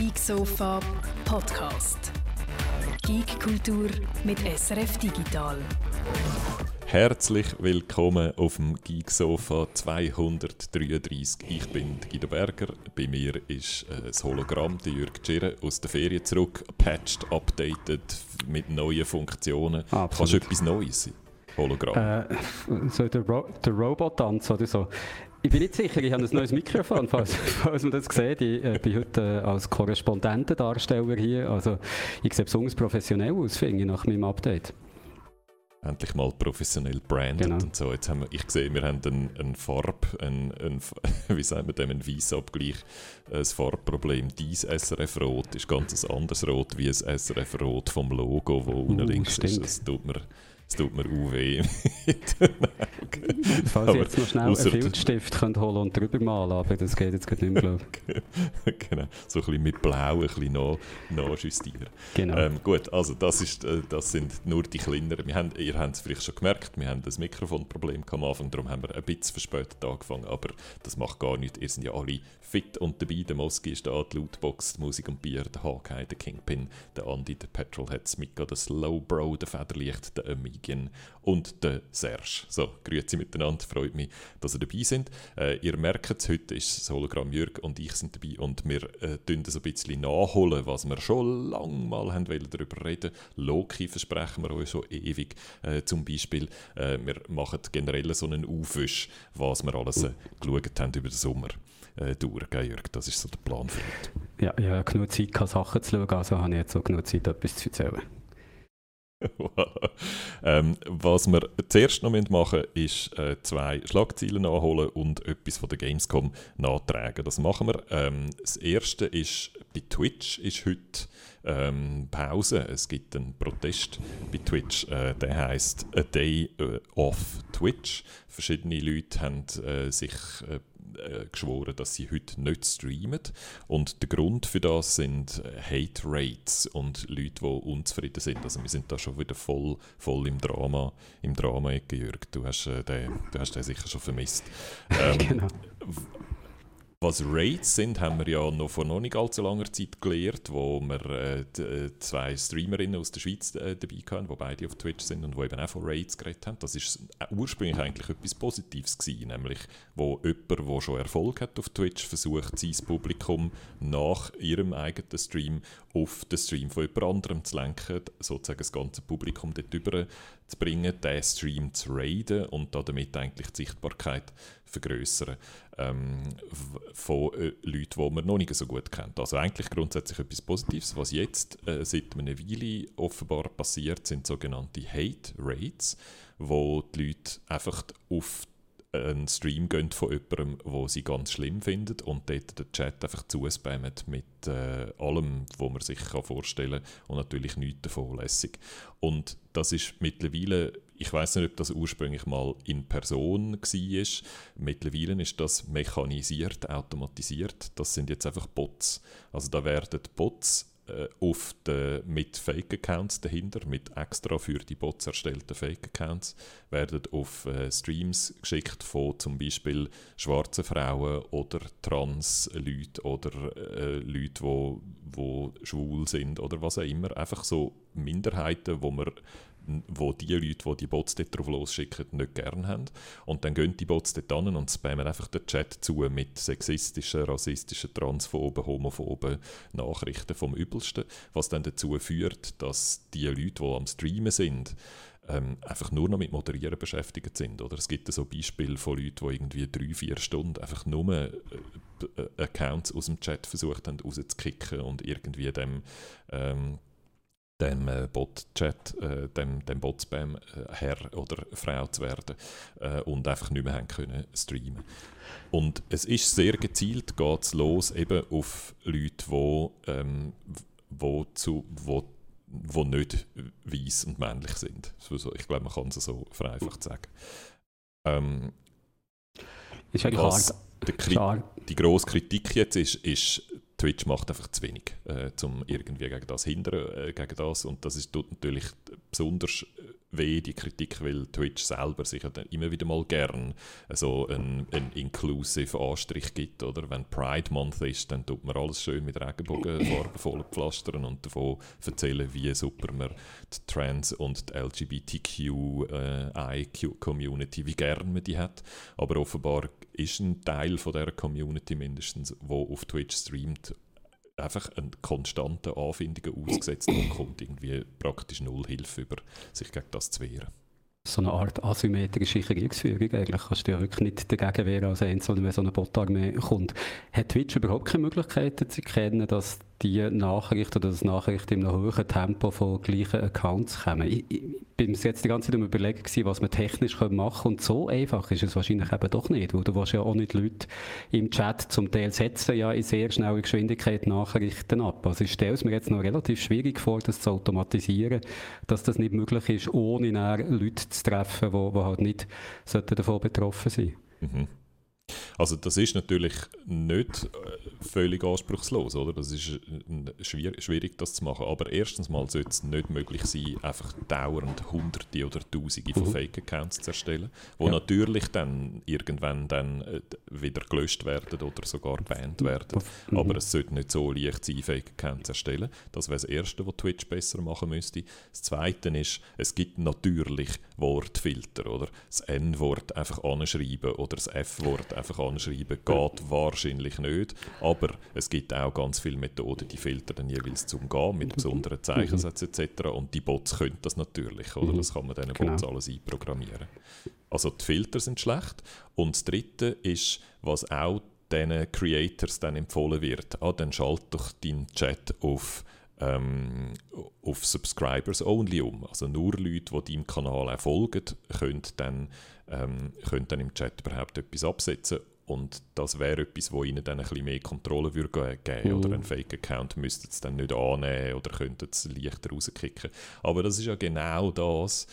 Geek Sofa Podcast. Geek Kultur mit SRF Digital. Herzlich willkommen auf dem Geek Sofa 233. Ich bin Guido Berger. Bei mir ist äh, das Hologramm, der Jürg Tschirre, aus der Ferien zurück, patched, updated, mit neuen Funktionen. Absolut. Kannst du etwas Neues sein? Hologramm. Äh, so der, Ro der Robot-Tanz oder so. Ich bin nicht sicher, ich habe ein neues Mikrofon, falls, falls man das sieht. Ich äh, bin heute äh, als Korrespondentendarsteller hier. Also ich sehe besonders professionell aus, finde ich, nach meinem Update. Endlich mal professionell branded Genau. und so. Jetzt haben wir, ich sehe, wir haben eine ein Farb, ein, ein, wie sagen wir dem, einen Weissabgleich, ein Farbproblem. Dein SRF-Rot ist ganz ein anderes Rot wie ein SRF-Rot vom Logo, wo unten Uh, links ist. stimmt. Das tut mir, das tut mir auch weh. Falls Aber ich jetzt noch schnell einen Filzstift könnte holen und drüber malen, aber das geht jetzt gerade nicht mehr, glaube ich. genau, so ein bisschen mit Blau ein bisschen nach, nachjustieren. Genau. Ähm, gut, also das, ist, äh, das sind nur die kleineren. Wir haben, ihr habt es vielleicht schon gemerkt, wir haben das Mikrofonproblem am Anfang, darum haben wir ein bisschen verspätet angefangen, aber das macht gar nichts. Ihr sind ja alle fit und dabei. Der Moski ist da, die Lootbox, die Musik und Bier, der Hawkeye, der Kingpin, der Andy, der Petrolhead, das Mika, der Slowbro, der Federlicht, der Amigian und der Serge. So, grüezi miteinander, freut mich, dass ihr dabei sind. Äh, ihr merkt es, heute ist das Hologramm Jürg und ich sind dabei und wir äh, so ein bisschen nachholen, was wir schon lange mal haben wollen darüber reden. Loki versprechen wir euch schon ewig. Äh, zum Beispiel, äh, wir machen generell so einen Aufwisch, was wir alles äh, geschaut haben über den Sommer. Äh, durch, gell, Jürg? Das ist so der Plan für heute. Ja, ich habe genug Zeit, gehabt, Sachen zu schauen, also habe ich jetzt auch genug Zeit, etwas zu erzählen. Ähm, was wir zuerst noch machen müssen, ist äh, zwei Schlagzeilen nachholen und etwas von der Gamescom nachtragen. Das machen wir. Ähm, das erste ist, bei Twitch ist heute ähm, Pause. Es gibt einen Protest bei Twitch, äh, der heißt A Day äh, Off Twitch. Verschiedene Leute haben äh, sich äh, geschworen, dass sie heute nicht streamen. Und der Grund für das sind äh, Hate Rates und Leute, die unzufrieden sind. Also wir sind da schon wieder voll, voll im Drama, im Drama Jürg. Du hast, äh, den, du hast den sicher schon vermisst. Ähm, Genau. Was Raids sind, haben wir ja noch vor noch nicht allzu langer Zeit gelernt, wo wir äh, äh, zwei Streamerinnen aus der Schweiz äh, dabei hatten, die beide auf Twitch sind und die eben auch von Raids geredet haben. Das ist ursprünglich eigentlich etwas Positives gewesen, nämlich wo jemand, der schon Erfolg hat auf Twitch, versucht, sein Publikum nach ihrem eigenen Stream auf den Stream von jemand anderem zu lenken, sozusagen das ganze Publikum dort rüber zu bringen, den Stream zu raiden und damit eigentlich die Sichtbarkeit vergrößern ähm, von äh, Leuten, die man noch nicht so gut kennt. Also eigentlich grundsätzlich etwas Positives. Was jetzt äh, seit einer Weile offenbar passiert, sind sogenannte Hate Rates, wo die Leute einfach auf einen Stream gehen von jemandem, wo sie ganz schlimm findet und dort den Chat einfach zuspammen mit äh, allem, wo man sich vorstellen kann und natürlich nichts davon lässig. Und das ist mittlerweile, ich weiß nicht, ob das ursprünglich mal in Person war, mittlerweile ist das mechanisiert, automatisiert, das sind jetzt einfach Bots. Also da werden Bots äh, auf den, mit Fake-Accounts dahinter, mit extra für die Bots erstellten Fake-Accounts, werden auf äh, Streams geschickt von zum Beispiel schwarzen Frauen oder Trans-Leuten oder äh, Leuten, wo, wo schwul sind oder was auch immer. Einfach so Minderheiten, wo man wo die Leute, die die Bots dort drauf losschicken, nicht gerne haben. Und dann gehen die Bots dort an und spammen einfach den Chat zu mit sexistischen, rassistischen, transphoben, homophoben Nachrichten vom Übelsten, was dann dazu führt, dass die Leute, die am Streamen sind, ähm, einfach nur noch mit Moderieren beschäftigt sind. Oder es gibt so Beispiele von Leuten, die irgendwie drei, vier Stunden einfach nur äh, Accounts aus dem Chat versucht haben rauszukicken und irgendwie dem ähm, dem äh, Bot-Chat, äh, dem, dem Bot-Spam äh, Herr oder Frau zu werden äh, und einfach nicht mehr haben können streamen. Und es ist sehr gezielt, geht es los eben auf Leute, wo, ähm, wo, zu, wo, wo nicht weiß und männlich sind. Ich glaube, man kann es so vereinfacht sagen. Ähm, Ist was Klar. die grosse Kritik jetzt ist, ist, Twitch macht einfach zu wenig, äh, um irgendwie gegen das hindern, äh, gegen das. Und das ist tut natürlich besonders weh, die Kritik, weil Twitch selber sich ja immer wieder mal gern so einen, einen inclusive Anstrich gibt, oder? Wenn Pride Month ist, dann tut man alles schön mit Regenbogenfarben voll pflastern und davon erzählen, wie super man die Trans- und die LGBTQI-Community, wie gern man die hat. Aber offenbar ist ein Teil von dieser Community mindestens, wo auf Twitch streamt, einfach einen konstanten Anfindungen ausgesetzt und kommt irgendwie praktisch null Hilfe über, sich gegen das zu wehren. So eine Art asymmetrische Kriegsführung eigentlich. Kannst du ja wirklich nicht dagegen wehren als Einzelner, wenn so eine Botarmee kommt. Hat Twitch überhaupt keine Möglichkeiten zu erkennen, dass die Nachrichten oder das Nachrichten in einem hohen Tempo von gleichen Accounts kommen. Ich, ich bin jetzt die ganze Zeit am überlegen was man technisch machen können und so einfach ist es wahrscheinlich eben doch nicht, weil du willst ja auch nicht Leute im Chat zum Teil setzen ja in sehr schneller Geschwindigkeit Nachrichten ab. Also ich stelle es mir jetzt noch relativ schwierig vor, das zu automatisieren, dass das nicht möglich ist, ohne Leute zu treffen, die, halt nicht davon betroffen sein mhm. Also das ist natürlich nicht äh, völlig anspruchslos, oder? Das ist äh, schwierig, das zu machen. Aber erstens mal sollte es nicht möglich sein, einfach dauernd Hunderte oder Tausende von mhm. Fake-Accounts zu erstellen, die ja. natürlich dann irgendwann dann äh, wieder gelöscht werden oder sogar gebannt werden. Mhm. Aber es sollte nicht so leicht sein, Fake-Accounts zu erstellen. Das wäre das Erste, was Twitch besser machen müsste. Das Zweite ist, es gibt natürlich Wortfilter, oder? Das N-Wort einfach anschreiben oder das F-Wort einfach anschreiben, geht wahrscheinlich nicht. Aber es gibt auch ganz viele Methoden, die Filter dann jeweils zum Gehen, mit besonderen Zeichensätzen etc. Und die Bots können das natürlich, oder? Das kann man diesen genau. Bots alles einprogrammieren. Also die Filter sind schlecht. Und das Dritte ist, was auch diesen Creators dann empfohlen wird, ah, dann schalt doch deinen Chat auf ähm, auf Subscribers only um. Also nur Leute, die deinem Kanal auch folgen, können dann, ähm, können dann im Chat überhaupt etwas absetzen. Und das wäre etwas, wo ihnen dann ein bisschen mehr Kontrolle würde geben. Mhm. Oder ein Fake-Account müsste es dann nicht annehmen oder könnte es leichter rauskicken. Aber das ist ja genau das,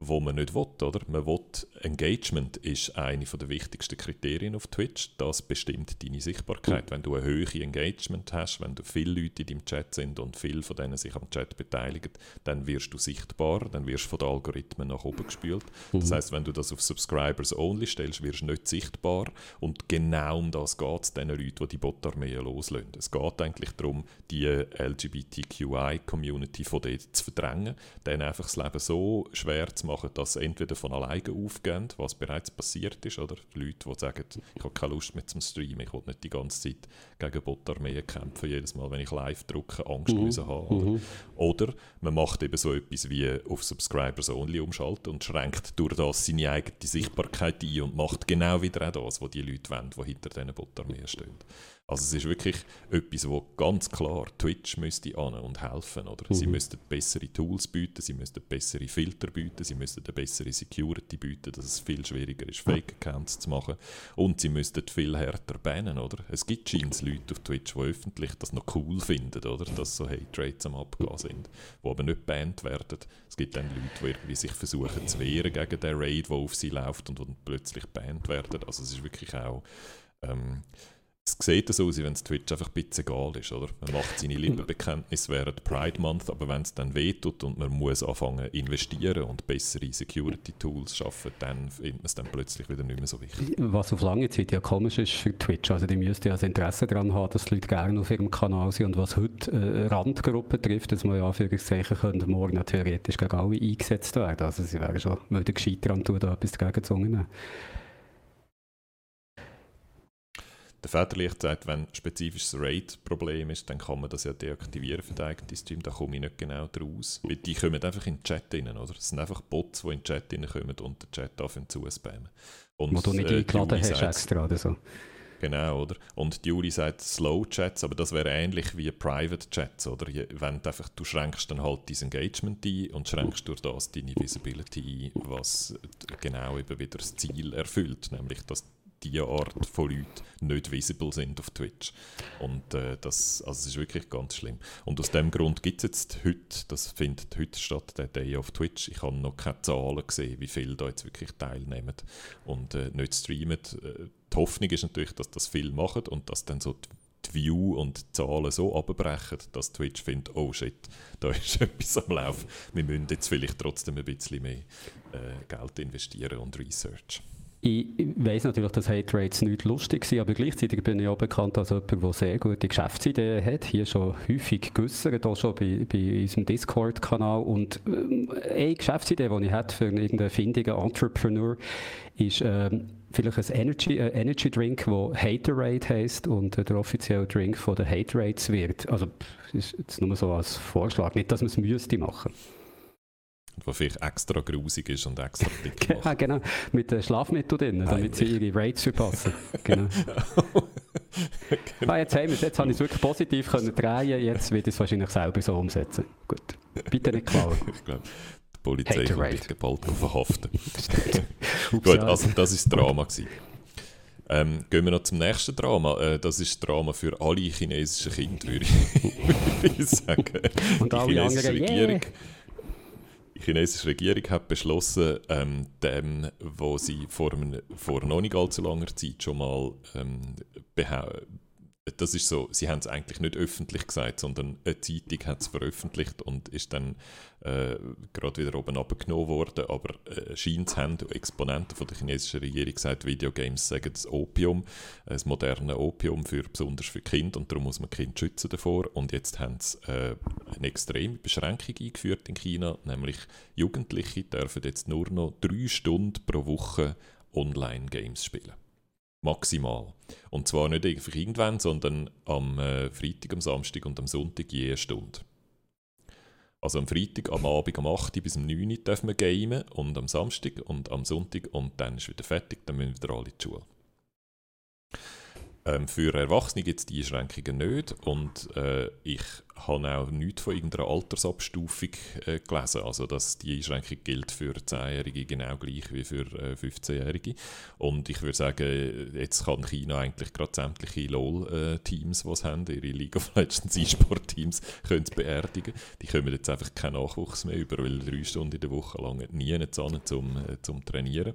wo man nicht will, oder? Man will, Engagement ist eine der wichtigsten Kriterien auf Twitch. Das bestimmt deine Sichtbarkeit. Mhm. Wenn du ein hohes Engagement hast, wenn du viele Leute in deinem Chat sind und viele von denen sich am Chat beteiligen, dann wirst du sichtbar, dann wirst du von den Algorithmen nach oben gespült. Mhm. Das heißt, wenn du das auf Subscribers only stellst, wirst du nicht sichtbar. Und genau um das geht es den Leuten, die die Botarmee loslösen. Es geht eigentlich darum, die LGBTQI-Community von dort zu verdrängen, denen einfach das Leben so schwer zu machen, dass sie entweder von alleine aufgehen, was bereits passiert ist, oder Leute, die sagen, ich habe keine Lust mehr zum Streamen, ich will nicht die ganze Zeit gegen Botarmee kämpfen, jedes Mal, wenn ich live drücke, Angst mhm. müssen haben. Oder? Mhm. oder man macht eben so etwas wie auf Subscribers Only umschalten und schränkt durch das seine eigene Sichtbarkeit ein und macht genau wieder auch das, was die Leute wollen, die hinter diesen Botarmee stehen. Also es ist wirklich etwas, wo ganz klar Twitch müsste an und helfen. Oder? Mhm. Sie müssten bessere Tools bieten, sie müssten bessere Filter bieten, sie müssten eine bessere Security bieten, dass es viel schwieriger ist, Fake-Accounts zu machen. Und sie müssten viel härter bannen. Oder? Es gibt scheins Leute auf Twitch, die öffentlich das noch cool finden, oder? dass so Hate-Rates am Abgehen sind, die aber nicht bannt werden. Es gibt dann Leute, die irgendwie sich versuchen zu wehren gegen den Raid, der auf sie läuft und dann plötzlich bannt werden. Also es ist wirklich auch... Ähm, es sieht so aus, wenn es Twitch einfach ein bisschen egal ist, oder? Man macht seine Lippenbekenntnisse während Pride Month, aber wenn es dann wehtut und man muss anfangen investieren und bessere Security-Tools schaffen, dann findet man es dann plötzlich wieder nicht mehr so wichtig. Was auf lange Zeit ja komisch ist für Twitch, also die müssten ja das Interesse daran haben, dass die Leute gerne auf ihrem Kanal sind und was heute äh, Randgruppen trifft, dass man ja Anführungszeichen könnte morgen theoretisch gegen alle eingesetzt werden. Also sie wären schon, würde gescheit daran tun, da etwas dagegen zu nehmen. Der Väterlicht sagt, wenn ein spezifisches RAID-Problem ist, dann kann man das ja deaktivieren für den eigenen Stream. Da komme ich nicht genau draus. Weil die kommen einfach in den Chat rein, oder? Es sind einfach Bots, die in den Chat reinkommen und den Chat anfangen zu spammen. Und, Wo du nicht äh, eingeladen hast extra oder so. Genau, oder? Und die Juli sagt Slow Chats, aber das wäre ähnlich wie Private Chats, oder? Wenn du einfach, du schränkst dann halt dein Engagement ein und schränkst durch das deine Visibility ein, was genau eben wieder das Ziel erfüllt, nämlich dass diese Art von Leuten nicht visible sind auf Twitch. Und äh, das, also das ist wirklich ganz schlimm. Und aus dem Grund gibt es jetzt heute, das findet heute statt, der Day auf Twitch. Ich habe noch keine Zahlen gesehen, wie viele da jetzt wirklich teilnehmen und äh, nicht streamen. Äh, die Hoffnung ist natürlich, dass das viel machen und dass dann so die View und die Zahlen so abbrechen, dass Twitch findet, oh shit, da ist etwas am Laufen. Wir müssen jetzt vielleicht trotzdem ein bisschen mehr äh, Geld investieren und Research. Ich weiss natürlich, dass Hate Rates nicht lustig sind, aber gleichzeitig bin ich auch bekannt als jemand, der sehr gute Geschäftsideen hat. Hier schon häufig geäussert, auch schon bei, bei unserem Discord-Kanal. Und äh, eine Geschäftsidee, die ich hätte für irgendeinen findigen Entrepreneur, ist ähm, vielleicht ein Energy, äh, Energy Drink, der Haterade heisst und äh, der offizielle Drink von den Haterates wird. Also, das ist jetzt nur so als Vorschlag, nicht, dass man es müsste machen müsste was vielleicht extra grusig ist und extra dick macht. Ja, genau, mit den Schlafmitteln drin, damit sie ihre Rates verpassen. Genau. genau. Ah, jetzt haben wir es, jetzt habe ich es wirklich positiv können drehen, jetzt wird ich es wahrscheinlich selber so umsetzen. Gut, bitte nicht klauen. ich glaube, die Polizei kommt bald verhaften. Gut, also das war das Drama. Ähm, gehen wir noch zum nächsten Drama. Äh, das ist Drama für alle chinesischen Kinder, würde ich, sagen. Und alle anderen, Regierung, yeah die chinesische Regierung hat beschlossen, ähm, dem, wo sie vor, vor noch nicht allzu langer Zeit schon mal ähm, das ist so, sie haben es eigentlich nicht öffentlich gesagt, sondern eine Zeitung hat es veröffentlicht und ist dann äh, gerade wieder oben abgenommen worden. Aber äh, scheint haben Exponenten von der chinesischen Regierung gesagt, Videogames sagen das Opium, äh, das moderne Opium für, besonders für Kinder und darum muss man Kind schützen davor. Und jetzt haben sie äh, eine extreme Beschränkung eingeführt in China, nämlich Jugendliche dürfen jetzt nur noch drei Stunden pro Woche Online-Games spielen. Maximal. Und zwar nicht irgendwann, sondern am äh, Freitag, am Samstag und am Sonntag je Stunde. Also am Freitag, am Abend um 8 Uhr bis um 9 Uhr dürfen wir gamen und am Samstag und am Sonntag und dann ist wieder fertig, dann müssen wieder alle in die Schule. Ähm, für Erwachsene gibt es die Einschränkungen nicht und äh, ich habe auch nichts von irgendeiner Altersabstufung äh, gelesen. Also, dass die Einschränkung gilt für 10-Jährige genau gleich wie für äh, 15-Jährige. Und ich würde sagen, jetzt kann China eigentlich gerade sämtliche LOL-Teams, die es haben, ihre League of Legends E-Sport-Teams, beerdigen. Die kommen jetzt einfach keinen Nachwuchs mehr über, weil drei Stunden in der Woche lang nie zusammen zum, äh, zum Trainieren.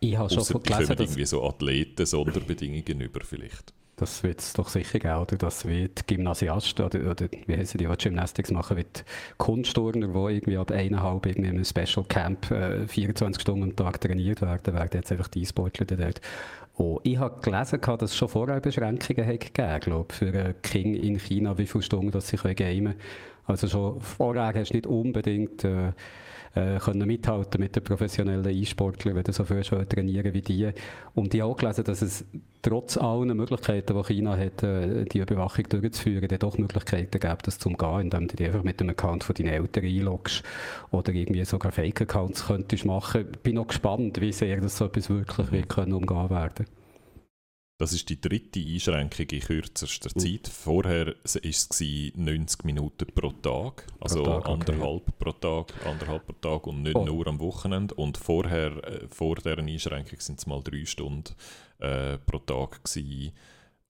Ich habe schon gelesen, dass... irgendwie so Athleten Sonderbedingungen über vielleicht. Das wird es doch sicher geben, oder? Das wird Gymnasiasten oder, oder wie heißen die, die Gymnastics machen, wird Kunstturner, die irgendwie ab eineinhalb in einem Special Camp äh, 24 Stunden am Tag trainiert werden, werden jetzt einfach die E-Sportler dort. Oh, ich habe gelesen, dass es schon vorher Beschränkungen gegeben glaube für Kinder in China, wie viele Stunden dass sie gamen können. Also schon vorher hast du nicht unbedingt... Äh, äh, können mithalten mit den professionellen E-Sportlern, wenn du so viel trainieren wie die. Und ich habe auch gelesen, dass es trotz allen Möglichkeiten, die China hat, äh, die Überwachung durchzuführen, dann doch Möglichkeiten gibt, das zu umgehen, indem du dich einfach mit dem Account von deinen Eltern einloggst oder irgendwie sogar Fake-Accounts könntest machen. Ich bin noch gespannt, wie sehr das so etwas wirklich wird können umgehen werden das ist die dritte Einschränkung in kürzester uh. Zeit. Vorher war es 90 Minuten pro Tag, also pro Tag, anderthalb okay. pro Tag, anderthalb pro Tag und nicht oh. nur am Wochenende. Und vorher, äh, vor dieser Einschränkung, sind es mal drei Stunden äh, pro Tag gewesen.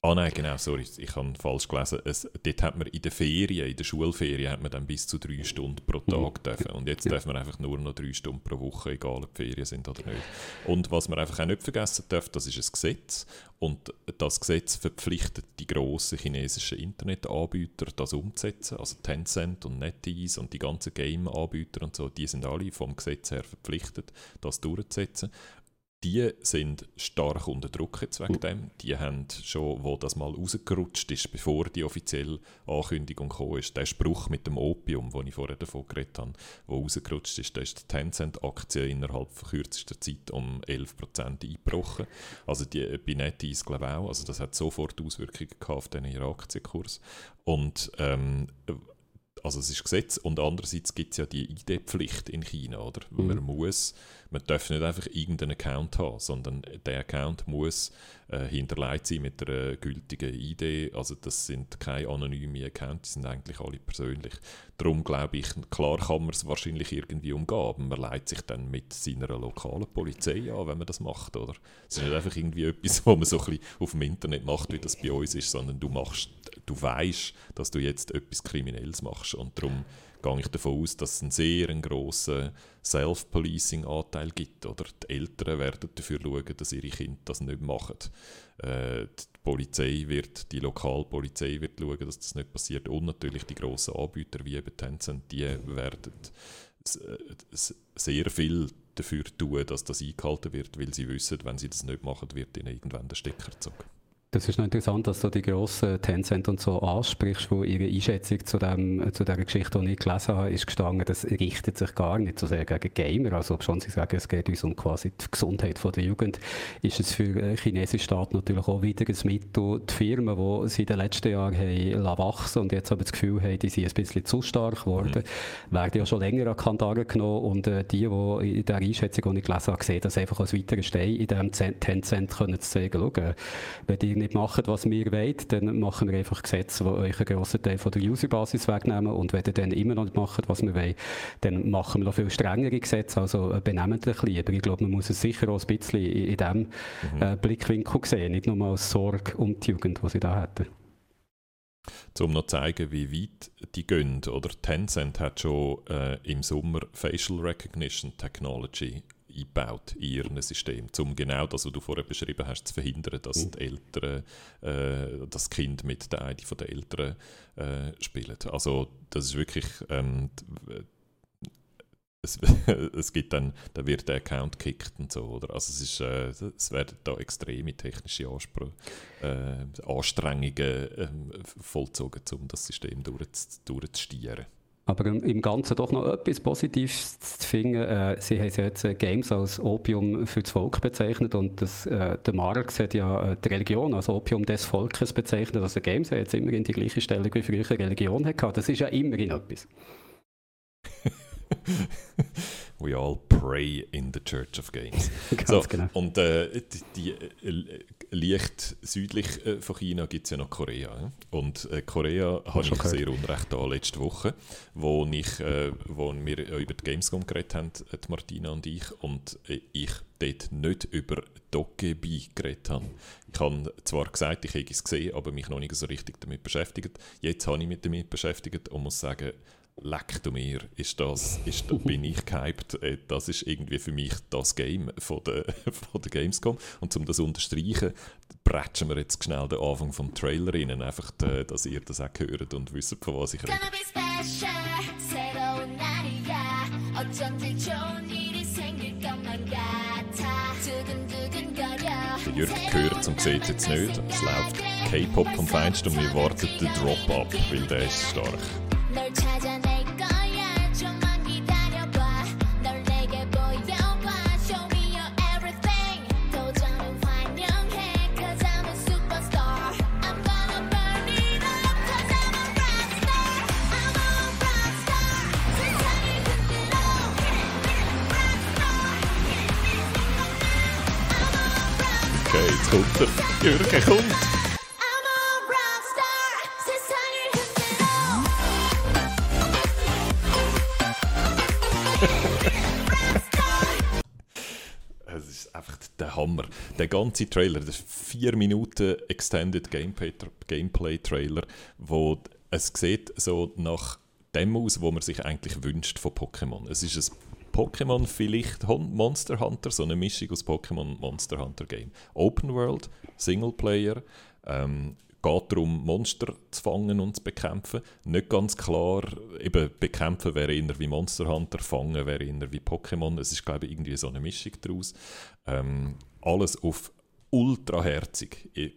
Ah nein, genau, sorry, ich habe falsch gelesen. Es, dort hat man in der Ferien, in der Schulferien, hat man dann bis zu drei Stunden pro mhm. Tag dürfen. Und jetzt ja. darf man einfach nur noch drei Stunden pro Woche, egal ob die Ferien sind oder nicht. Und was man einfach auch nicht vergessen darf, das ist ein Gesetz. Und das Gesetz verpflichtet die grossen chinesischen Internetanbieter, das umzusetzen. Also Tencent und NetEase und die ganzen Game-Anbieter und so, die sind alle vom Gesetz her verpflichtet, das durchzusetzen die sind stark unter Druck jetzt wegen dem. Die haben schon, wo das mal rausgerutscht ist, bevor die offizielle Ankündigung gekommen ist, der Spruch mit dem Opium, den ich vorher davon geredet habe, wo rausgerutscht ist, da ist die Tencent-Aktie innerhalb von kürzester Zeit um 11% eingebrochen. Also die bei NetEase glaube ich auch. Also das hat sofort Auswirkungen gehabt auf den Aktienkurs. Und ähm, also es ist Gesetz und andererseits gibt es ja die ID-Pflicht in China, oder? Mhm. Man muss, man darf nicht einfach irgendeinen Account haben, sondern der Account muss äh, hinterlegt sein mit einer gültigen ID. Also das sind keine anonymen Accounts, die sind eigentlich alle persönlich. Darum glaube ich, klar kann man es wahrscheinlich irgendwie umgehen, aber man leitet sich dann mit seiner lokalen Polizei an, wenn man das macht, oder? Es ist nicht einfach irgendwie etwas, was man so ein bisschen auf dem Internet macht, wie das bei uns ist, sondern du machst, du weißt, dass du jetzt etwas Kriminelles machst und darum gehe ich davon aus, dass es einen sehr grossen Self-Policing-Anteil gibt. Oder die Eltern werden dafür schauen, dass ihre Kinder das nicht machen. Äh, die Polizei wird, die Lokalpolizei wird schauen, dass das nicht passiert. Und natürlich die grossen Anbieter wie eben Tencent, die werden sehr viel dafür tun, dass das eingehalten wird, weil sie wissen, wenn sie das nicht machen, wird ihnen irgendwann der Stecker gezogen. Das ist noch interessant, dass du die grossen Tencent und so ansprichst, wo ihre Einschätzung zu, dem, zu dieser Geschichte, die ich gelesen habe, ist gestanden, das richtet sich gar nicht so sehr gegen Gamer. Also, ob schon sie sagen, es geht uns um quasi die Gesundheit der Jugend, ist es für den chinesischen Staat natürlich auch wieder ein Mittel. Die Firmen, die sie in den letzten Jahren haben wachsen und jetzt aber das Gefühl haben, die sind ein bisschen zu stark geworden, mhm. werden ja schon länger an Kandare genommen und äh, die, die in der Einschätzung, die ich gelesen habe, sehen das einfach als weiteren Stein in diesem Tencent können zu sagen, schauen, wenn die nicht machen, was wir wollen, dann machen wir einfach Gesetze, die euch einen grossen Teil von der Userbasis wegnehmen. Und wenn ihr dann immer noch nicht macht, was wir wollen, dann machen wir noch viel strengere Gesetze, also äh, benehmen ein bisschen lieber. Ich glaube, man muss es sicher auch ein bisschen in, diesem mhm. äh, Blickwinkel sehen, nicht nur als Sorge um die Jugend, die sie da hätten. Um noch zu zeigen, wie weit die gehen, oder Tencent hat schon äh, im Sommer Facial Recognition Technology eingebaut in ihrem System, um genau das, was du vorher beschrieben hast, zu verhindern, dass mhm. die Eltern, äh, das Kind mit der ID der Eltern äh, spielen. Also das ist wirklich ähm, es, es, gibt dann, da wird der Account gekickt und so, oder? Also es ist, äh, es werden da extreme technische Anspr äh, Anstrengungen äh, vollzogen, um das System durchzustieren. Aber im Ganzen doch noch etwas Positives zu finden. Äh, Sie haben jetzt äh, Games als Opium für das Volk bezeichnet und das, äh, der Marx hat ja äh, die Religion als Opium des Volkes bezeichnet. Also Games hat jetzt immerhin die gleiche Stellung wie früher Religion hatte. Das ist ja immerhin etwas. We all pray in the Church of Games. Ganz so, genau. Und äh, die, die äh, leicht südlich äh, von China gibt es ja noch Korea. Und äh, Korea habe ich gehört. sehr unrecht da letzte Woche, wo, ich, äh, wo wir über die Gamescom geredet haben, äh, die Martina und ich, und ich dort nicht über Dogebi geredet habe. Ich habe zwar gesagt, ich hätte es gesehen, aber mich noch nicht so richtig damit beschäftigt. Jetzt habe ich mich damit beschäftigt und muss sagen, leck du mir, ist das, ist, bin ich gehypt. Äh, das ist irgendwie für mich das Game von der, von der Gamescom. Und um das zu unterstreichen, bretschen wir jetzt schnell den Anfang vom Trailer rein, einfach, dass ihr das auch hört und wisst, von was ich rede. Der Jürg hört und sieht jetzt nicht. Es läuft K-Pop vom Feinsten und wir warten den Drop-Up, weil der ist stark. Jetzt kommt er. Jürgen kommt. es ist einfach der Hammer. Der ganze Trailer, der 4 Minuten Extended Gameplay-Trailer, wo es sieht so nach dem aus, wo man sich eigentlich wünscht von Pokémon. Es ist ein Pokémon vielleicht Monster Hunter, so eine Mischung aus Pokémon und Monster Hunter Game. Open World, Singleplayer, ähm, geht darum, Monster zu fangen und zu bekämpfen. Nicht ganz klar, eben bekämpfen wäre eher wie Monster Hunter, fangen wäre eher wie Pokémon. Es ist, glaube ich, irgendwie so eine Mischung daraus. Ähm, alles auf ultra.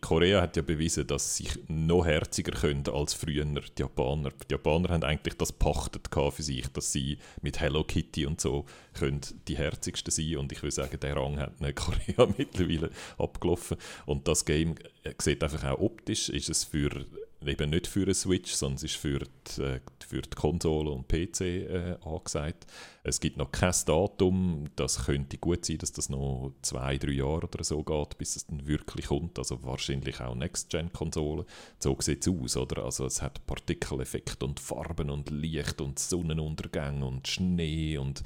Korea hat ja bewiesen, dass sie sich noch herziger können als früher die Japaner. Die Japaner haben eigentlich das pachtet für sich, dass sie mit Hello Kitty und so können die herzigsten sein und ich würde sagen, der Rang hat Korea mittlerweile abgelaufen und das Game sieht einfach auch optisch, ist es für eben nicht für eine Switch, sondern es ist für die, äh, für die Konsole und PC äh, angesagt. Es gibt noch kein Datum, das könnte gut sein, dass das noch zwei, drei Jahre oder so geht, bis es dann wirklich kommt, also wahrscheinlich auch Next-Gen-Konsolen. So sieht es aus, oder? Also es hat Partikeleffekte und Farben und Licht und Sonnenuntergang und Schnee und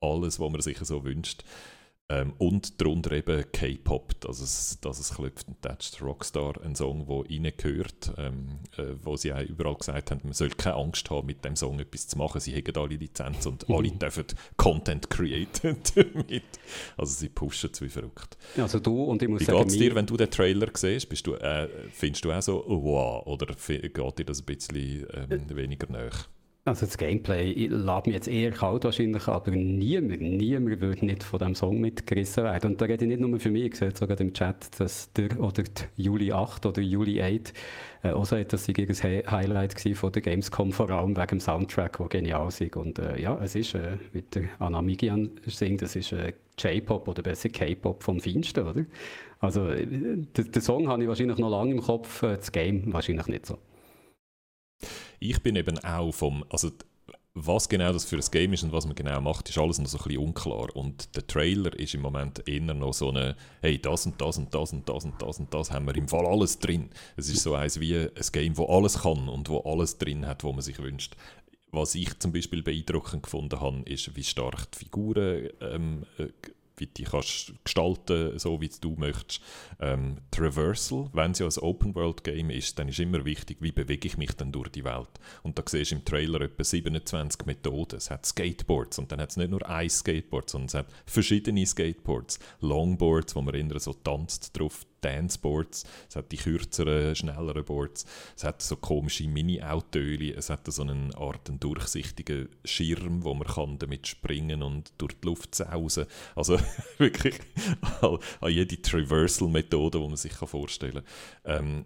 alles, was man sich so wünscht. Ähm, und darunter eben K-Pop, dass es, dass es klopft und tätscht. Rockstar, ein Song, der reingehört, ähm, äh, wo sie auch überall gesagt haben, man soll keine Angst haben, mit dem Song etwas zu machen. Sie haben alle Lizenzen und alle dürfen Content createn damit. Also sie pushen es wie verrückt. Also du und ich muss wie sagen... Wie geht es dir, wenn du den Trailer siehst? Bist du, äh, findest du auch so, oh, wow, oder geht dir das ein bisschen ähm, weniger näher? Also das Gameplay lässt mich jetzt eher kalt wahrscheinlich, aber niemand, niemand würde nicht von diesem Song mitgerissen werden. Und da rede ich nicht nur für mich, ich sehe sogar im Chat, dass der oder die Juli 8 oder Juli 8 äh, auch sagt, dass sie ein Highlight war von der Gamescom, vor allem wegen dem Soundtrack, der genial ist. Und äh, ja, es ist, äh, wie der Anamigian singt, das ist äh, J-Pop oder besser K-Pop vom Feinsten, oder? Also äh, den Song habe ich wahrscheinlich noch lange im Kopf, äh, das Game wahrscheinlich nicht so. Ich bin eben auch vom, also was genau das für ein Game ist und was man genau macht, ist alles noch so ein bisschen unklar. Und der Trailer ist im Moment eher noch so eine, hey, das und das und das und das und das und das haben wir im Fall alles drin. Es ist so eins wie ein Game, wo alles kann und wo alles drin hat, was man sich wünscht. Was ich zum Beispiel beeindruckend gefunden habe, ist, wie stark die Figuren ähm, äh, wie die kannst gestalten so wie du möchtest. Ähm, Traversal, wenn es ja ein Open-World-Game ist, dann ist immer wichtig, wie bewege ich mich dann durch die Welt. Und da siehst du im Trailer etwa 27 Methoden. Es hat Skateboards und dann hat es nicht nur ein Skateboard, sondern es hat verschiedene Skateboards. Longboards, wo man eher so tanzt drauf, Danceboards, es hat die kürzeren, schnelleren Boards, es hat so komische Mini-Autöli, es hat so eine Art einen durchsichtigen Schirm, wo man kann damit springen und durch die Luft sausen. Also wirklich an jede Traversal-Methode, die man sich vorstellen kann. Ähm,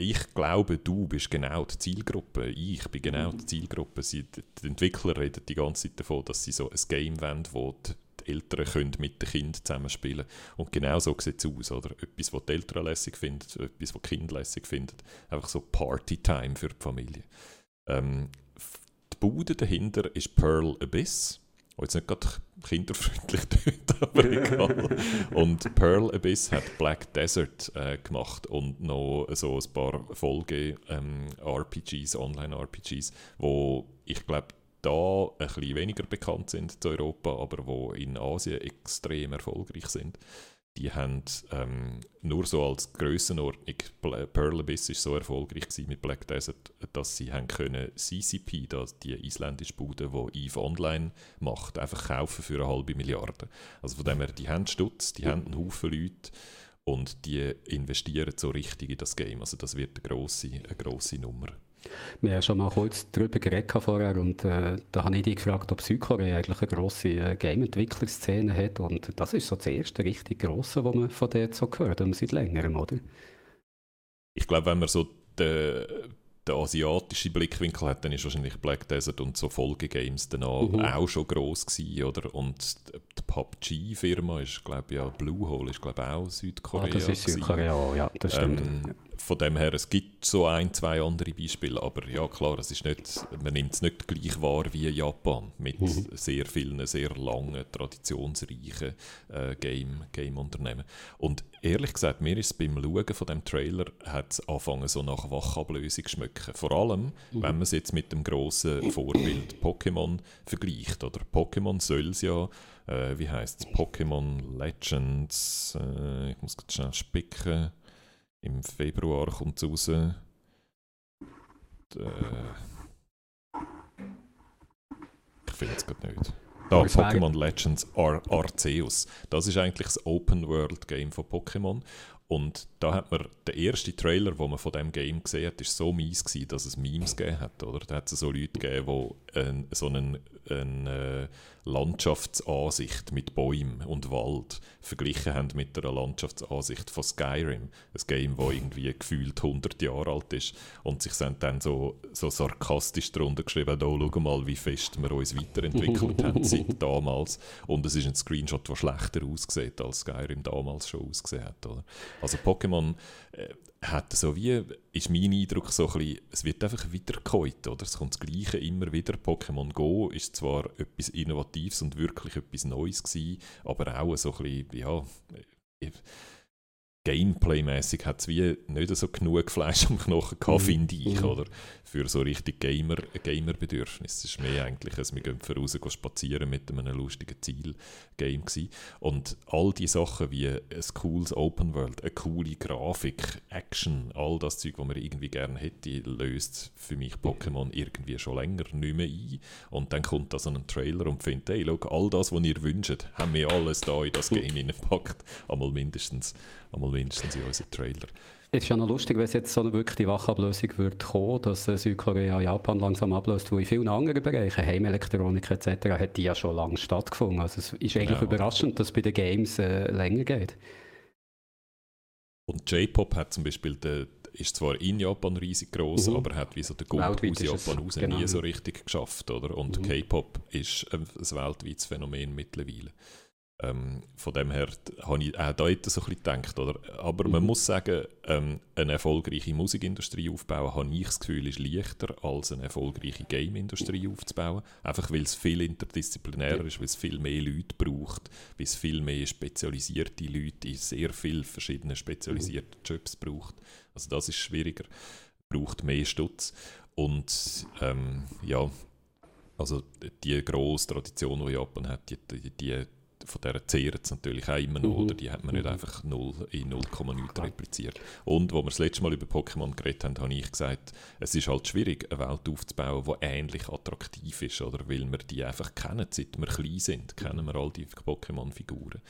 ich glaube, du bist genau die Zielgruppe. Ich bin genau die Zielgruppe. Sie, die Entwickler reden die ganze Zeit davon, dass sie so ein Game wollen, wo die die Eltern können mit den Kindern zusammenspielen Und genau so sieht es aus, oder? Etwas, was die Eltern lässig finden, etwas, was die Kinder lässig finden. Einfach so Party-Time für die Familie. Ähm, die Bude dahinter ist Pearl Abyss. Oh, jetzt nicht gerade kinderfreundlich dort, aber egal. Und Pearl Abyss hat Black Desert äh, gemacht und noch so ein paar Folge-RPGs, ähm, Online-RPGs, wo ich glaube, da ein bisschen weniger bekannt sind zu Europa, aber wo in Asien extrem erfolgreich sind. Die haben ähm, nur so als Grössenordnung, Pearl Abyss war so erfolgreich mit Black Desert, dass sie haben können CCP, das die isländische Bude, die EVE Online macht, einfach kaufen für eine halbe Milliarde. Also von dem her, die haben Stutz, die haben einen Haufen Leute und die investieren so richtig in das Game. Also das wird eine grosse, eine grosse Nummer. Wir haben schon mal kurz darüber geredet vorher und äh, da habe ich dich gefragt, ob Südkorea eigentlich eine grosse äh, Game-Entwicklerszene hat und das ist so das erste richtig grosse, was man von dort so gehört haben, seit längerem, oder? Ich glaube, wenn man so den, den asiatischen Blickwinkel hat, dann ist wahrscheinlich Black Desert und so Folgegames danach mhm. auch schon gross gewesen, oder? Und die PUBG-Firma ist, glaube ich, ja, Bluehole ist, glaube ich, auch Südkorea. Ah, das ist Südkorea, ja, das stimmt. Ähm, von dem her, es gibt so ein, zwei andere Beispiele, aber ja klar, es ist nicht, man nimmt es nicht gleich wahr wie Japan mit mhm. sehr vielen, sehr langen, traditionsreichen äh, Game, Game-Unternehmen. Und ehrlich gesagt, mir ist es beim Schauen von dem Trailer hat es angefangen so nach Wachablösung schmecken. Vor allem, mhm. wenn man es jetzt mit dem grossen Vorbild Pokémon vergleicht. Oder Pokémon soll es ja äh, wie heißt es, Pokémon Legends, äh, ich muss ganz schnell spicken, im Februar kommt es raus. Und, äh, ich finde es gerade nicht. Da, Pokémon Legends Ar Arceus. Das ist eigentlich das Open-World-Game von Pokémon. Und da hat man, der erste Trailer, den man von dem Game gesehen hat, ist so mies gewesen, dass es Memes gegeben hat, oder? Da hat es so Leute gegeben, die äh, so einen, einen äh, Landschaftsansicht mit Bäumen und Wald verglichen haben mit der Landschaftsansicht von Skyrim. Ein Game, das irgendwie gefühlt 100 Jahre alt ist. Und sich dann so, so sarkastisch darunter geschrieben, oh, schau mal, wie fest wir uns weiterentwickelt haben seit damals. Und es ist ein Screenshot, der schlechter aussieht, als Skyrim damals schon ausgesehen hat. Oder? Also Pokémon äh, hat so wie, ist mein Eindruck so ein bisschen, es wird einfach wiedergekäut, oder? Es kommt das Gleiche immer wieder. Pokémon Go ist zwar etwas Innovatives und wirklich etwas Neues gewesen, aber auch so ein bisschen, ja, Gameplay-mäßig hat es wie nicht so genug Fleisch am Knochen gehabt, mhm. finde ich, Mhm. oder? Für so richtig Gamer, Gamer-Bedürfnis. Es ist mehr eigentlich, als wir gehen voraus gehen spazieren mit einem lustigen Ziel-Game gewesen. Und all die Sachen wie ein cooles Open World, eine coole Grafik, Action, all das Zeug, was man irgendwie gerne hätte, löst für mich Pokémon irgendwie schon länger nicht mehr ein. Und dann kommt da so ein Trailer und findet, hey, schau, all das, was ihr wünscht, haben wir alles da in das Game hineingepackt. Einmal mindestens, einmal mindestens in unseren Trailer. Es ist ja noch lustig, wenn es jetzt so eine wirkliche Wachablösung wird kommen, dass äh, Südkorea Japan langsam ablöst, wo in vielen anderen Bereichen, Heimelektronik etc., hat die ja schon lange stattgefunden. Also es ist eigentlich Ja. überraschend, dass es bei den Games äh, länger geht. Und J-Pop hat zum Beispiel, der, ist zwar in Japan riesig groß, Mhm. aber hat wie so den Gut Weltweit aus Japan raus genau. nie so richtig geschafft, oder? Und Mhm. K-Pop ist ein, ein weltweites Phänomen mittlerweile. Ähm, von dem her habe ich auch dort so ein bisschen gedacht, oder? Aber man Mhm. muss sagen, ähm, eine erfolgreiche Musikindustrie aufbauen, habe ich das Gefühl, ist leichter als eine erfolgreiche Game-Industrie aufzubauen. Einfach weil es viel interdisziplinärer ist, weil es viel mehr Leute braucht, weil es viel mehr spezialisierte Leute in sehr vielen verschiedenen spezialisierten Jobs braucht. Also das ist schwieriger, braucht mehr Stutz. Und ähm, ja, also die grosse Tradition, die Japan hat, die, die, die von der zehrt es natürlich auch immer noch, Mhm. oder? Die hat man nicht Mhm. einfach null, in 0,9 repliziert. Und wo wir das letzte Mal über Pokémon geredet haben, habe ich gesagt, es ist halt schwierig, eine Welt aufzubauen, die ähnlich attraktiv ist, oder? Weil wir die einfach kennen, seit wir klein sind, kennen wir all die Pokémon-Figuren.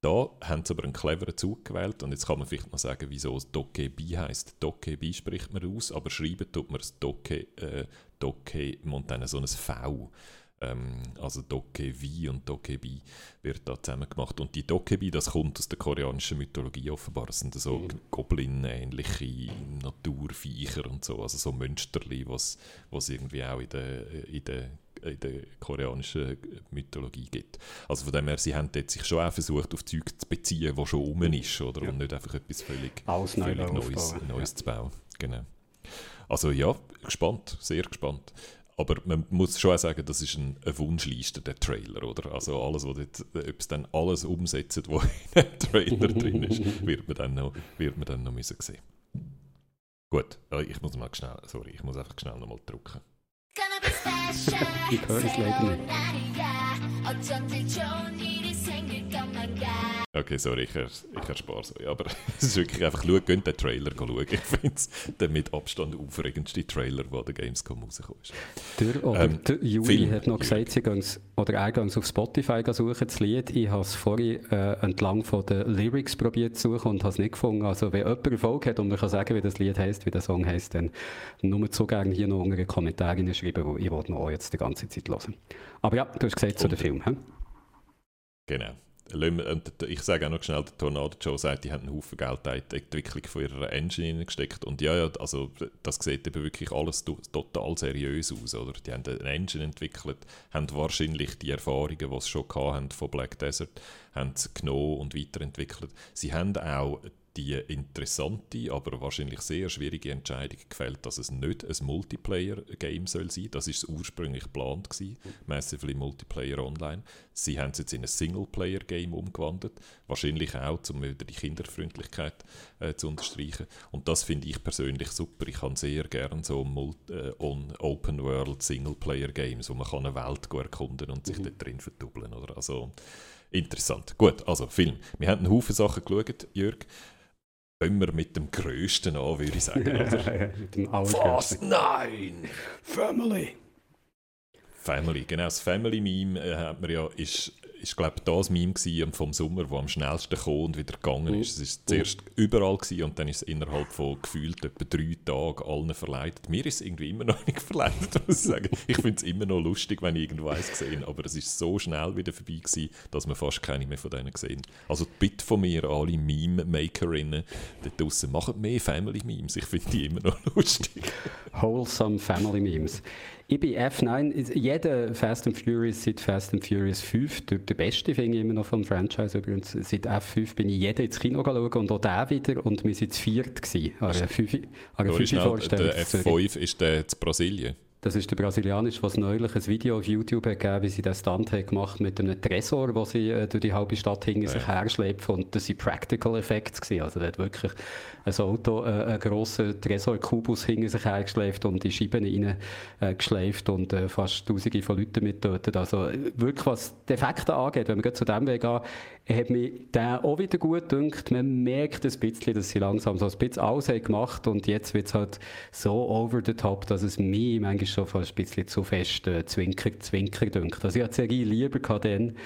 Da haben sie aber einen cleveren Zug gewählt und jetzt kann man vielleicht noch sagen, wieso es Dokebi heisst. Dokebi spricht man aus, aber schreiben tut man das Doke, äh, Doke und dann so ein V. Ähm, also Dokevi und Dokebi wird da zusammen gemacht. Und die Dokebi, das kommt aus der koreanischen Mythologie offenbar. Das sind so Mhm. Goblin-ähnliche Naturviecher und so, also so Mönsterli, was was irgendwie auch in der, in der in der koreanischen Mythologie gibt. Also von dem her, sie haben dort sich schon auch versucht, auf Zeug zu beziehen, was schon rum ist, oder? Ja. Und nicht einfach etwas völlig, Alles völlig Neues. Neues zu bauen. Genau. Also ja, gespannt, sehr gespannt. Aber man muss schon auch sagen, das ist ein, eine Wunschliste, der Trailer, oder? Also alles, was dort, ob es dann alles umsetzt, was in dem Trailer drin ist, wird man dann noch, wird man dann noch müssen sehen. Gut, äh, ich muss mal schnell, sorry, ich muss einfach schnell nochmal drücken. Ich höre es leider nicht. Okay, sorry, ich, ich erspare es euch. Aber es ist wirklich einfach, schaut, geht den Trailer schauen. Ich finde es der mit Abstand aufregendste Trailer, der der Gamescom rausgekommen ist. Der, oder Ähm, der Juli Film, hat noch gesagt, sie gehen oder er auf Spotify suchen, das Lied. Ich habe es vorhin äh, entlang von den Lyrics probiert zu suchen und habe es nicht gefunden. Also wenn jemand Erfolg hat und man kann sagen, wie das Lied heisst, wie der Song heisst, dann nur zu gerne hier noch unter den Kommentaren schreiben, wo ich will noch jetzt die ganze Zeit hören. Aber ja, du hast gesagt zu dem Film. He? Genau. Und Ich sage auch noch schnell, der Tornado Joe sagt, die haben einen Haufen Geld in die Entwicklung von ihrer Engine gesteckt. Und ja, ja, also das sieht eben wirklich alles to- total seriös aus. Oder? Die haben eine Engine entwickelt, haben wahrscheinlich die Erfahrungen, die sie schon hatten von Black Desert, haben sie genommen und weiterentwickelt. Sie haben auch die interessante, aber wahrscheinlich sehr schwierige Entscheidung gefällt, dass es nicht ein Multiplayer-Game soll sein. Das ist ursprünglich geplant gewesen, Massively Multiplayer Online. Sie haben es jetzt in ein Singleplayer-Game umgewandelt, wahrscheinlich auch, um wieder die Kinderfreundlichkeit äh, zu unterstreichen. Und das finde ich persönlich super. Ich kann sehr gerne so äh, on Open World Singleplayer-Games, wo man kann eine Welt erkunden und sich dort drin verdoppeln. Oder? Also interessant. Gut, also Film. Wir haben einen Haufen Sachen geschaut, Jörg. Wir mit dem Größten an, würde ich sagen. Oder? Mit dem Fast nein! Family! Family, genau. Das Family-Meme äh, hat man ja, ist, ist glaube das Meme gewesen vom Sommer, das am schnellsten kam und wieder gegangen ist. Es ist zuerst überall gewesen und dann ist es innerhalb von gefühlt etwa drei Tagen allen verleitet. Mir ist es irgendwie immer noch nicht verleitet, muss ich sagen. Ich finde es immer noch lustig, wenn ich irgendwo eins gesehen aber es ist so schnell wieder vorbei gewesen, dass man fast keine mehr von denen gesehen Also die Bitte von mir, alle Meme-Makerinnen da draussen, machen mehr Family-Memes. Ich finde die immer noch lustig. Wholesome Family Memes. Ich bin F9, ist- jeder Fast and Furious seit Fast and Furious 5, der, der beste finde ich immer noch vom Franchise übrigens, seit F5 bin ich jeden ins Kino schauen und auch der wieder und wir waren zu viert gewesen, an einer 5 an einer Sorry, 5 schnell, Vorstellung. der F5 ist der zu Brasilien. Das ist der brasilianische, was neulich ein Video auf YouTube hat gegeben, wie sie den Stunt hat gemacht mit einem Tresor, wo sie äh, durch die halbe Stadt hinter Ja. sich herschleppt und das sind Practical Effects gewesen. Also der hat wirklich ein Auto, äh, einen grossen Tresor-Kubus hinter sich hergeschleift und in Scheiben rein äh, und äh, fast tausende von Leuten mitgetötet. Also wirklich, was die Effekte angeht, wenn wir gerade zu dem Weg gehen, hat mich der auch wieder gut gedacht. Man merkt ein bisschen, dass sie langsam so ein bisschen alles haben gemacht und jetzt wird es halt so over the top, dass es mich manchmal schon fast ein bisschen zu fest äh, zwinker, zwinker dünkt. Also ich hatte Serie lieber dann,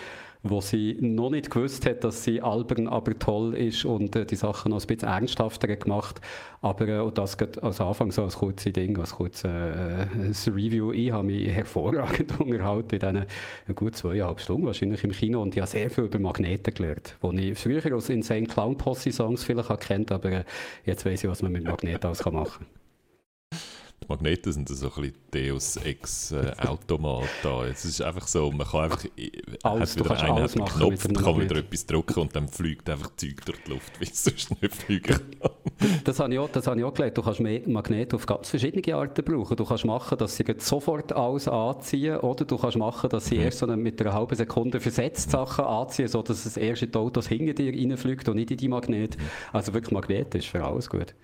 wo sie noch nicht gewusst hat, dass sie albern, aber toll ist und äh, die Sachen noch ein bisschen ernsthafter gemacht. Aber äh, und das geht als Anfang so als kurzes Ding, als kurzes äh, Review. Ich habe mich hervorragend unterhalten in diesen äh, gut zweieinhalb Stunden wahrscheinlich im Kino und ich habe sehr viel über Magneten gelernt, die ich früher aus Insane Clown Posse Songs vielleicht kennt, aber äh, jetzt weiß ich, was man mit Magneten alles kann machen Die Magneten sind so ein bisschen Deus Ex äh, Automat da. Es ist einfach so, man kann einfach, Alles, hat wieder einer alles einen Knopf, kann man wieder Magnet. etwas drücken und dann fliegt einfach Zeug durch die Luft, wie es sonst nicht fliegen kann. Das habe ich auch, das habe ich auch gelernt. Du kannst Ma- Magnete auf ganz verschiedene Arten brauchen. Du kannst machen, dass sie sofort alles anziehen oder du kannst machen, dass sie erst so eine, mit einer halben Sekunde versetzt Sachen anziehen, sodass es erst in die Autos hinter dir reinfliegt und nicht in die Magnete. Also wirklich Magnete ist für alles gut.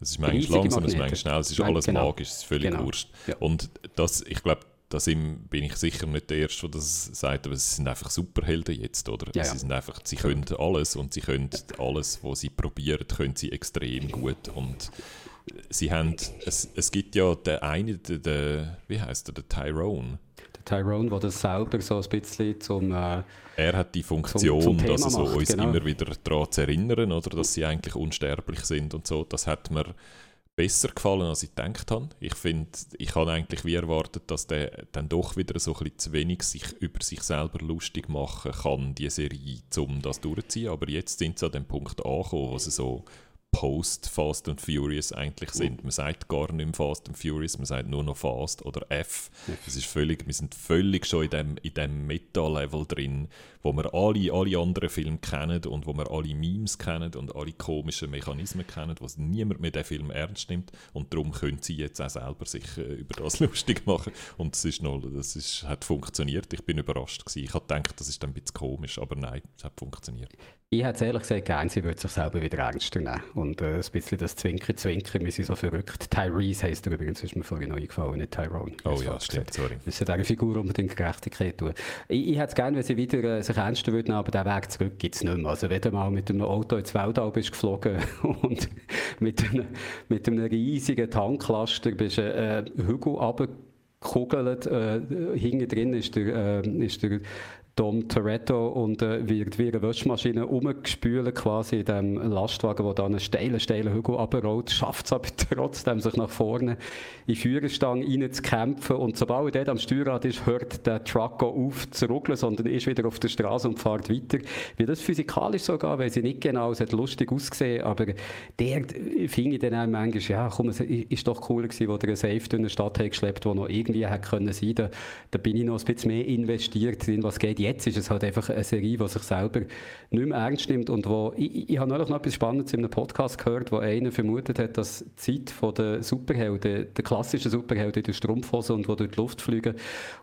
Es ist manchmal langsam, es ist manchmal schnell, es ist alles genau. magisch, es ist völlig Genau. wurscht. Ja. Und das, ich glaube, da bin ich sicher nicht der Erste, der das sagt, aber es sind einfach Superhelden jetzt, oder? Ja, sie ja. sind einfach, sie können alles und sie können alles, was sie probieren, können sie extrem gut und sie haben, es, es gibt ja den einen, den, den, wie heißt der, der Tyrone, Der Tyrone, der das selber so ein bisschen zum... Äh, er hat die Funktion, zum Thema dass er so macht, uns genau. immer wieder daran zu erinnern, oder, dass sie eigentlich unsterblich sind und so. Das hat mir besser gefallen, als ich gedacht habe. Ich finde, ich habe eigentlich wie erwartet, dass der dann doch wieder so ein bisschen zu wenig sich über sich selber lustig machen kann, die Serie, um das durchzuziehen. Aber jetzt sind sie an dem Punkt angekommen, wo sie so Post Fast and Furious eigentlich sind. Man sagt gar nicht mehr Fast and Furious, man sagt nur noch Fast oder F. Es ist völlig, wir sind völlig schon in dem, in dem Meta-Level drin, wo wir alle, alle anderen Filme kennen und wo wir alle Memes kennen und alle komischen Mechanismen kennen, was niemand mehr den Film ernst nimmt und darum können sie jetzt auch selber sich äh, über das lustig machen und das, ist noch, das ist, hat funktioniert. Ich bin überrascht gewesen. Ich habe gedacht, das ist ein bisschen komisch, aber nein, es hat funktioniert. Ich hätte es ehrlich gesagt gern, sie würde sich selber wieder ernster nehmen. Und äh, ein bisschen das Zwinker, Zwinker, wir sind so verrückt. Tyrese heisst er übrigens, ist mir vorhin noch eingefallen, nicht Tyrone. Oh ja, stimmt, gesagt. sorry. Wir müssen dieser Figur unbedingt Gerechtigkeit tun. Ich, ich hätte es gerne, wenn sie wieder äh, sich ernster würden, aber den Weg zurück gibt es nicht mehr. Also wenn du mal mit einem Auto ins Weltall bist geflogen und mit einem, mit einem riesigen Tanklaster bist äh, Hügel runtergekugelt, äh, hinten drin ist der, äh, ist der Dom Toretto und äh, wird wie eine Waschmaschine umgespült quasi in dem Lastwagen, der dann einen steilen, steilen Hügel runterrollt, schafft es aber trotzdem, sich nach vorne in die Führerstange reinzukämpfen und sobald er am Steuerrad ist, hört der Truck auf zu ruckeln, sondern ist wieder auf der Straße und fährt weiter. Wie das physikalisch so geht, weiß ich nicht genau, es hat lustig ausgesehen, aber der finde ich dann auch manchmal, ja komm, es ist doch cooler gewesen, wo der einen Safe durch eine Stadt hat geschleppt, wo noch irgendwie hätte können sein, da, da bin ich noch ein bisschen mehr investiert drin, was geht. Jetzt ist es halt einfach eine Serie, die sich selber nicht mehr ernst nimmt und wo, ich, ich, habe neulich noch etwas Spannendes in einem Podcast gehört, wo einer vermutet hat, dass die Zeit von der Superhelden, der klassischen Superhelden in der Strumpfhose und die durch die Luft fliegen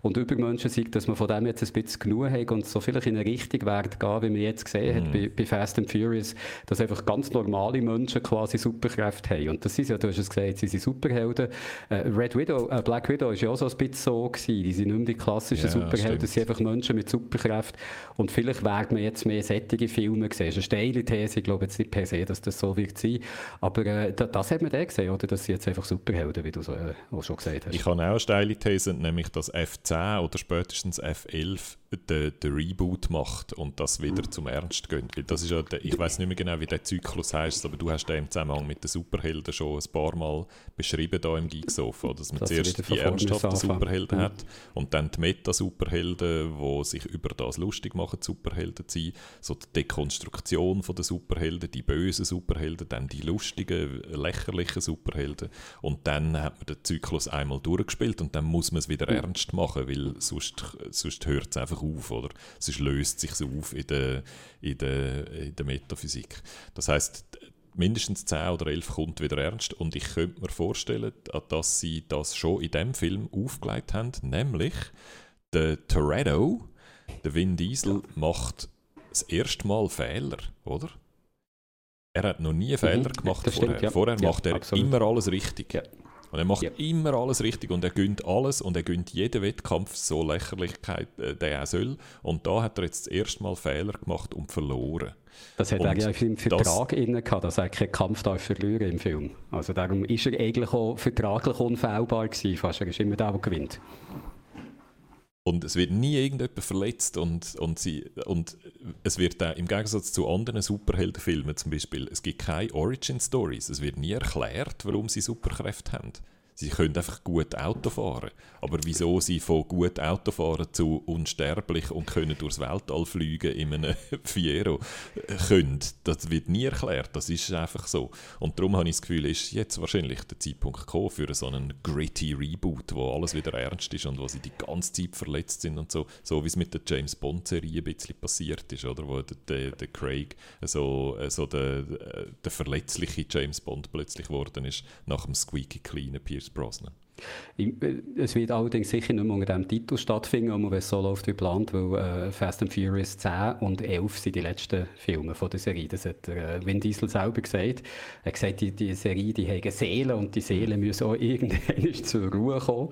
und Übermenschen sind, dass man von dem jetzt ein bisschen genug hat und so vielleicht in eine Richtung wird gehen, wie man jetzt gesehen hat bei, bei Fast and Furious, dass einfach ganz normale Menschen quasi Superkräfte haben. Und das ist ja, du hast es gesagt, sie sind Superhelden. Äh, Red Widow, äh, Black Widow ist ja auch so ein bisschen so gewesen. Die sind nicht mehr die klassischen Ja, Superhelden, stimmt. das sind einfach Menschen mit Superkräften. Und vielleicht werden wir jetzt mehr sättige Filme sehen. Das ist eine steile These, ich glaube jetzt nicht per se, dass das so wird sein. Aber äh, da, das hat man dann gesehen, oder? Dass sie jetzt einfach Superhelden, wie du so, äh, auch schon gesagt hast. Ich habe auch eine steile These, nämlich dass F10 oder spätestens F11 den, den Reboot macht und das wieder zum Ernst geht. Weil das ist ja der, ich weiß nicht mehr genau, wie der Zyklus heißt, aber du hast den im Zusammenhang mit den Superhelden schon ein paar Mal beschrieben da im Geeksofa, dass man Dass zuerst die ernsthaften. Superhelden Mhm. hat und dann die Meta-Superhelden, die sich über das lustig machen, Superhelden zu sein, so die Dekonstruktion von der Superhelden, die bösen Superhelden, dann die lustigen, lächerlichen Superhelden und dann hat man den Zyklus einmal durchgespielt und dann muss man es wieder ernst machen, weil sonst, sonst hört es einfach auf, oder? Sonst löst sich auf in der, in der, in der Metaphysik. Das heißt, mindestens 10 oder 11 kommt wieder ernst und ich könnte mir vorstellen, dass sie das schon in dem Film aufgelegt haben, nämlich der Toretto, der Vin Diesel, macht das erste Mal Fehler, oder? Er hat noch nie Fehler gemacht stimmt, vorher. ja. Vorher Ja, macht er absolut. immer alles richtig. Ja. Und er macht Ja. immer alles richtig und er gönnt alles und er gönnt jeden Wettkampf, so Lächerlichkeit äh, der auch soll. Und da hat er jetzt das erste Mal Fehler gemacht und verloren. Das hat Und er ja im das- Vertrag inne gehabt, dass er keinen Kampf darf verlieren im Film. Also darum ist er eigentlich auch vertraglich unfehlbar gewesen, fast. Er ist immer der, der gewinnt. Und es wird nie irgendjemand verletzt und, und, sie, und es wird auch, im Gegensatz zu anderen Superheldenfilmen zum Beispiel, es gibt keine Origin-Stories. Es wird nie erklärt, warum sie Superkräfte haben. Sie können einfach gut Auto fahren. Aber wieso sie von gut Auto fahren zu unsterblich und können durchs Weltall fliegen in einem Fiero können, das wird nie erklärt. Das ist einfach so. Und darum habe ich das Gefühl, ist jetzt wahrscheinlich der Zeitpunkt gekommen für so einen gritty Reboot, wo alles wieder ernst ist und wo sie die ganze Zeit verletzt sind und so. So wie es mit der James Bond-Serie ein bisschen passiert ist, oder? Wo der, der, der Craig so, so der, der verletzliche James Bond plötzlich geworden ist, nach dem squeaky cleanen Pierce Brosnan. Ich- äh, Es wird allerdings sicher nicht mehr unter diesem Titel stattfinden, wenn es so läuft wie geplant, weil äh, Fast and Furious 10 und 11 sind die letzten Filme von der Serie. Das hat der, äh, Vin Diesel selber gesagt. Er hat gesagt, die, die Serie die haben Seele und die Seele müssen auch irgendwann zur Ruhe kommen.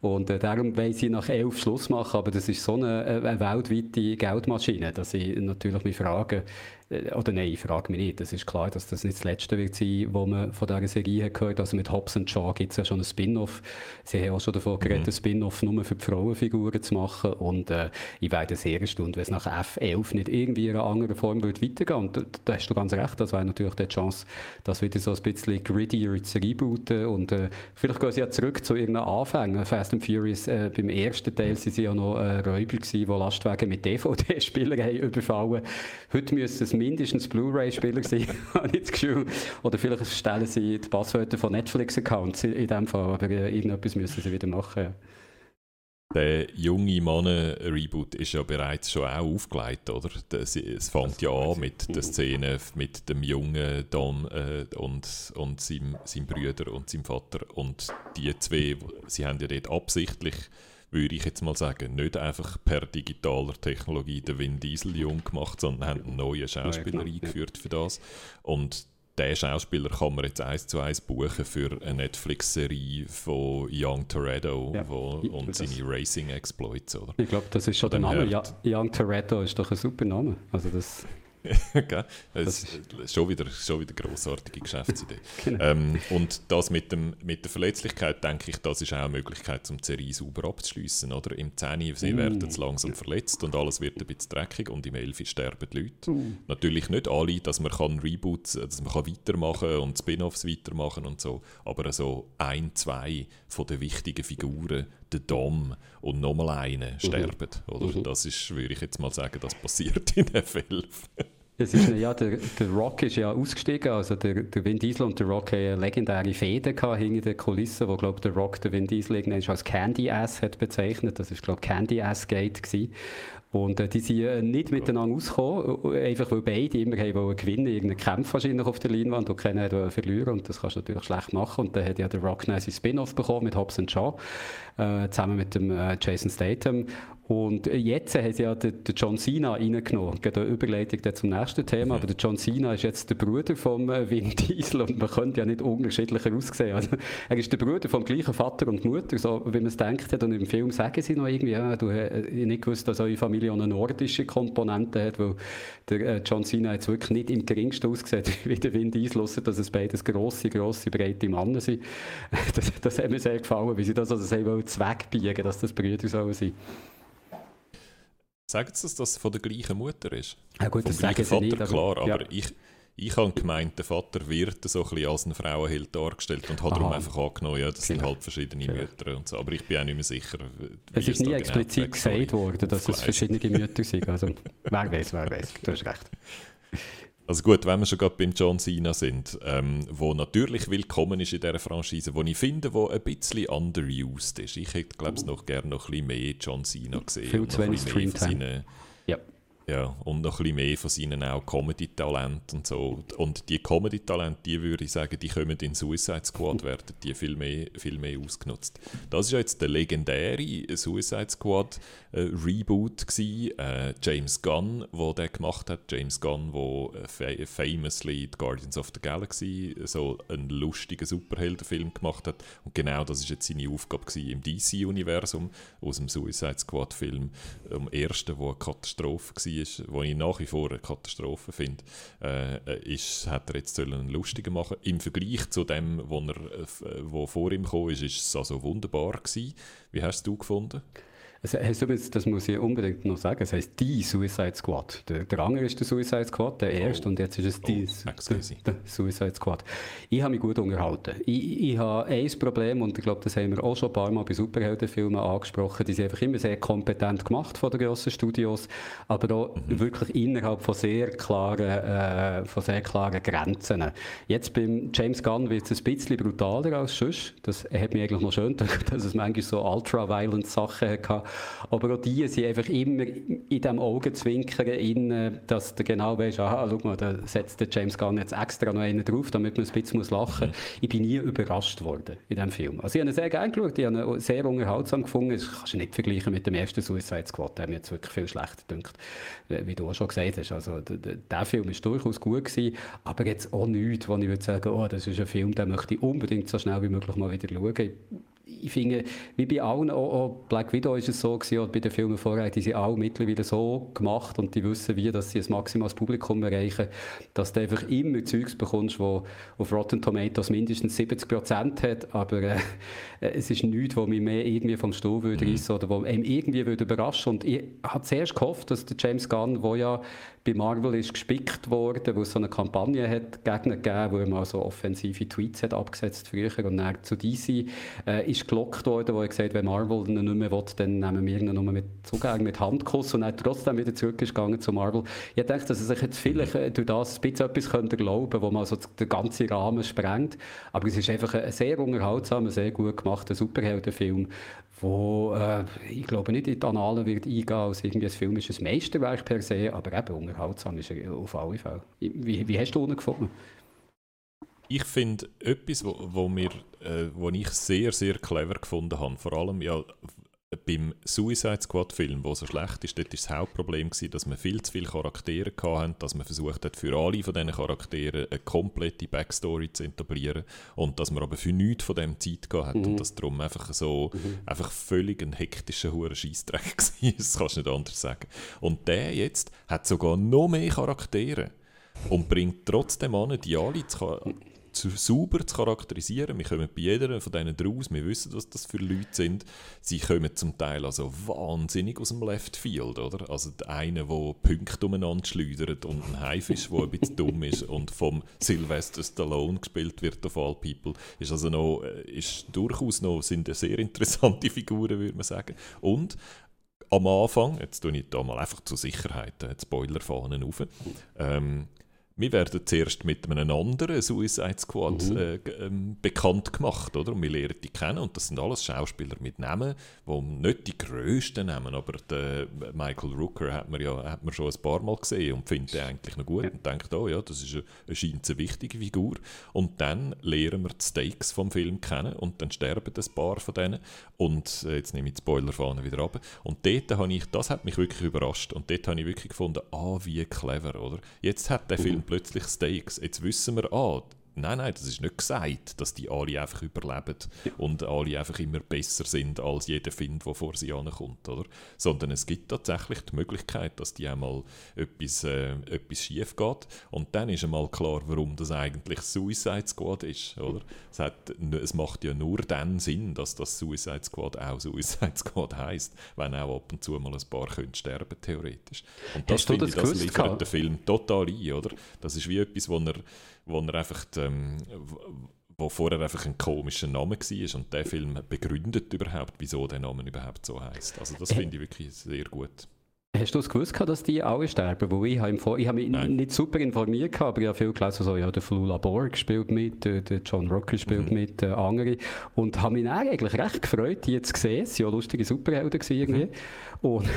Und äh, darum wollen sie nach 11 Schluss machen, aber das ist so eine, äh, eine weltweite Geldmaschine, dass ich natürlich mich frage, äh, oder nein, ich frage mich nicht. Es ist klar, dass das nicht das Letzte wird sein, was man von dieser Serie hat gehört. Also mit Hobbs and Shaw gibt es ja schon einen Spin-off. Sie haben auch schon davon geredet, einen Spin-off nur für die Frauenfiguren zu machen. Und äh, ich wäre sehr erstaunt, wenn es nach F11 nicht irgendwie in einer anderen Form würde weitergehen. Und da, da hast du ganz recht, das wäre natürlich die Chance, das wieder so ein bisschen grittier zu rebooten. Und äh, vielleicht gehen sie ja zurück zu ihren Anfängen. Fast and Furious, äh, beim ersten Teil waren sie ja noch äh, Räuber gewesen, die Lastwagen mit DVD-Spielern haben überfallen. Heute müssen es mindestens Blu-ray-Spieler sein, habe ich das Gefühl. Oder vielleicht stellen sie die Passwörter von Netflix-Accounts in dem Fall, aber äh, irgendetwas müssen sie wieder machen. Der junge Mann-Reboot ist ja bereits schon auch aufgelegt, oder? Das, es fängt ja an mit der Szene mit dem jungen Dom äh, und, und seinem, seinem Bruder und seinem Vater. Und die zwei, sie haben ja dort absichtlich, würde ich jetzt mal sagen, nicht einfach per digitaler Technologie den Vin Diesel jung gemacht, sondern haben einen neuen Schauspieler genau, eingeführt für das. Und den Schauspieler kann man jetzt eins zu eins buchen für eine Netflix-Serie von Young Toretto Ja. wo, und seine Racing-Exploits, oder? Ich glaube, das ist schon der Name. Ja, Young Toretto ist doch ein super Name. Also das, Es ist schon wieder, schon wieder grossartige Geschäftsidee. Genau. ähm, und das mit, dem, mit der Verletzlichkeit, denke ich, das ist auch eine Möglichkeit, um die Serie sauber abzuschliessen. Oder? Im 10. sie Mm. werden jetzt langsam verletzt und alles wird ein bisschen dreckig und im 11. sterben die Leute. Mm. Natürlich nicht alle, dass man kann Reboots, dass man kann weitermachen und Spin-Offs weitermachen und so, aber so ein, zwei von den wichtigen Figuren, der Dom und nochmal eine, Mhm. sterben. Oder? Das ist, würde ich jetzt mal sagen, das passiert in F11. Es ist, ja, der, der Rock ist ja ausgestiegen, also der, der Vin Diesel und der Rock haben eine legendäre Fehde gehabt hinter den Kulissen, wo, glaube der Rock der Vin Diesel irgendwann als Candy Ass hat bezeichnet. Das ist, glaube Candy Ass Gate gewesen. Und äh, die sind äh, nicht miteinander ausgekommen, äh, einfach weil beide immer haben wollen gewinnen, irgendeinen Kampf wahrscheinlich auf der Leinwand und keiner wollen verlieren und das kannst du natürlich schlecht machen. Und dann hat ja der Rock seinen Spin-Off bekommen mit Hobbs Shaw, äh, zusammen mit dem äh, Jason Statham. Und äh, jetzt haben sie ja den, den John Cena reingenommen. Geht eine Überleitung dann zum nächsten Thema. Aber der John Cena ist jetzt der Bruder von äh, Vin Diesel und man könnte ja nicht unterschiedlicher aussehen. Also, er ist der Bruder vom gleichen Vater und Mutter, so wie man es denkt. Und im Film sagen sie noch irgendwie, ja, du hast nicht gewusst, dass eure Familie auch eine nordische Komponente hat, weil der äh, John Cena jetzt wirklich nicht im geringsten aussieht wie der Diesel, ausser dass es beides grosse, grosse, breite Männer sind. Das, das hat mir sehr gefallen, wie sie das also sehr wollen zweckbiegen, dass das Brüder sollen sein. Sagen Sie, dass das von der gleichen Mutter ist? Ja gut, Vom das sagen sie Vater, nicht, aber- klar, ja. aber ich, ich habe gemeint, der Vater wird so ein bisschen als ein Frauenheld dargestellt und habe darum einfach angenommen, ja, das sind Genau. halt verschiedene Genau. Mütter und so. Aber ich bin auch nicht mehr sicher, Es ist nie genau explizit gesagt worden, dass es verschiedene Mütter sind. Also, wer weiß, wer weiß. Du hast recht. Also gut, wenn wir schon gerade beim John Cena sind, ähm, wo natürlich willkommen ist in dieser Franchise, wo ich finde, wo ein bisschen underused ist. Ich hätte, glaube ich, noch gerne noch ein bisschen mehr John Cena gesehen. Viel zu wenig seinen- Ja. Ja, und noch ein bisschen mehr von seinen auch Comedy-Talenten und so. Und die Comedy-Talente, die würde ich sagen, die kommen in Suicide Squad, werden die viel mehr, viel mehr ausgenutzt. Das ist ja jetzt der legendäre Suicide Squad äh, Reboot gewesen. Äh, James Gunn, wo der gemacht hat. James Gunn, wo äh, fa famously die Guardians of the Galaxy so einen lustigen Superheldenfilm gemacht hat. Und genau das ist jetzt seine Aufgabe gewesen im DC-Universum aus dem Suicide Squad-Film, am ersten, wo eine Katastrophe war, wo ich nach wie vor eine Katastrophe finde, äh, ist, hat er jetzt einen lustigen machen. Im Vergleich zu dem, wo, er, äh, wo vor ihm kam, ist, ist es also wunderbar gewesen. Wie hast du gefunden? Es heisst übrigens, das muss ich unbedingt noch sagen, es heisst die Suicide Squad. Der, der andere ist der Suicide Squad, der erste, und jetzt ist es die Oh, excuse. der, der Suicide Squad. Ich habe mich gut unterhalten. Ich, ich habe ein Problem, und ich glaube, das haben wir auch schon ein paar Mal bei Superheldenfilmen angesprochen, die sind einfach immer sehr kompetent gemacht von den grossen Studios, aber auch wirklich innerhalb von sehr klaren, äh, von sehr klaren Grenzen. Jetzt beim James Gunn wird es ein bisschen brutaler als sonst. Das hat mich eigentlich noch schön gedacht, dass es manchmal so ultra-violent Sachen hatte. Aber auch die sind einfach immer in diesem Augenzwinkern, in, dass du genau weißt, aha, schau mal, da setzt der James Gunn jetzt extra noch einen drauf, damit man ein bisschen muss lachen muss. Ich bin nie überrascht worden in diesem Film. Also ich habe ihn sehr gerne geschaut, ich habe ihn sehr unterhaltsam gefunden. Das kannst du nicht vergleichen mit dem ersten Suicide Squad, der mir jetzt wirklich viel schlechter dünkt, wie du auch schon gesagt hast. Also der, Film ist durchaus gut gewesen, aber jetzt auch nichts, wo ich würde sagen, oh, das ist ein Film, den möchte ich unbedingt so schnell wie möglich mal wieder schauen. Ich, finde, wie bei allen, auch, auch Black Widow ist es so gewesen, oder bei den Filmen vorher, die sind auch mittlerweile so gemacht und die wissen, wie dass sie ein maximales Publikum erreichen, dass du einfach immer Zeugs bekommst, wo auf Rotten Tomatoes mindestens 70% hat, aber äh, es ist nichts, was mich mehr irgendwie vom Stuhl würde reissen oder wo einem irgendwie würde überraschen. Und ich habe zuerst gehofft, dass der James Gunn, der ja bei Marvel ist gespickt worden, wo es so eine Kampagne hat Gegner gegeben, wo er mal so offensive Tweets hat abgesetzt früher und dann zu DC äh, ist gelockt worden, wo er gesagt hat, wenn Marvel ihn nicht mehr will, dann nehmen wir ihn nur mit Zugang mit Handkuss und er trotzdem wieder zurück ist gegangen zu Marvel. Ich dachte, dass er sich jetzt vielleicht äh, durch das ein bisschen etwas könnte glauben, wo man so den ganzen Rahmen sprengt, aber es ist einfach ein sehr unterhaltsamer, sehr gut gemachter Superheldenfilm, wo äh, ich glaube nicht in die Annalen wird eingehen als irgendwie ein filmisches Meisterwerk per se, aber eben unterhaltsam ist auf alle Fälle. Wie, wie hast du ihn gefunden? Ich finde etwas, wo, wo, äh, ich sehr, sehr clever gefunden habe, vor allem ja beim Suicide Squad Film, wo so schlecht ist, dort war das Hauptproblem, gewesen, dass man viel zu viele Charaktere hatten, dass man versucht hat, für alle von diesen Charakteren eine komplette Backstory zu etablieren und dass man aber für nichts von dem Zeit gehabt hat Mhm. und dass darum einfach so einfach völlig ein hektischer hure Scheissdreck war, das kannst du nicht anders sagen. Und der jetzt hat sogar noch mehr Charaktere und bringt trotzdem an, die alle zu, zu, sauber zu charakterisieren. Wir kommen bei jeder von denen draus, wir wissen, was das für Leute sind. Sie kommen zum Teil also wahnsinnig aus dem Left Field, oder? Also der eine, der Punkte umeinander schleudert und ein Haifisch, der ein bisschen dumm ist und vom Sylvester Stallone gespielt wird auf All People, ist also noch, äh, ist durchaus noch, sind eine sehr interessante Figuren, würde man sagen. Und am Anfang, jetzt tue ich da mal einfach zur Sicherheit äh, die Spoilerfahnen auf, ähm, wir werden zuerst mit einem anderen Suicide Squad äh, g- ähm, bekannt gemacht, oder? Und wir lernen die kennen und das sind alles Schauspieler mit Namen, die nicht die grössten Namen, aber der Michael Rooker hat man ja hat man schon ein paar Mal gesehen und findet den eigentlich noch gut und denkt, oh ja, das ist eine, eine scheint eine wichtige Figur. Und dann lernen wir die Stakes vom Film kennen und dann sterben ein paar von denen und äh, jetzt nehme ich die Spoilerfahne wieder ab. Und dort habe ich, das hat mich wirklich überrascht und dort habe ich wirklich gefunden, ah, wie clever, oder? Jetzt hat der Film plötzlich Stakes. Jetzt wissen wir, ah, nein, nein, das ist nicht gesagt, dass die alle einfach überleben und alle einfach immer besser sind als jeder Find, der vor sie ankommt, oder? Sondern es gibt tatsächlich die Möglichkeit, dass die einmal etwas, äh, etwas schief geht und dann ist einmal klar, warum das eigentlich Suicide Squad ist, oder? Es, hat, es macht ja nur dann Sinn, dass das Suicide Squad auch Suicide Squad heißt, wenn auch ab und zu mal ein paar können sterben theoretisch. Und das Hast du finde das ich, das liefert den Film total ein, oder? Das ist wie etwas, wo er, wo er einfach, ähm, wo vorher einfach ein komischer Name war und der Film begründet überhaupt, wieso der Name überhaupt so heißt. Also das Äh, finde ich wirklich sehr gut. Hast du es gewusst, gehabt, dass die alle sterben? Wo ich habe, Vor- ich habe mich Nein. nicht super informiert, gehabt, aber ich habe viel gelesen, so, ja, der Flula Borg spielt mit, der, der John Rocker spielt Mhm. mit, der andere. Und habe mich dann eigentlich recht gefreut, die jetzt zu sehen. Es waren ja lustige Superhelden gewesen irgendwie. Mhm. Und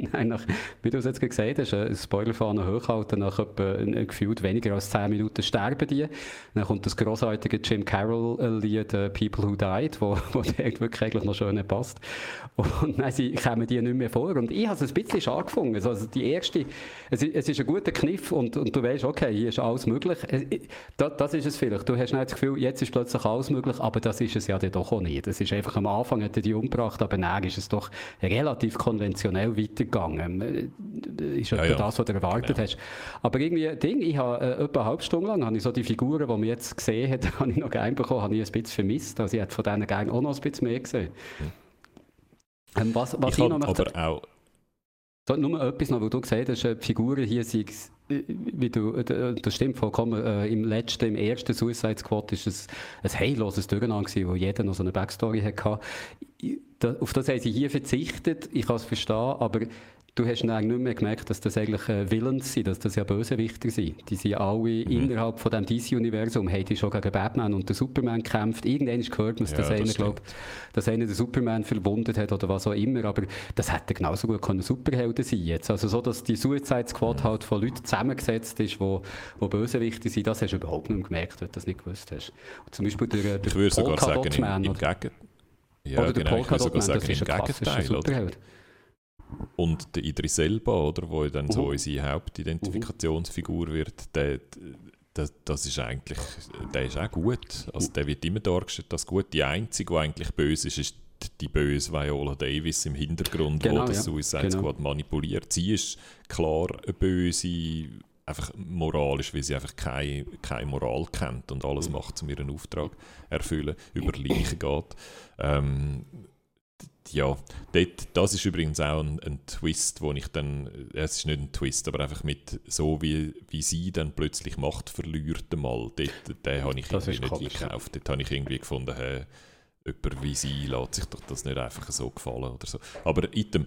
Nach, wie du es jetzt gesagt hast, ein Spoilerfahne hochhalten, nach etwa äh, gefühlt weniger als 10 Minuten sterben die. Dann kommt das grossartige Jim Carroll-Lied äh, «People Who Died», wo, wo wirklich eigentlich noch schön passt. Und dann sie, kommen die nicht mehr vor. Und ich habe es ein bisschen schade gefunden. Also die erste, es, es ist ein guter Kniff und, und du weißt, okay, hier ist alles möglich. Äh, Das, das ist es vielleicht. Du hast nicht das Gefühl, jetzt ist plötzlich alles möglich, aber das ist es ja doch auch nicht. Es ist einfach am Anfang hat er die umgebracht, aber dann ist es doch relativ konventionell weitergegangen. Äh, Ist etwa ja. das, was du erwartet Genau. hast. Aber irgendwie, Ding, ich habe äh, etwa eine halbe Stunde lang habe ich so die Figuren, die man jetzt gesehen hat, habe ich noch gerne bekommen, habe ich ein bisschen vermisst. Also ich hätte von denen gerne auch noch ein bisschen mehr gesehen. Ähm, was, was ich ich, habe noch möchte, aber auch so, nur etwas noch, wo du gesagt hast, äh, die Figuren hier sind, äh, wie du, äh, das stimmt vollkommen, äh, im letzten, im ersten Suicide Squad ist es ein heilloses Durcheinander gewesen, wo jeder noch so eine Backstory hatte. Da- Auf das haben sie hier verzichtet, ich kann es verstehen, aber du hast dann nicht mehr gemerkt, dass das eigentlich äh, Villains sind, dass das ja Bösewichter sind. Die sind alle innerhalb von dem DC-Universum, haben die schon gegen Batman und den Superman gekämpft. Irgendwann gehört, dass Ja, das das einer, glaub, dass einer den Superman verwundet hat oder was auch immer, aber das hätte genauso gut können Superhelden sein jetzt. Also so, dass die Suicide Squad Mhm. halt von Leuten zusammengesetzt ist, wo, wo Bösewichte sind, das hast du überhaupt nicht mehr gemerkt, wenn du das nicht gewusst hast. Und zum Beispiel der, der Ich würde sogar sagen, im, Man im. Ja, oder der genau, ich Polka würde Dot sogar Man, sagen, das ist ein klassischer Gegenteil. Oder? Und der Idris Elba, oder, wo dann so Mhm. unsere Hauptidentifikationsfigur wird, der, der, das ist eigentlich, der ist auch gut. Also der wird immer dargestellt als gut. Die Einzige, die eigentlich böse ist, ist die böse Viola Davis im Hintergrund, Genau, wo das ja. Suicide Genau. Squad manipuliert. Sie ist klar eine böse, einfach moralisch, weil sie einfach keine, keine Moral kennt und alles macht, um ihren Auftrag erfüllen, über Leichen geht. Ähm, ja, dort, das ist übrigens auch ein, ein Twist, wo ich dann, äh, es ist nicht ein Twist, aber einfach mit so wie, wie sie dann plötzlich Macht verliert einmal, dort, den habe ich Das irgendwie nicht gekauft. Dort habe ich irgendwie gefunden, hey, jemand wie sie lässt sich doch das nicht einfach so gefallen oder so. Aber item,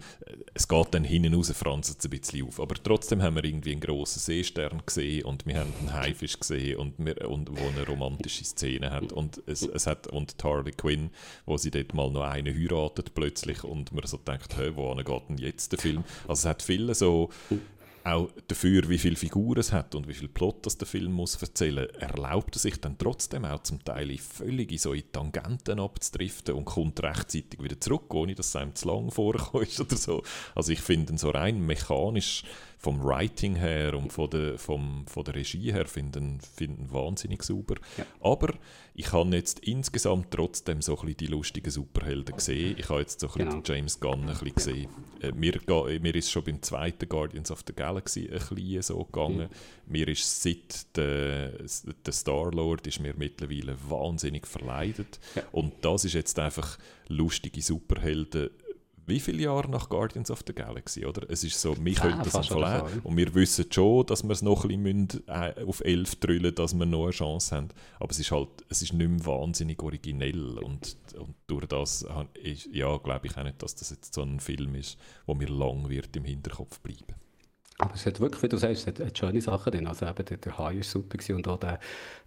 es geht dann hinten raus, franzt es ein bisschen auf. Aber trotzdem haben wir irgendwie einen grossen Seestern gesehen und wir haben einen Haifisch gesehen und, wir, und wo eine romantische Szene hat. Und es, es hat und Harley Quinn, wo sie dort mal noch einen heiratet plötzlich und man so denkt, hey, wo geht denn jetzt der Film? Also es hat viele so auch dafür, wie viele Figuren es hat und wie viel Plot das der Film muss erzählen, erlaubt er sich dann trotzdem auch zum Teil völlig in so Tangenten abzudriften und kommt rechtzeitig wieder zurück, ohne dass es einem zu lang vorkommt oder so. Also ich finde so rein mechanisch vom Writing her und von der, vom, von der Regie her finde ihn, find ihn wahnsinnig sauber. Aber ich habe jetzt insgesamt trotzdem so ein bisschen die lustigen Superhelden gesehen. Ich habe jetzt so ein bisschen Genau. James Gunn ein bisschen gesehen. Äh, mir, ga- mir ist schon beim zweiten Guardians of the Galaxy ein bisschen so gegangen. Mir ist seit der, der Star-Lord ist mir mittlerweile wahnsinnig verleidet. Ja. Und das ist jetzt einfach lustige Superhelden. Wie viele Jahre nach Guardians of the Galaxy, oder? Es ist so, wir können das auch. so, ja. Und wir wissen schon, dass wir es noch ein bisschen müssen, äh, auf 11 drüllen dass wir noch eine Chance haben. Aber es ist halt, es ist nicht mehr wahnsinnig originell. Und, und durch das, ist, ja, glaube ich auch nicht, dass das jetzt so ein Film ist, wo mir lang wird im Hinterkopf bleiben. Aber es hat wirklich, wie du sagst, es hat, hat schöne Sachen drin. Also eben der, der Hai ist super gewesen und auch der,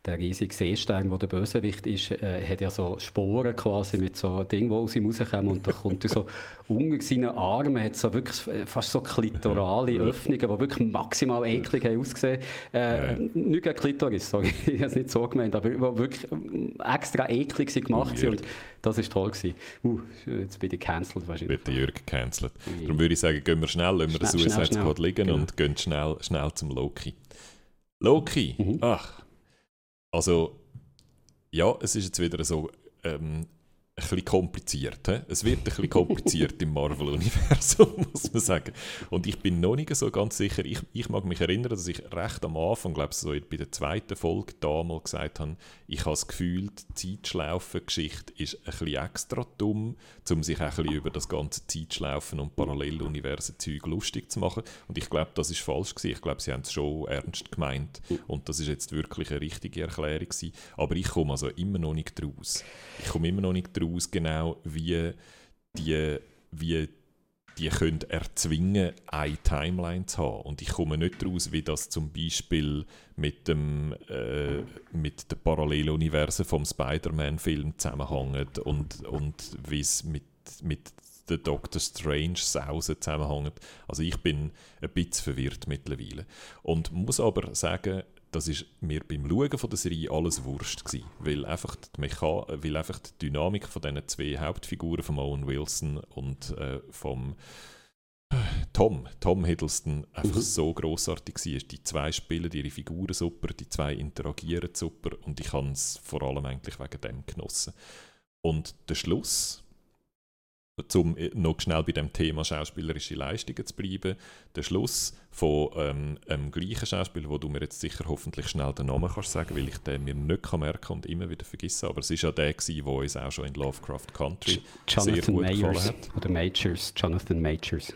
der riesige Seestern, wo der Bösewicht ist, äh, hat ja so Sporen quasi mit so Dingen, die aus ihm rauskommen und da kommt er so unter seinen Armen, hat so wirklich äh, fast so klitorale Öffnungen, die wirklich maximal eklig haben ausgesehen. Äh, Ja. Nicht gegen Klitoris, sorry, ich habe es nicht so gemeint, aber die wirklich ähm, extra eklig sind gemacht sind und das ist toll gewesen. Uh, jetzt bin ich cancelled wahrscheinlich. Wird der Jürgen gecancelt. Darum würde ich sagen, gehen wir schnell, lassen wir den Schnell, schnell, Suicide. Squad liegen Genau. und gehen schnell, schnell zum Loki. Loki, Mhm. ach. Also, ja, es ist jetzt wieder so ähm, ein bisschen kompliziert. He? Es wird ein bisschen kompliziert im Marvel-Universum, muss man sagen. Und ich bin noch nicht so ganz sicher. Ich, ich mag mich erinnern, dass ich recht am Anfang, glaube ich, so bei der zweiten Folge damals gesagt habe, ich habe das Gefühl, die Zeitschlaufen-Geschichte ist ein bisschen extra dumm, um sich auch ein bisschen über das ganze Zeitschlaufen und Paralleluniversen-Zeug lustig zu machen. Und ich glaube, das ist falsch gewesen. Ich glaube, sie haben es schon ernst gemeint. Und das ist jetzt wirklich eine richtige Erklärung gewesen. Aber ich komme also immer noch nicht draus. Ich komme immer noch nicht draus, genau wie die, wie die können erzwingen, eine Timeline zu haben. Und ich komme nicht daraus, wie das zum Beispiel mit dem äh, mit den Paralleluniversen vom Spider-Man-Film zusammenhängt und, und wie es mit, mit der Doctor Strange Sause zusammenhängen. Also ich bin ein bisschen verwirrt mittlerweile. Und muss aber sagen, das ist mir beim Schauen von der Serie alles Wurst gewesen, weil einfach die, Mecha weil einfach die Dynamik von diesen zwei Hauptfiguren von Owen Wilson und äh, vom Tom, Tom Hiddleston einfach Mhm. so großartig war. Die zwei spielen ihre Figuren super, die zwei interagieren super und ich habe es vor allem eigentlich wegen dem genossen. Und der Schluss, um noch schnell bei dem Thema schauspielerische Leistungen zu bleiben, der Schluss von ähm, einem gleichen Schauspieler, wo du mir jetzt sicher hoffentlich schnell den Namen kannst sagen, weil ich den mir nicht kann merken und immer wieder vergesse, aber es ist ja der gewesen, der uns auch schon in Lovecraft Country sehr Jonathan gut gefallen Mayers. hat. Oder Majors. Jonathan Majors.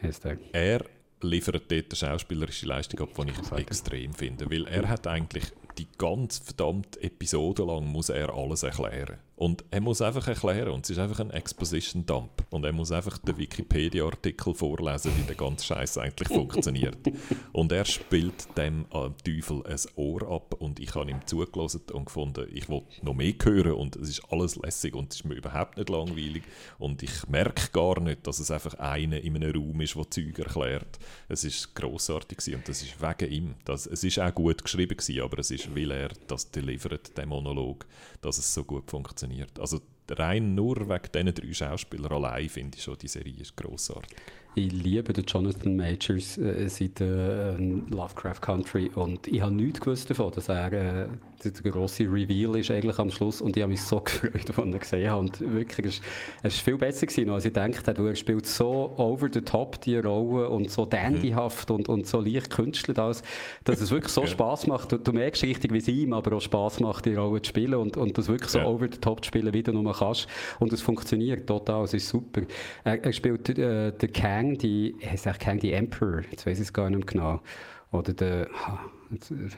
Heißt der. er liefert dort eine schauspielerische Leistung ab, die ich extrem finde. Weil er hat eigentlich die ganze verdammte Episode lang muss er alles erklären. Und er muss einfach erklären, und es ist einfach ein Exposition-Dump. Und er muss einfach den Wikipedia-Artikel vorlesen, wie der ganze Scheiß eigentlich funktioniert. Und er spielt dem am Teufel ein Ohr ab und ich habe ihm zugelassen und gefunden, ich will noch mehr hören und es ist alles lässig und es ist mir überhaupt nicht langweilig und ich merke gar nicht, dass es einfach einer in einem Raum ist, der Zeug erklärt. Es ist grossartig gewesen und das ist wegen ihm. Das, es ist auch gut geschrieben gewesen, aber es ist, weil er das delivert, der Monolog, dass es so gut funktioniert. Also rein nur wegen diesen drei Schauspielern allein finde ich schon, die Serie ist grossartig. Ich liebe den Jonathan Majors äh, seit äh, Lovecraft Country und ich habe nichts gewusst davon, dass er äh, der, grosse Reveal ist eigentlich am Schluss und ich habe mich so gefreut, als ich ihn gesehen habe und wirklich, es, ist viel besser gewesen, als ich gedacht habe, er spielt so over the top die Rolle und so dandyhaft und, und so leicht künstlich, dass, dass es wirklich so Ja. Spaß macht. Du, du merkst richtig, wie es ihm aber auch Spaß macht, die Rolle zu spielen und, und das wirklich so Ja. over the top zu spielen, wie du nur kannst. Und es funktioniert total, es ist super. Er, er spielt äh, den Kang, die, heißt Kang, die Emperor, jetzt weiß ich es gar nicht mehr genau. Oder der,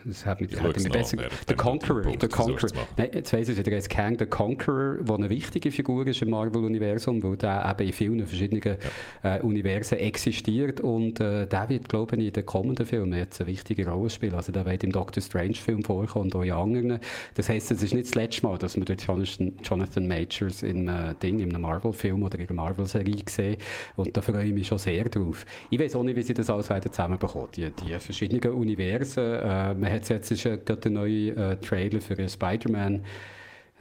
das hat Ich hat nach, besser, der Conqueror, Punkt der Conqueror. Nein, jetzt weiss ich wieder, er heißt Kang, der Conqueror, der eine wichtige Figur ist im Marvel-Universum, weil der eben in vielen verschiedenen äh, Universen existiert und äh, der wird, glaube ich, in den kommenden Filmen jetzt eine wichtige Rolle spielen. Also der wird im Doctor Strange-Film vorkommen und auch in anderen. Das heisst, es ist nicht das letzte Mal, dass wir den Jonathan, Jonathan Majors in, äh, Ding, in einem Marvel-Film oder in einer Marvel-Serie sehen und da freue ich mich schon sehr drauf. Ich weiß auch nicht, wie sie das alles weiter zusammenbekommen, die, die verschiedenen Universen. Äh, man hat jetzt ist gerade der neue äh, Trailer für Spider-Man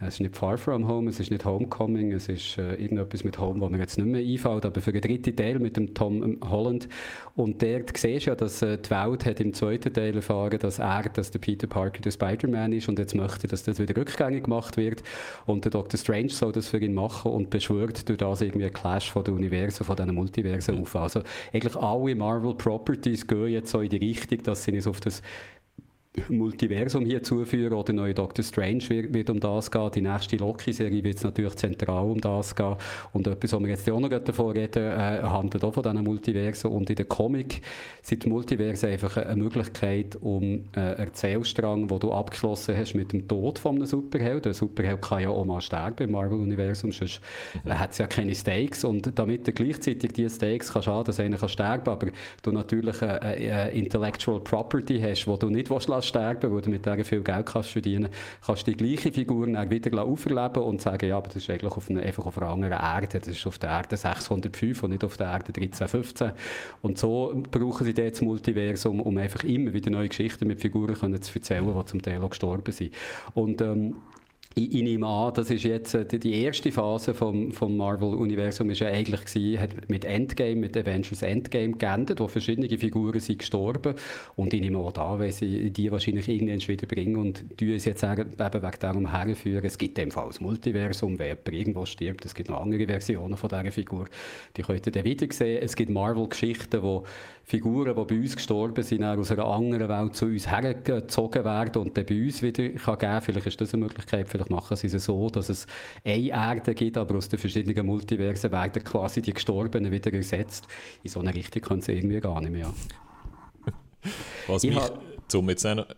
es ist nicht Far From Home, es ist nicht Homecoming, es ist äh, irgendetwas mit Home, wo mir jetzt nicht mehr einfällt, aber für den dritten Teil mit dem Tom Holland. Und dort siehst du ja, dass äh, die Welt hat im zweiten Teil erfahren, dass er, dass der Peter Parker der Spider-Man ist und jetzt möchte, dass das wieder rückgängig gemacht wird. Und der Doctor Strange soll das für ihn machen und beschwört durch das irgendwie einen Clash von den Universen, von diesen Multiversen auf. Also eigentlich alle Marvel-Properties gehen jetzt so in die Richtung, dass sie uns auf das Multiversum hier zuführen oder neue Doctor Strange wird, wird um das gehen. Die nächste Loki-Serie wird es natürlich zentral um das gehen. Und etwas, was wir jetzt auch noch davon reden, äh, handelt auch von diesen Multiversen. Und in der Comic sind die Multiversen einfach eine Möglichkeit, um äh, einen Erzählstrang, den du abgeschlossen hast mit dem Tod von einem Superheld. Ein Superheld kann ja auch mal sterben im Marvel-Universum, sonst äh, hat es ja keine Stakes. Und damit du gleichzeitig diese Stakes kannst haben, dass einer kann sterben aber du natürlich eine, eine Intellectual Property hast, wo du nicht willst lassen sterben weil du mit der viel Geld kannst verdienen kannst du die gleiche Figur wieder auferleben und sagen, ja, aber das ist eigentlich auf einer, einfach auf einer anderen Erde. Das ist auf der Erde 605 und nicht auf der Erde 1315. Und so brauchen sie das Multiversum, um einfach immer wieder neue Geschichten mit Figuren können zu erzählen, die zum Teil auch gestorben sind. Und ähm, ich, ich nehme an, das ist jetzt äh, die, die erste Phase vom, vom Marvel-Universum ist ja eigentlich gewesen, hat mit Endgame, mit Avengers Endgame geendet, wo verschiedene Figuren sind gestorben und ich nehme auch da, weil sie die wahrscheinlich irgendwann wieder bringen und die uns jetzt eben wegen darum herführen, es gibt im Fall das Multiversum, jemand irgendwo stirbt, es gibt noch andere Versionen von dieser Figur, die könnt ihr dann wieder sehen. Es gibt Marvel-Geschichten, wo Figuren, die bei uns gestorben sind, aus einer anderen Welt zu uns hergezogen werden und dann bei uns wieder kann geben. Vielleicht ist das eine Möglichkeit, vielleicht machen sie es so, dass es eine Erde gibt, aber aus den verschiedenen Multiversen werden quasi die Gestorbenen wieder ersetzt. In so eine Richtung können sie irgendwie gar nicht mehr. Was Ich mich, um jetzt noch, äh,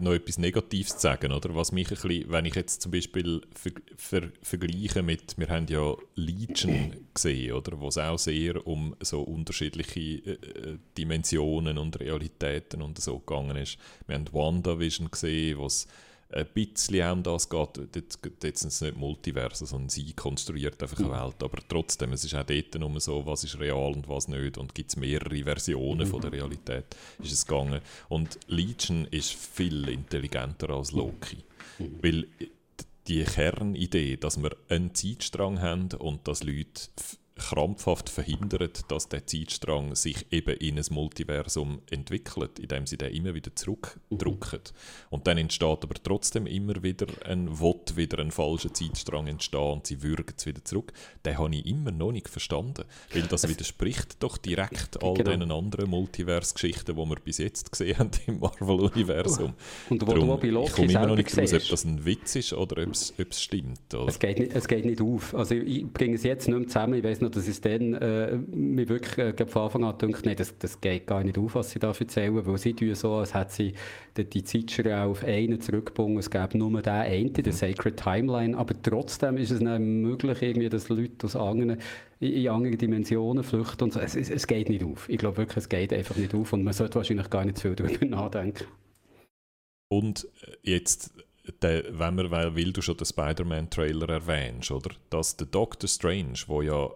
noch etwas Negatives zu sagen, oder? Was mich ein bisschen, wenn ich jetzt zum Beispiel ver, ver, vergleiche mit, wir haben ja Legion gesehen, oder? Wo es auch sehr um so unterschiedliche äh, äh, Dimensionen und Realitäten und so gegangen ist. Wir haben WandaVision gesehen, wo es ein bisschen auch um das geht, dort, dort sind es nicht Multiversen, sondern sie konstruiert einfach eine Welt, aber trotzdem, es ist auch dort nur so, was ist real und was nicht. Und gibt es mehrere Versionen von der Realität, ist es gegangen. Und Legion ist viel intelligenter als Loki, weil die Kernidee, dass wir einen Zeitstrang haben und dass Leute krampfhaft verhindert, dass der Zeitstrang sich eben in ein Multiversum entwickelt, indem sie den immer wieder zurückdrücken. Und dann entsteht aber trotzdem immer wieder ein Wott, wieder ein falscher Zeitstrang entstehen und sie würgen es wieder zurück. Den habe ich immer noch nicht verstanden, weil das widerspricht doch direkt all Genau. diesen anderen Multiverse-Geschichten, die wir bis jetzt gesehen haben im Marvel-Universum. Und wo du Darum, auch bei Loki ich komme immer noch nicht raus, ob das ein Witz ist oder ob es, stimmt. Oder? Es geht, nicht, es geht nicht auf. Also ich bringe es jetzt nicht mehr zusammen. Ich weiß noch, dass es dann äh, mir wirklich äh, von Anfang an gedacht nee, das, das geht gar nicht auf, was sie da erzählen, weil sie tun so, als hätte sie die, die Zeitschere auf einen zurückgebunden. Es gäbe nur den einen, den Sacred Timeline, aber trotzdem ist es nicht möglich, irgendwie, dass Leute aus anderen, in, andere Dimensionen flüchten und so. Es, es, es geht nicht auf. Ich glaube wirklich, es geht einfach nicht auf und man sollte wahrscheinlich gar nicht zu viel darüber nachdenken. Und äh, jetzt, der, wenn wir, weil, weil du schon den Spider-Man-Trailer erwähnst, oder? Dass der Doctor Strange, wo ja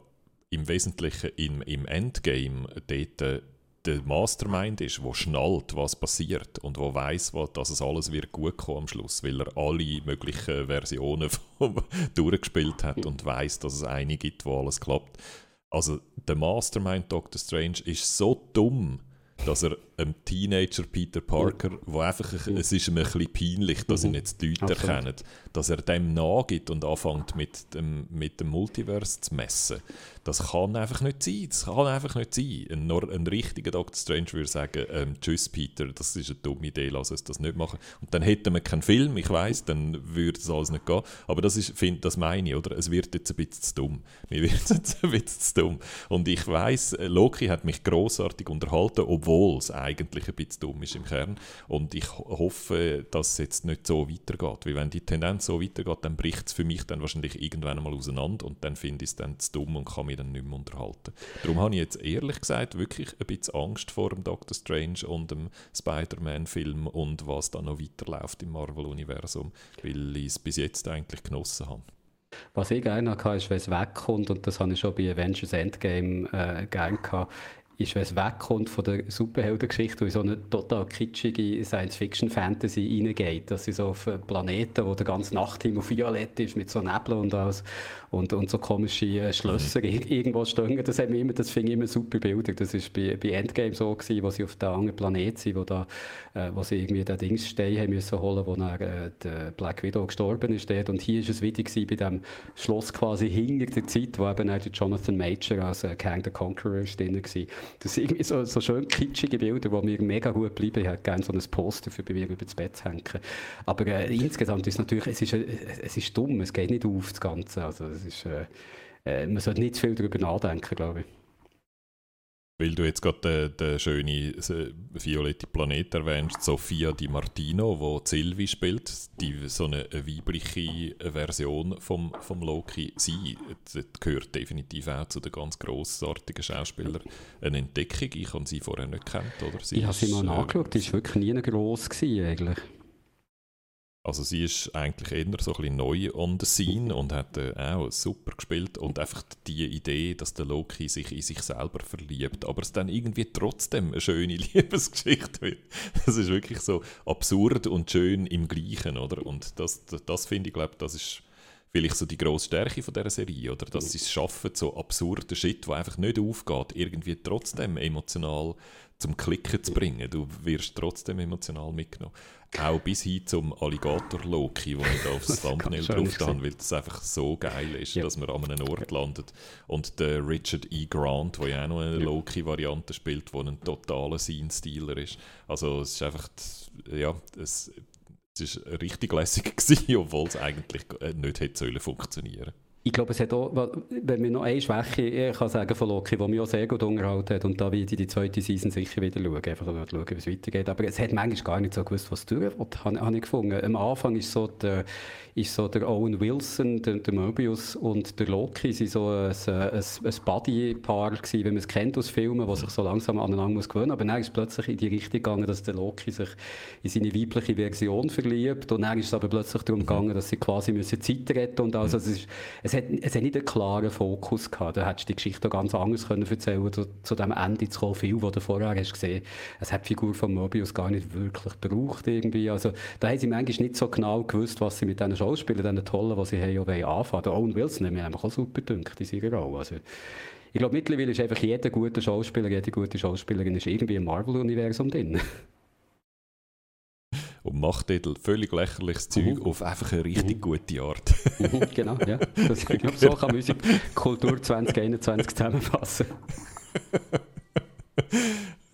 im Wesentlichen im, im Endgame dort der Mastermind ist, wo schnallt, was passiert und wo weiß, dass es alles wird gut kommen am Schluss, weil er alle möglichen Versionen durchgespielt hat und weiß, dass es eine gibt, wo alles klappt. Also der Mastermind Doctor Strange ist so dumm, dass er einem Teenager Peter Parker, wo einfach, es ist ihm ein bisschen peinlich, dass ihn jetzt die Leute Absolut. erkennen, dass er dem nachgibt und anfängt mit dem, mit dem Multiverse zu messen. Das kann einfach nicht sein. Das kann einfach nicht sein. Ein, ein richtiger Doctor Strange würde sagen, ähm, tschüss Peter, das ist eine dumme Idee, lass uns das nicht machen. Und dann hätten wir keinen Film, ich weiß, dann würde das alles nicht gehen. Aber das ist, find, das meine ich, oder? Es wird jetzt ein bisschen zu dumm. Mir wird jetzt ein bisschen zu dumm. Und ich weiß, Loki hat mich großartig unterhalten, obwohl es eigentlich ein bisschen dumm ist im Kern. Und ich ho- hoffe, dass es jetzt nicht so weitergeht. Weil wenn die Tendenz so weitergeht, dann bricht es für mich dann wahrscheinlich irgendwann einmal auseinander und dann finde ich es dann zu dumm und kann mich dann nicht mehr unterhalten. Darum habe ich jetzt ehrlich gesagt wirklich ein bisschen Angst vor dem Doctor Strange und dem Spider-Man-Film und was da noch weiterläuft im Marvel-Universum, weil ich es bis jetzt eigentlich genossen habe. Was ich gerne hatte, ist, wenn es wegkommt, und das habe ich schon bei Avengers Endgame äh, gerne gehabt, ist, wenn es wegkommt von der Superheldengeschichte und in so eine total kitschige Science-Fiction-Fantasy reingeht, dass sie so auf einen Planeten, wo der ganze Nachthimmel violett ist, mit so Nebel und alles, und, und so komische äh, Schlösser ir- irgendwo stehen, das, mich immer, das finde ich immer super Bilder. Das war bei, bei Endgame so, gewesen, wo sie auf einem anderen Planet sind, wo, da, äh, wo sie irgendwie den Dingsstein haben müssen holen, wo dann äh, der Black Widow gestorben ist dort. Und hier ist es wieder gewesen, bei dem Schloss quasi hinter der Zeit, wo eben auch der Jonathan Major als äh, Kang the Conqueror ist drin war. Das sind irgendwie so, so schön kitschige Bilder, die mir mega gut bleiben. Ich hätte gerne so ein Poster für bei mir über das Bett zu hängen. Aber äh, insgesamt ist es natürlich, es ist, äh, es ist dumm, es geht nicht auf das Ganze. Also, es ist, äh, äh, man sollte nicht zu viel darüber nachdenken, glaube ich. Weil du jetzt gerade den, den schönen violette Planet erwähnst, Sofia Di Martino, wo Sylvie spielt, die so eine weibliche Version vom, vom Loki. Sie gehört definitiv auch zu den ganz grossartigen Schauspielern. Eine Entdeckung, ich habe sie vorher nicht gekannt, oder? Sie ich habe sie ist, mal äh, nachgeschaut, die war wirklich nie gross gewesen, eigentlich. Also sie ist eigentlich eher so ein bisschen neu on the scene und hat äh, auch super gespielt und einfach die Idee, dass der Loki sich in sich selber verliebt, aber es dann irgendwie trotzdem eine schöne Liebesgeschichte wird. Das ist wirklich so absurd und schön im Gleichen, oder? Und das, das, das finde ich, glaube das ist vielleicht so die grosse Stärke von dieser Serie, oder? Dass sie es schaffen, so absurden Shit, der einfach nicht aufgeht, irgendwie trotzdem emotional zum Klicken zu bringen. Du wirst trotzdem emotional mitgenommen. Auch bis hin zum Alligator-Loki, wo ich da aufs Thumbnail drauf habe, weil das einfach so geil ist, Ja. dass man an einem Ort landet. Und der Richard E. Grant, der ja auch noch eine Ja. Loki-Variante spielt, der ein totaler Scene-Stealer ist. Also es ist einfach, ja, es, es ist richtig lässig obwohl es eigentlich äh, nicht hätte sollen funktionieren Ich glaube, es hat auch, wenn wir noch eine Schwäche ich kann sagen von Loki, die mich auch sehr gut unterhalten hat, und da werde ich die zweite Season sicher wieder schauen, einfach schauen, wie es weitergeht. Aber es hat manchmal gar nicht so gewusst, was durch will, habe habe ich gefunden. Am Anfang ist so der, ist so der Owen Wilson, der, der Mobius und der Loki sind so ein, ein, ein Buddy-Paar gewesen, wie man es kennt aus Filmen, wo sich so langsam aneinander muss gewöhnen. Aber dann ist es plötzlich in die Richtung gegangen, dass der Loki sich in seine weibliche Version verliebt und dann ist es aber plötzlich darum gegangen, dass sie quasi müssen Zeit retten alles. Also es, ist, es, hat, es hat nicht einen klaren Fokus gehabt. Da hättest du die Geschichte ganz anders können erzählen zu, zu dem Ende zu kommen. Viel, was du vorher hast gesehen es hat die Figur von Mobius gar nicht wirklich gebraucht irgendwie. Also da haben sie manchmal nicht so genau gewusst, was sie mit diesen Schauspielern, diesen tollen, die sie haben, auch wollen anfangen. Der Owen Wilson hat mir einfach auch super gedünkt in seiner Rolle. Also, ich glaube, mittlerweile ist einfach jeder gute Schauspieler, jede gute Schauspielerin ist irgendwie im Marvel-Universum drin. Und macht dort völlig lächerliches Zeug Mhm. auf einfach eine richtig gute Art. Mhm, genau, ja. Das, ich glaube, so kann man unsere Kultur 2021 zusammenfassen.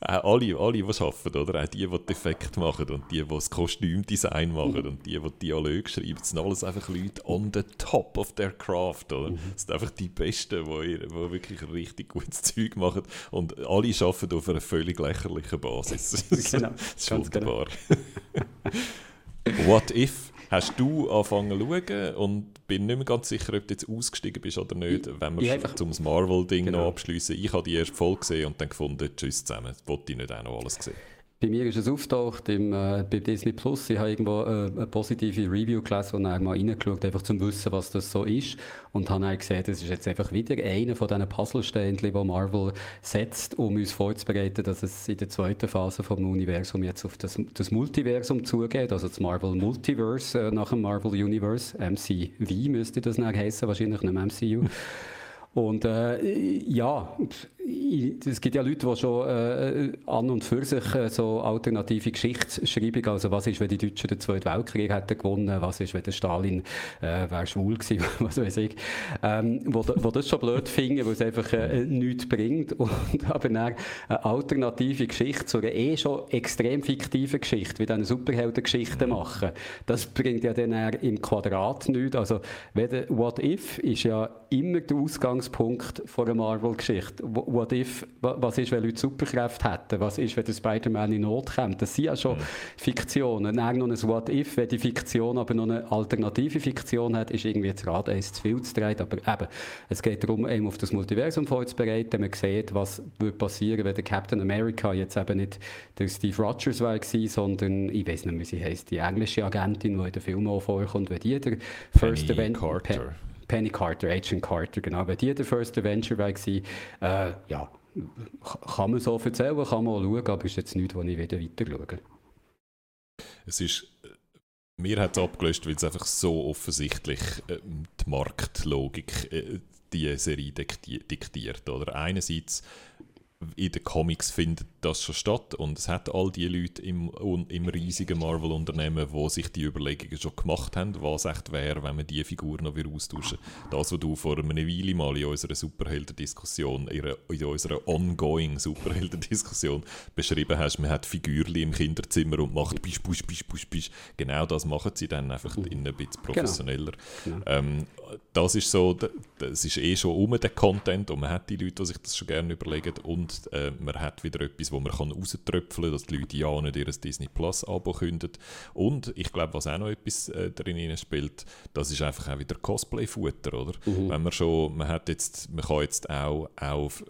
Auch alle, alle, die arbeiten, oder? Auch die, die die Effekte machen und die, die das Kostümdesign machen und die, die Dialoge schreiben. Sind alles einfach Leute on the top of their craft, oder? Das sind einfach die Besten, die, die wirklich richtig gutes Zeug machen und alle arbeiten auf einer völlig lächerlichen Basis. Genau, das ist genau. wunderbar. What if? Hast du angefangen zu schauen und bin nicht mehr ganz sicher, ob du jetzt ausgestiegen bist oder nicht, wenn wir ich einfach- zum Marvel-Ding Genau. noch abschließen. Ich habe die erste Folge gesehen und dann gefunden, tschüss zusammen, das wollte ich nicht auch noch alles sehen. Bei mir ist es auftaucht im, äh, bei Disney Plus. Ich habe irgendwo äh, eine positive Review gelesen und dann mal reingeschaut, einfach zum Wissen, was das so ist. Und habe dann gesehen, das ist jetzt einfach wieder einer von diesen Puzzlesteinchen, die Marvel setzt, um uns vorzubereiten, dass es in der zweiten Phase vom Universum jetzt auf das, das Multiversum zugeht. Also das Marvel Multiverse äh, nach dem Marvel Universe. MCV müsste das dann heißen, wahrscheinlich nicht MCU. Und äh, ja, es gibt ja Leute, die schon äh, an und für sich äh, so alternative Geschichtsschreibung, also was ist, wenn die Deutschen den Zweiten Weltkrieg hätten gewonnen, was ist, wenn der Stalin äh, wäre schwul gewesen, was weiß ich, ähm, wo, wo das schon blöd finden, weil es einfach äh, nichts bringt. Und aber dann eine alternative Geschichte zu einer eh schon extrem fiktiven Geschichte, wie dann Superheldengeschichten machen, das bringt ja dann im Quadrat nichts. Also, wenn der What If ist ja immer der Ausgangspunkt von einer Marvel-Geschichte. What If, wa- was ist, wenn Leute Superkräfte hätten? Was ist, wenn der Spider-Man in Not kommt? Das sind ja schon Fiktionen. Dann noch ein What If, wenn die Fiktion aber noch eine alternative Fiktion hat, ist irgendwie das Rad eins zu viel zu drehen. Aber eben, es geht darum, eben auf das Multiversum vorzubereiten. Man sieht, was würde passieren, wenn der Captain America jetzt eben nicht der Steve Rogers war, sondern, ich weiß nicht, wie sie heißt, die englische Agentin, die in den Filmen auch vorkommt, wenn die der First Penny Event- Carter. Pe- Penny Carter, Agent Carter, genau. Wenn die der First Avenger war, äh, ja, kann man so erzählen, kann man auch schauen, aber ist jetzt nichts, wo ich wieder weiter schaue. Es ist, äh, mir hat es abgelöst, weil es einfach so offensichtlich ähm, die Marktlogik äh, die Serie dikti- diktiert. Oder? Einerseits in den Comics findet das schon statt und es hat all die Leute im, im riesigen Marvel-Unternehmen, die sich die Überlegungen schon gemacht haben, was echt wäre, wenn man die Figur noch wieder austauschen. Das, was du vor einer Weile mal in unserer Superhelden-Diskussion, in, unserer ongoing Superhelden-Diskussion beschrieben hast, man hat Figürli im Kinderzimmer und macht bisch, bisch, bisch, bisch, bisch. Genau das machen sie dann einfach in ein bisschen professioneller. Genau. Ähm, das ist so, das ist eh schon um den Content und man hat die Leute, die sich das schon gerne überlegen und äh, man hat wieder etwas, wo man kann rauströpfeln kann, dass die Leute ja nicht ihr Disney Plus Abo künden. Und ich glaube, was auch noch etwas äh, drin spielt, das ist einfach auch wieder Cosplay-Futter, oder? Wenn man schon, man hat jetzt, man kann jetzt auch auf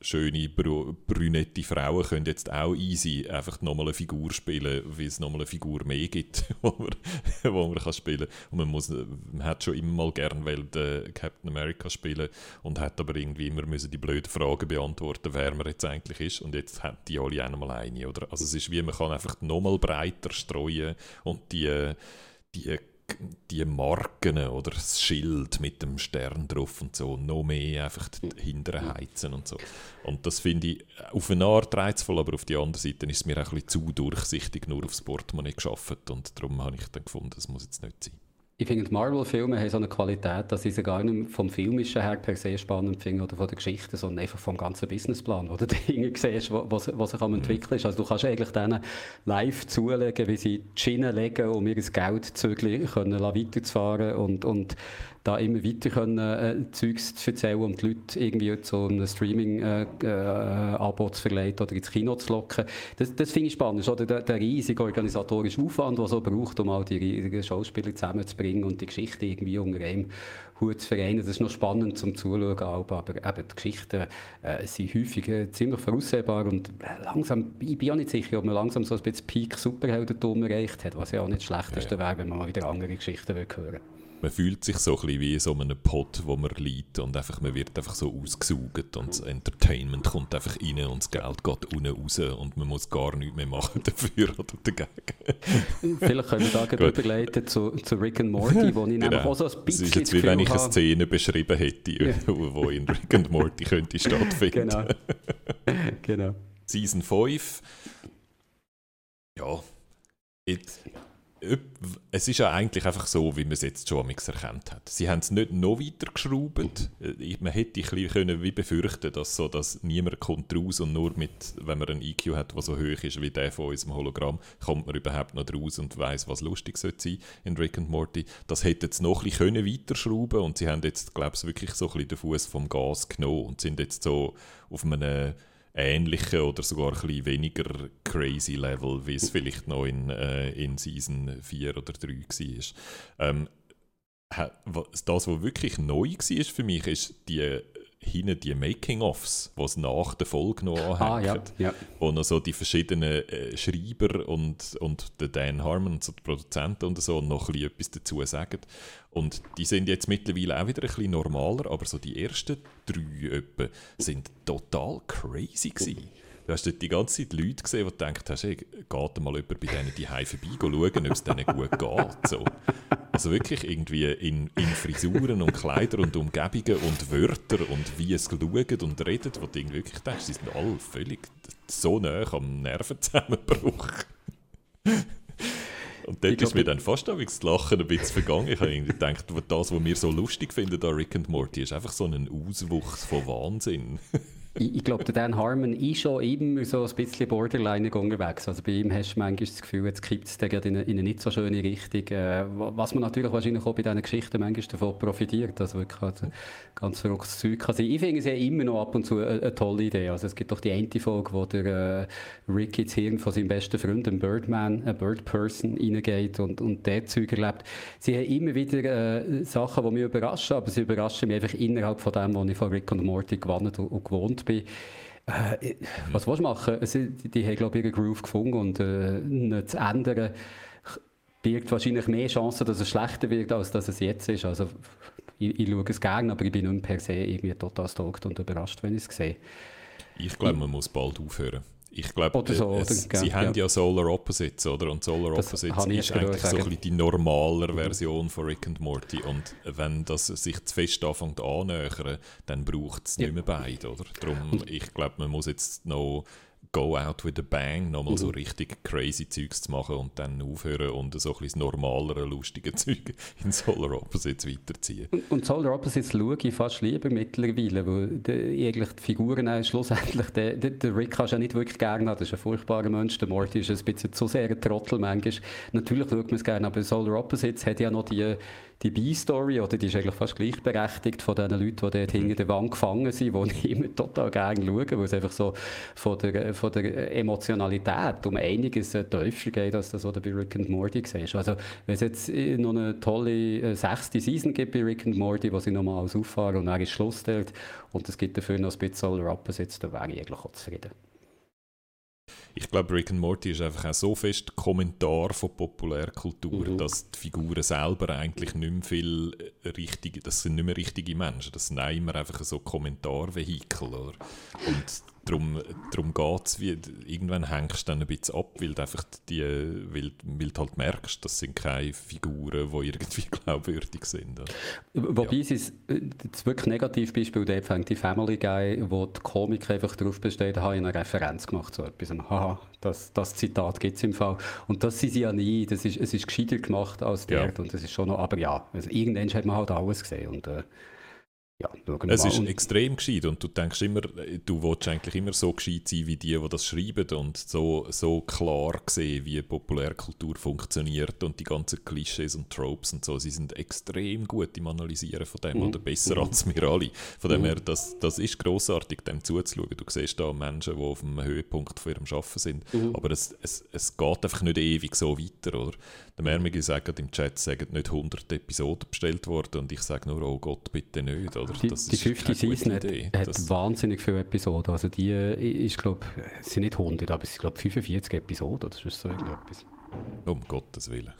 schöne brünette Frauen können jetzt auch easy einfach nochmal eine Figur spielen, weil es nochmal eine Figur mehr gibt, wo man, wo man kann spielen und man, muss, man hat schon immer mal gern äh, Captain America spielen und hat aber irgendwie immer müssen die blöden Fragen beantworten, wer man jetzt eigentlich ist und jetzt haben die alle auch nochmal eine, oder? Also es ist wie, man kann einfach nochmal breiter streuen und die, die die Marken oder das Schild mit dem Stern drauf und so noch mehr einfach hinterher heizen und so. Und das finde ich auf eine Art reizvoll, aber auf die andere Seite ist es mir auch ein bisschen zu durchsichtig nur aufs Portemonnaie geschafft und darum habe ich dann gefunden, das muss jetzt nicht sein. Ich finde, die Marvel-Filme haben so eine Qualität, dass ich sie gar nicht vom Filmischen her per se spannend finde oder von der Geschichte, sondern einfach vom ganzen Businessplan, wo du Dinge siehst, was, was sich am entwickeln ist. Also du kannst eigentlich denen live zulegen, wie sie die Schienen legen, um ihr Geld zügig können, weiterzufahren und, und da immer weiter können, äh, Zeugs zu erzählen und die Leute irgendwie zu einem Streaming-Abo äh, äh, zu verleiten oder ins Kino zu locken. Das, das finde ich spannend, oder der, der riesige organisatorische Aufwand, der so braucht, um all die riesigen Schauspieler zusammenzubringen und die Geschichte irgendwie unter einem Hut zu vereinen. Das ist noch spannend zum Zuschauen, aber eben die Geschichten äh, sind häufig äh, ziemlich voraussehbar und langsam, ich bin auch nicht sicher, ob man langsam so ein bisschen Peak Superheldentum erreicht hat, was ja auch nicht das Schlechteste ja. wäre, wenn man mal wieder andere Geschichten hören würde man fühlt sich so ein wie in so einem Pot, wo man liegt und einfach, man wird einfach so ausgesaugt und das Entertainment kommt einfach rein und das Geld geht unten raus und man muss gar nichts mehr machen dafür oder dagegen. Vielleicht können wir da überleiten zu, zu Rick and Morty, wo ich genau. nämlich auch so ein bisschen Es ist jetzt wie wenn ich eine Szene beschrieben hätte, ja. wo in Rick and Morty könnte stattfinden. Genau. genau. Season 5 ja, jetzt, es ist ja eigentlich einfach so, wie man es jetzt schon erkannt hat. Sie haben es nicht noch weiter geschraubt. Äh, man hätte ein können wie befürchten dass so, dass niemand kommt raus und nur mit, wenn man einen IQ hat, der so hoch ist wie der von unserem Hologramm, kommt man überhaupt noch raus und weiß, was lustig sein sollte in Rick and Morty. Das hätte jetzt noch ein bisschen weiterschrauben und sie haben jetzt, glaube ich, wirklich so ein bisschen den Fuß vom Gas genommen und sind jetzt so auf einem ähnlichen oder sogar ein bisschen weniger crazy Level, wie es vielleicht noch in, äh, in Season 4 oder 3 war. Ähm, das, was wirklich neu war für mich, ist die hinten die Making-ofs, die es nach der Folge noch anhängen. Ah, ja, ja. Wo noch so die verschiedenen äh, Schreiber und, und der Dan Harmon, so die Produzenten und so, noch ein bisschen etwas dazu sagen. Und die sind jetzt mittlerweile auch wieder ein bisschen normaler, aber so die ersten drei etwa sind total crazy gewesen. Du hast dort die ganze Zeit Leute gesehen, die gedacht hast, hey, geht mal jemand bei denen die Hause vorbei schauen, ob es denen gut geht. So. Also wirklich irgendwie in, in Frisuren und Kleider und Umgebungen und Wörter und wie es schauen und reden, wo du wirklich denkst, sie sind alle völlig so nah am Nervenzusammenbruch. Und dort ist mir dann fast auch das Lachen ein bisschen vergangen. Ich habe gedacht, das, was wir so lustig finden an Rick and Morty, ist einfach so ein Auswuchs von Wahnsinn ich, ich glaube, der Dan Harmon ist schon immer so ein bisschen borderline unterwegs. Also bei ihm hast du manchmal das Gefühl, jetzt kippt es in, in eine nicht so schöne Richtung. Äh, was man natürlich wahrscheinlich auch bei diesen Geschichten manchmal davon profitiert. Also wirklich also ganz verrücktes Zeug kann sein. Ich finde es ja immer noch ab und zu eine, eine, tolle Idee. Also es gibt doch die eine Folge, wo der äh, Rick ins Hirn von seinem besten Freund, einem Birdman, ein Birdperson, reingeht und, und der Zeug erlebt. Sie haben immer wieder äh, Sachen, die mich überraschen, aber sie überraschen mich einfach innerhalb von dem, was ich von Rick und Morty gewandt und, und gewohnt bin. Äh, was willst du machen? Also, die, die haben, glaube ich, ihren Groove gefunden und äh, zu ändern birgt wahrscheinlich mehr Chancen, dass es schlechter wird, als dass es jetzt ist. Also, ich, ich schaue es gerne, aber ich bin nicht per se irgendwie total stoked und überrascht, wenn ich es sehe. Ich glaube, man muss bald aufhören. Ich glaube, so, äh, sie ja, haben ja. Solar Opposites, oder? Und Solar das Opposites ist eigentlich so ein die normaler mhm. Version von Rick and Morty. Und wenn das sich zu fest anfängt annähern, dann braucht es ja. nicht mehr beide, oder? Darum, ich glaube, man muss jetzt noch Go Out with a Bang, nochmal mhm. so richtig crazy Zeugs zu machen und dann aufhören und so ein bisschen normalere, lustige Zeug in Solar Opposites weiterziehen. Und, und Solar Opposites schaue ich fast lieber mittlerweile, weil die, eigentlich die Figuren äh, schlussendlich, der, der, der Rick kannst du ja nicht wirklich gerne haben, das ist ein furchtbarer Mensch, der Morty ist ein bisschen zu sehr ein Trottel manchmal. Natürlich schaut man es gerne, aber Solar Opposites hat ja noch die die B-Story, oder die ist eigentlich fast gleichberechtigt von den Leuten, die dort hinter der Wand gefangen sind, die immer total gerne schaue, weil es einfach so von der, von der Emotionalität um einiges tiefer geht, als das, was du bei Rick and Morty siehst. Also, wenn es jetzt noch eine tolle äh, sechste Season gibt bei Rick and Morty, wo sie nochmal alles auffahren und dann ist Schluss dort, und es gibt dafür noch ein bisschen Solar Opposites, dann wäre ich eigentlich auch zufrieden ich glaube, Rick and Morty ist einfach auch so fest Kommentar von Populärkultur, mhm. dass die Figuren selber eigentlich nicht mehr viel richtige, das sind nicht mehr richtige Menschen, das sind auch immer einfach so Kommentarvehikel. Oder? Und darum, darum geht es, irgendwann hängst du dann ein bisschen ab, weil du einfach die, weil, weil du halt merkst, das sind keine Figuren, die irgendwie glaubwürdig sind. Wobei es ist, äh, das wirklich Negativbeispiel dort fängt die Family Guy, wo die Komik einfach darauf besteht, habe ich eine Referenz gemacht zu etwas. Und, Haha, das, das Zitat gibt es im Fall. Und das sind sie ja nie. Das ist, es ist gescheiter gemacht als Ja. dort. Und das ist schon noch, aber ja, also irgendwann hat man halt alles gesehen. Und äh, ja, wir Es ist Und- extrem gescheit und du denkst immer, du willst eigentlich immer so gescheit sein wie die, die das schreiben und so, so klar sehen, wie Populärkultur funktioniert und die ganzen Klischees und Tropes und so. Sie sind extrem gut im Analysieren von dem oder besser als wir alle. Von dem her, das, das ist grossartig, dem zuzuschauen. Du siehst da Menschen, die auf dem Höhepunkt von ihrem Arbeiten sind, aber es, es, es geht einfach nicht ewig so weiter, oder? Der Mermige sagt im Chat, sagen nicht 100 Episoden bestellt worden und ich sage nur, oh Gott, bitte nicht, oder? Die, Das die ist fünfte keine gute Season hat, hat Das- wahnsinnig viele Episoden. Also die äh, ist, glaube es sind nicht 100, aber es sind, glaube 45 Episoden oder sonst so irgendetwas. Um Gottes Willen.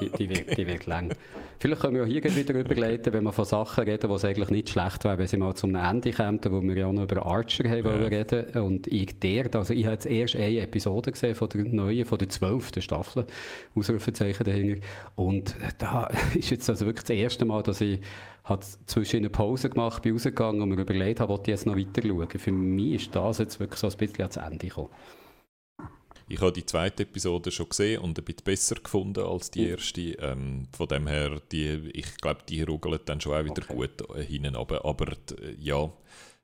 Die, die, wird, die wird lang. Vielleicht können wir auch hier wieder überleiten, wenn wir von Sachen reden, die es eigentlich nicht schlecht wäre, wenn sie mal zum Ende kämen, wo wir ja auch noch über Archer haben wollen reden. Und ich dort, also ich habe jetzt erst eine Episode gesehen von der neuen, von der zwölften Staffel, Ausrufezeichen dahinter. Und da ist jetzt also wirklich das erste Mal, dass ich hat zwischen eine Pause gemacht, bin rausgegangen und mir überlegt habe, ob ich jetzt noch weiter schauen. Für mich ist das jetzt wirklich so ein bisschen ans Ende gekommen. Ich habe die zweite Episode schon gesehen und ein bisschen besser gefunden als die erste. Ähm, von dem her, die, ich glaube, die rugeln dann schon auch wieder Okay. gut äh, hinten runter. Aber äh, ja,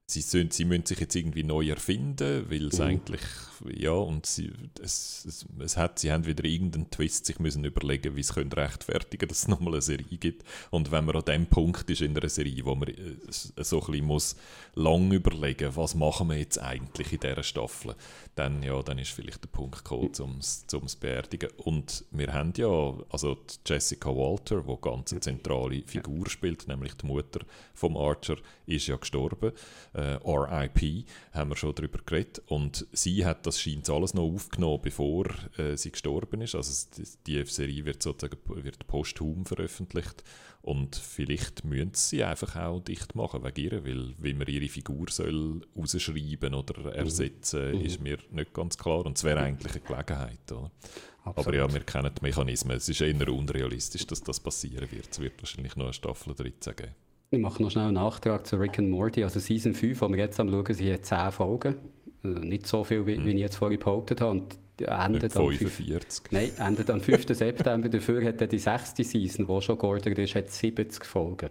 sie, sind, sie müssen sich jetzt irgendwie neu erfinden, weil es Mhm. eigentlich, ja, und sie, es, es, es hat, sie haben wieder irgendeinen Twist sich müssen überlegen, wie sie können rechtfertigen dass es nochmal eine Serie gibt. Und wenn man an dem Punkt ist in einer Serie, wo man äh, so ein bisschen muss lang überlegen, was machen wir jetzt eigentlich in dieser Staffel, dann, ja, dann ist vielleicht der Punkt gekommen, um es zu beerdigen. Und wir haben ja, also Jessica Walter, die ganz eine zentrale Figur spielt, nämlich die Mutter vom Archer, ist ja gestorben. Äh, RIP, haben wir schon darüber geredet. Und sie hat das scheint alles noch aufgenommen, bevor äh, sie gestorben ist. Also die Serie wird sozusagen wird posthum veröffentlicht. Und vielleicht müssen sie einfach auch dicht machen wegen ihr, weil wie man ihre Figur soll rausschreiben oder ersetzen, ist mir nicht ganz klar. Und es wäre eigentlich eine Gelegenheit. Oder? Aber ja, wir kennen die Mechanismen. Es ist eher unrealistisch, dass das passieren wird. Es wird wahrscheinlich noch eine Staffel 13 geben. Ich mache noch schnell einen Nachtrag zu Rick and Morty. Also Season 5, die wir jetzt am schauen, sind 10 Folgen. Also nicht so viel, wie, wie ich jetzt vorhin behauptet habe. Und endet am 5. 45. Nein, endet am 5. September. Dafür hat dann die sechste Season, die schon geordert ist, hat 70 Folgen.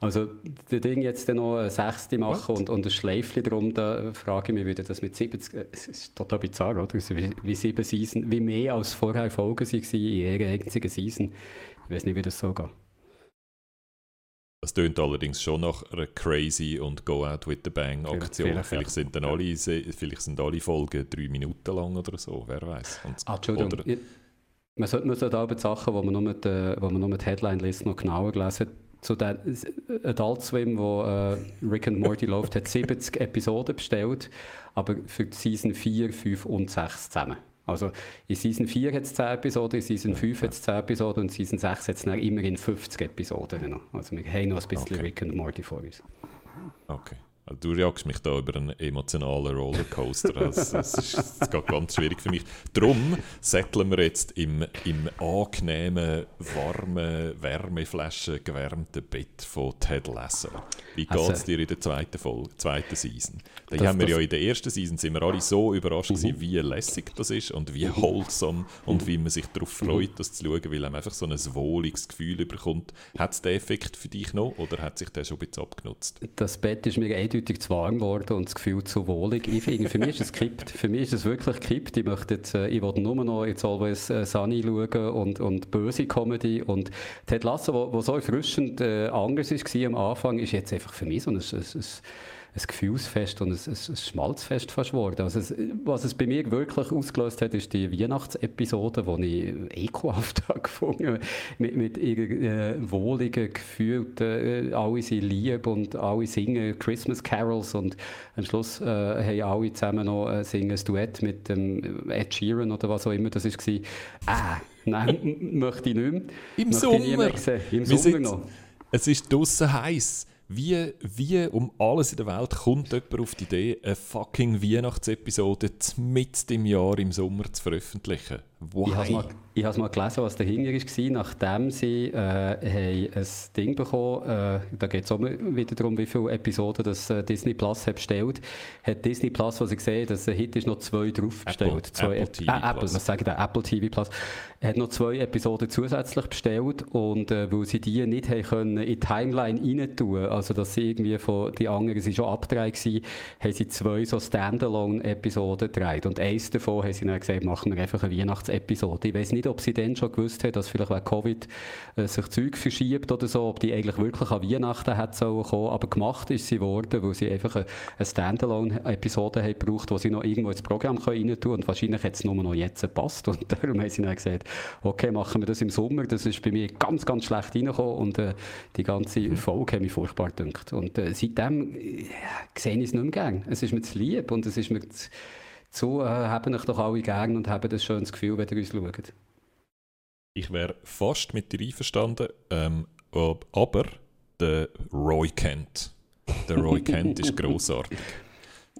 Also, das Ding jetzt dann noch eine sechste machen und, und ein Schleifchen drum, da frage ich mich, wie das mit 70, äh, es ist total bizarr, oder? Wie, wie sieben Season, wie mehr als vorher Folgen waren in ihrer einzigen Season. Ich weiß nicht, wie das so geht. Das tönt allerdings schon nach einer crazy und Go Out with the Bang Aktion. vielleicht, Vielleicht, sind dann alle, vielleicht sind alle Folgen drei Minuten lang oder so, wer weiß. Ah, Entschuldigung. Oder- Man sollte, man sollte aber die Sachen, die man nur mit, äh, wo man nur mit Headline liest, noch genauer gelesen Zu den Adult Swim, wo äh, Rick and Morty läuft, hat 70 Episoden bestellt, aber für die Season 4, 5 und 6 zusammen. Also in Season 4 hat es 10 Episoden, in Season 5 hat es 10 Episoden und in Season 6 hat es immerhin 50 Episoden. noch. Also wir haben noch ein bisschen Okay. Rick and Morty vor uns. Okay. Also Du jagst mich da über einen emotionalen Rollercoaster. Das, das, ist, das geht ganz schwierig für mich. Darum setteln wir jetzt im, im angenehmen, warmen, Wärmeflaschen gewärmten Bett von Ted Lasso. Wie geht es Also- dir in der zweiten, Folge, zweiten Season? Da haben wir ja in der ersten Season sind wir alle so überrascht gewesen, wie lässig das ist und wie wholesome und wie man sich darauf freut, das zu schauen, weil man einfach so ein wohliges Gefühl bekommt. Hat es den Effekt für dich noch oder hat sich der schon ein bisschen abgenutzt? Das Bett ist mir eindeutig zu warm geworden und das Gefühl zu wohlig. Ich finde, für mich ist es gekippt. Für mich ist es wirklich gekippt. Ich möchte jetzt, äh, ich will nur noch jetzt Always äh, Sunny schauen und, und böse Comedy. Und Ted Lasso, wo, wo so erfrischend äh, anders war am Anfang, ist jetzt einfach für mich so ein, ein, ein, ein Gefühlsfest und ein, ein, Schmalzfest fast geworden. Also es, was es bei mir wirklich ausgelöst hat, ist die Weihnachtsepisode, die ich ekelhaft habe gefunden mit, mit ihrer äh, wohligen, gefühlten, äh, alle sind lieb und alle singen Christmas Carols und am Schluss äh, haben alle zusammen noch äh, singen ein Duett mit dem Ed Sheeran oder was auch immer das war. Äh, nein, möchte ich nicht mehr. Im Möchte Sommer. Im Wir Sommer sind- noch. Es ist draußen heiß. Wie, wie um alles in der Welt kommt jemand auf die Idee, eine fucking Weihnachtsepisode mit im Jahr im Sommer zu veröffentlichen? Why? Ich habe mal, ich mal gelesen, was dahinter war, nachdem sie äh, ein Ding bekommen äh, da geht es auch wieder darum, wie viele Episoden das äh, Disney Plus hat bestellt, hat Disney Plus, was ich sehe, dass ein Hit ist noch zwei drauf bestellt. Apple- zwei, Apple TV Apple, Plus. was sage ich da? Apple TV Plus. Hat noch zwei Episoden zusätzlich bestellt und äh, weil sie die nicht haben können in die Timeline rein tun, also dass sie irgendwie von die anderen sind schon abgedreht gewesen, haben sie zwei so Standalone-Episoden gedreht. Und eins davon haben sie dann gesagt, machen wir einfach eine Weihnachtsepisode. Ich weiß nicht, ob sie dann schon gewusst haben, dass vielleicht wegen Covid äh, sich Zeug verschiebt oder so, ob die eigentlich wirklich an Weihnachten hätte sollen kommen, aber gemacht ist sie worden, weil sie einfach eine, eine Standalone-Episode haben gebraucht, wo sie noch irgendwo ins Programm können. Rein tun und wahrscheinlich hat es nur noch jetzt gepasst. Und darum haben sie dann gesagt, okay, machen wir das im Sommer, das ist bei mir ganz, ganz schlecht reingekommen und äh, die ganze Folge hat mich furchtbar gedacht und äh, seitdem äh, sehe ich es nicht mehr gern. Es ist mir zu lieb und es ist mir zu, zu äh, haben euch doch alle gern und haben das schönes Gefühl, wenn ihr uns schaut. Ich wäre fast mit dir einverstanden, ähm, aber der Roy Kent. Der Roy Kent ist großartig.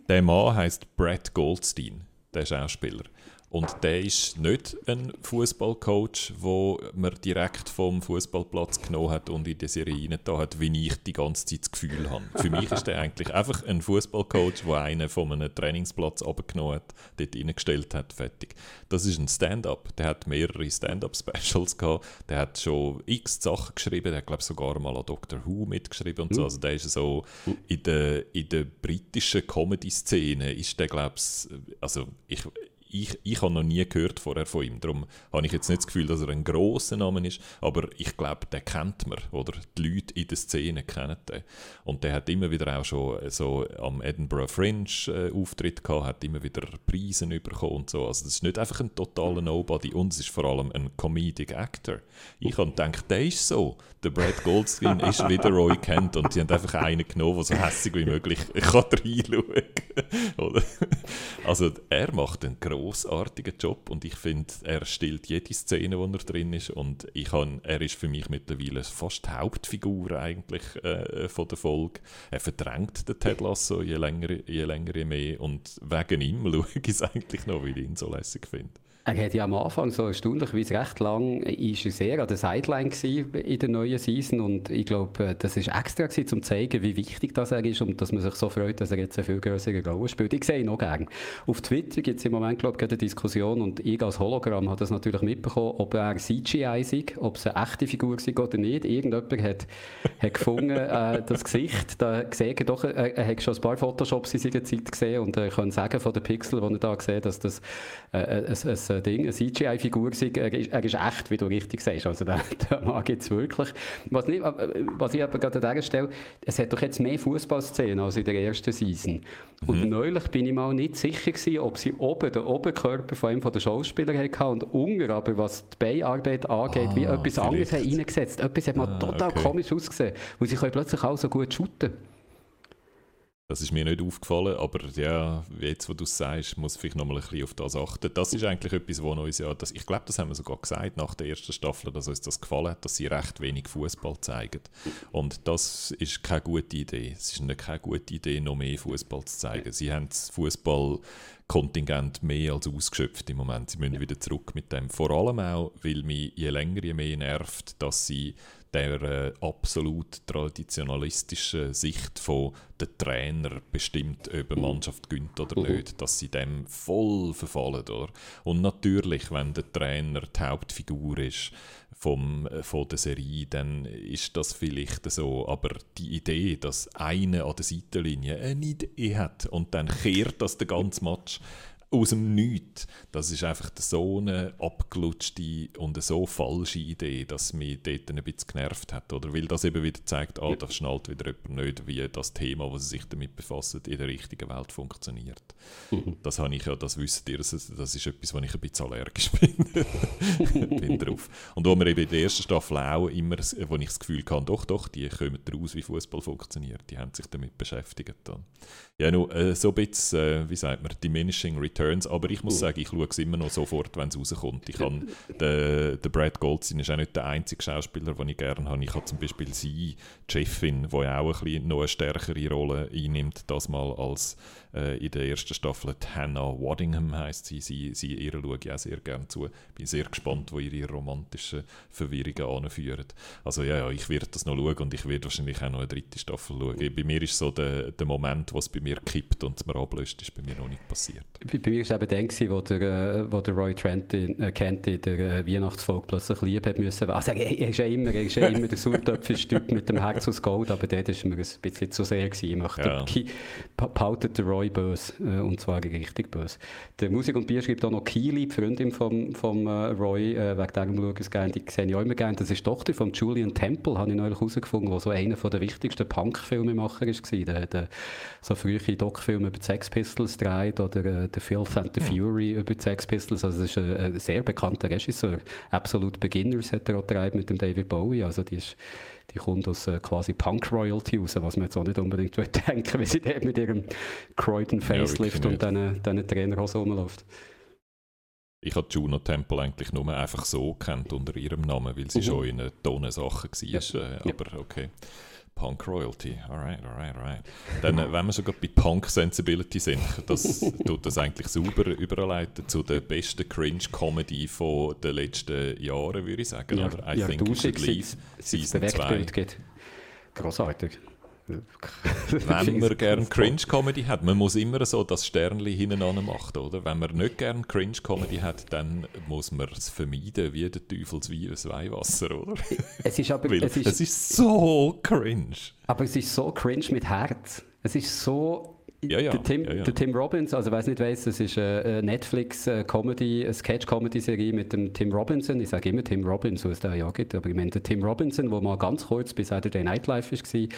Der Mann heißt Brett Goldstein, der Schauspieler. Und der ist nicht ein Fußballcoach, wo man direkt vom Fußballplatz genommen hat und in die Serie reingetan hat, wie ich die ganze Zeit das Gefühl habe. Für mich ist der eigentlich einfach ein Fußballcoach, der einen von einem Trainingsplatz abgenommen hat, dort reingestellt hat, fertig. Das ist ein Stand-up. Der hat mehrere Stand-up-Specials gehabt. Der hat schon x Sachen geschrieben. Der hat, glaube ich, sogar mal an Doctor Who mitgeschrieben und so. Also der ist so in der, in der britischen Comedy-Szene ist der, glaube ich, also ich, ich, ich habe noch nie gehört vorher von ihm. Darum habe ich jetzt nicht das Gefühl, dass er ein grosser Name ist, aber ich glaube, den kennt man. Oder die Leute in der Szene kennen den. Und der hat immer wieder auch schon so am Edinburgh Fringe äh, Auftritt gehabt, hat immer wieder Preise bekommen und so. Also das ist nicht einfach ein totaler Nobody und es ist vor allem ein Comedic Actor. Ich habe gedacht, der ist so. Der Brad Goldstein ist wieder Roy Kent und sie haben einfach einen genommen, der so hässlich wie möglich kann reinschauen Oder? Also er macht einen großartigen Job und ich finde, er stillt jede Szene, wo er drin ist und ich han, er ist für mich mittlerweile fast Hauptfigur eigentlich äh, von der Folge. Er verdrängt den Ted Lasso je länger, je länger, je mehr und wegen ihm schaue ich es eigentlich noch, weil ich ihn so lässig finde. Er hat ja am Anfang so erstaunlicherweise recht lang, ist er sehr an der Sideline in der neuen Season und ich glaube, das ist extra gewesen, um zu zeigen, wie wichtig das er ist und dass man sich so freut, dass er jetzt eine viel größere Rolle spielt. Ich sehe ihn auch gerne. Auf Twitter gibt es im Moment, glaube ich, eine Diskussion und ich als Hologramm habe das natürlich mitbekommen, ob er CGI sei, ob es eine echte Figur sei oder nicht. Irgendjemand hat, hat gefunden, äh, das Gesicht, da sehe ich doch, er, er hat schon ein paar Photoshops in seiner Zeit gesehen und er kann sagen von den Pixeln, die er da gesehen dass das äh, ein, ein, ein Ding, eine CGI-Figur sei. Er ist, er ist echt, wie du richtig sagst. Also der, der Mann gibt es wirklich. Was, nicht, äh, was ich aber gerade an dieser Stelle, es hat doch jetzt mehr Fußballszenen als in der ersten Season. Und neulich bin ich mal nicht sicher gewesen, ob sie oben den Oberkörper von einem von den Schauspielern hatten und unten aber, was die Beinarbeit angeht, wie Ah, etwas anderes vielleicht. haben reingesetzt. Etwas hat mal Ah, total okay. komisch ausgesehen. Und sie können plötzlich auch so gut shooten. Das ist mir nicht aufgefallen, aber ja, jetzt, wo du es sagst, muss ich vielleicht nochmal ein bisschen auf das achten. Das ist eigentlich etwas, wo uns ja, das, ich glaube, das haben wir sogar gesagt nach der ersten Staffel, dass uns das gefallen hat, dass sie recht wenig Fußball zeigen. Und das ist keine gute Idee. Es ist eine keine gute Idee, noch mehr Fußball zu zeigen. Sie haben das Fußballkontingent mehr als ausgeschöpft im Moment. Sie müssen wieder zurück mit dem. Vor allem auch, weil mich je länger, je mehr nervt, dass sie der äh, absolut traditionalistischen Sicht von der Trainer bestimmt, ob eine Mannschaft gönnt oder Mhm. nicht, dass sie dem voll verfallen. Oder? Und natürlich, wenn der Trainer die Hauptfigur ist vom, äh, von der Serie, dann ist das vielleicht so. Aber die Idee, dass einer an der Seitenlinie eine Idee hat und dann kehrt das den ganzen Match aus dem Nichts. Das ist einfach so eine abgelutschte und eine so falsche Idee, dass mich dort ein bisschen genervt hat. Oder weil das eben wieder zeigt, ah, das schnallt wieder jemand nicht, wie das Thema, was sie sich damit befasst, in der richtigen Welt funktioniert. Das habe ich ja, das wisst ihr, das, das ist etwas, wo ich ein bisschen allergisch bin, bin drauf. Und wo wir eben in der ersten Staffel auch immer, wo ich das Gefühl hatte, doch, doch, die kommen raus, wie Fußball funktioniert. Die haben sich damit beschäftigt. Dann. Ja, nur, äh, so ein bisschen, äh, wie sagt man, diminishing returns Turns, aber ich muss sagen, ich schaue es immer noch sofort, wenn es rauskommt. Ich habe, der, der Brad Goldstein ist auch nicht der einzige Schauspieler, den ich gerne habe. Ich habe zum Beispiel sie, Jeffin, die auch ein bisschen noch eine stärkere Rolle einnimmt, das mal als äh, in der ersten Staffel die Hannah Waddingham heisst sie. sie, sie ihr schaue ich auch sehr gerne zu. Bin sehr gespannt, wo ihre romantischen Verwirrungen anführen. Also ja, ja, ich werde das noch schauen und ich werde wahrscheinlich auch noch eine dritte Staffel schauen. Bei mir ist so der, der Moment, wo es bei mir kippt und es mir ablöst, ist bei mir noch nicht passiert. Bei, bei mir war es eben dann, gewesen, wo der, äh, wo der Roy Trent in, äh, Kenty der äh, Weihnachtsvolk plötzlich lieb hat müssen. Also, er, ist ja immer, er ist ja immer der Sauertöpfelstück mit dem Herz aus Gold, aber dort war mir ein bisschen zu sehr. Gewesen. Ich möchte, Ja. Behaltet der Roy böse, äh, und zwar richtig böse. Der Musik und Bier schreibt auch noch Keely, die Freundin vom, vom äh, Roy, äh, wegen dem schaue ich es gerne, die sehe ich auch immer gerne. Das ist die Tochter von Julian Temple, habe ich neulich herausgefunden, der so einer der wichtigsten Punk-Filmemacher war. Der, der so frühe Doc-Filme über die Sex Pistols dreht oder äh, The Filth and the Fury über die Sex Pistols. Also, das ist ein, ein sehr bekannter Regisseur. Absolute Beginners hat er auch gedreht mit dem David Bowie. Also, die ist die kommt aus äh, quasi Punk-Royalty raus, was man jetzt auch nicht unbedingt würde denken, wenn sie dort mit ihrem Croydon Facelift wirklich und diesen diesen Trainerhosen rumläuft. Ich habe Juno Temple eigentlich nur einfach so kennt unter ihrem Namen, weil sie Mhm. schon in einer Tonne Sachen war. Ja. Äh, Ja. aber okay. Punk Royalty, alright, alright, alright. Dann, äh, wenn wir schon gerade bei Punk Sensibility sind, das tut das eigentlich sauber überleiten zu der besten Cringe-Comedy von den letzten Jahren, würde ich sagen. Ja, oder? I ja, Think You Should Leave, Season 2. Bewegtbild gibt. Grossartig. Wenn man gerne Cringe-Comedy hat, man muss immer so das Sternli hintereinander machen, oder? Wenn man nicht gerne Cringe-Comedy hat, dann muss man es vermeiden, wie der Teufelswein das Weihwasser, oder? Es ist aber, es ist, es ist so cringe. aber es ist so cringe mit Herz. Es ist so. Ja, ja, Der, Tim, ja, ja. der Tim Robbins, also es nicht weiss, das ist eine Netflix-Comedy, eine Sketch-Comedy-Serie mit dem Tim Robinson. Ich sage immer Tim Robbins, weil es den ja gibt, aber ich meine den Tim Robinson, der mal ganz kurz bei Saturday Night Live war, äh,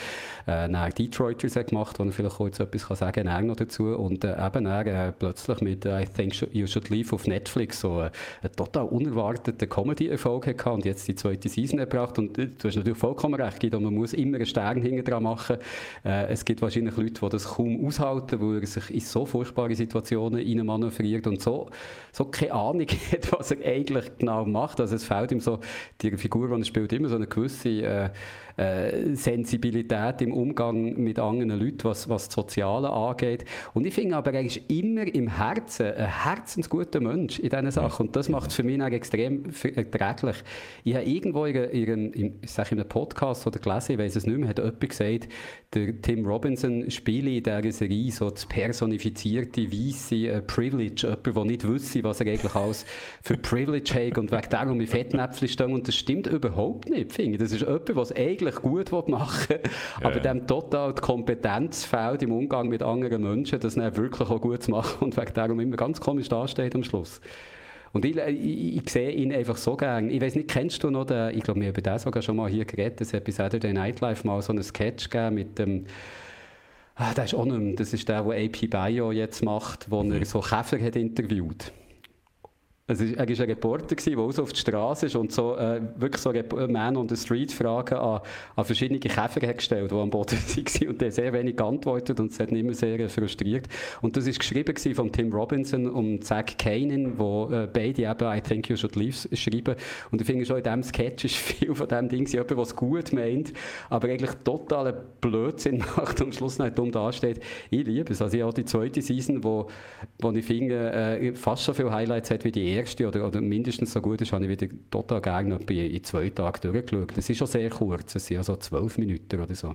dann Detroiters hat gemacht, wo er vielleicht kurz etwas kann sagen kann, noch dazu. Und äh, eben er äh, plötzlich mit äh, I Think You Should Leave auf Netflix so äh, einen total unerwarteten Comedy-Erfolg hatte und jetzt die zweite Season gebracht. Und äh, du hast natürlich vollkommen recht, Guido, man muss immer einen Stern hinten dran machen. Äh, es gibt wahrscheinlich Leute, die das kaum aushalten, weil er sich in so furchtbare Situationen reinmanövriert und so, so keine Ahnung hat, was er eigentlich genau macht. Also es fehlt ihm so, die Figur, die er spielt, immer so eine gewisse äh, äh, Sensibilität im Umgang mit anderen Leuten, was, was das Soziale angeht. Und ich finde aber, er ist immer im Herzen ein herzensguter Mensch in diesen Sachen. Und das macht es für mich auch extrem erträglich. Ich habe irgendwo in, in, in, ich in einem Podcast oder gelesen, ich weiß es nicht mehr, hat jemand gesagt, der Tim Robinson spiele in dieser Serie so das personifizierte, weisse äh, Privilege, jemand, der nicht wüsste, was er eigentlich alles für Privilege hat und wegen darum in Fettnäpfchen steht. Und das stimmt überhaupt nicht, finde ich. Das ist jemand, der es eigentlich gut machen will, aber ja. dem total die Kompetenz fehlt im Umgang mit anderen Menschen, das dann wirklich auch gut zu machen und wegen darum immer ganz komisch dasteht am Schluss. Und ich, ich, ich sehe ihn einfach so gern. Ich weiß nicht, kennst du noch den, ich glaube, wir haben über den sogar schon mal hier geredet, es hat bei Saturday Night Live mal so einen Sketch gegeben mit dem, ah, der ist auch nicht mehr, das ist der, der AP Bio jetzt macht, wo er so Käfer hat interviewt. Also, er war ein Reporter, gewesen, der raus auf die Straße ist und so, äh, wirklich so Rep- Man on the Street Fragen an, an verschiedene Käfer hat gestellt, die am Boden waren. Und der sehr wenig geantwortet und es hat ihn immer sehr äh, frustriert. Und das war geschrieben von Tim Robinson und Zach Kanin, wo äh, beide eben I Think You Should Leave schreiben. Und ich finde schon, in diesem Sketch ist viel von diesem Ding, jemand, es gut meint, aber eigentlich totalen Blödsinn macht und am Schluss nicht dumm dasteht. Ich liebe es. Also ich habe die zweite Season, wo, wo ich finde, äh, fast so viele Highlights hat wie die erste oder, oder mindestens so gut ist, habe ich wieder total gerne in zwei Tagen durchgeschaut. Das ist schon sehr kurz, es sind ja so zwölf Minuten oder so.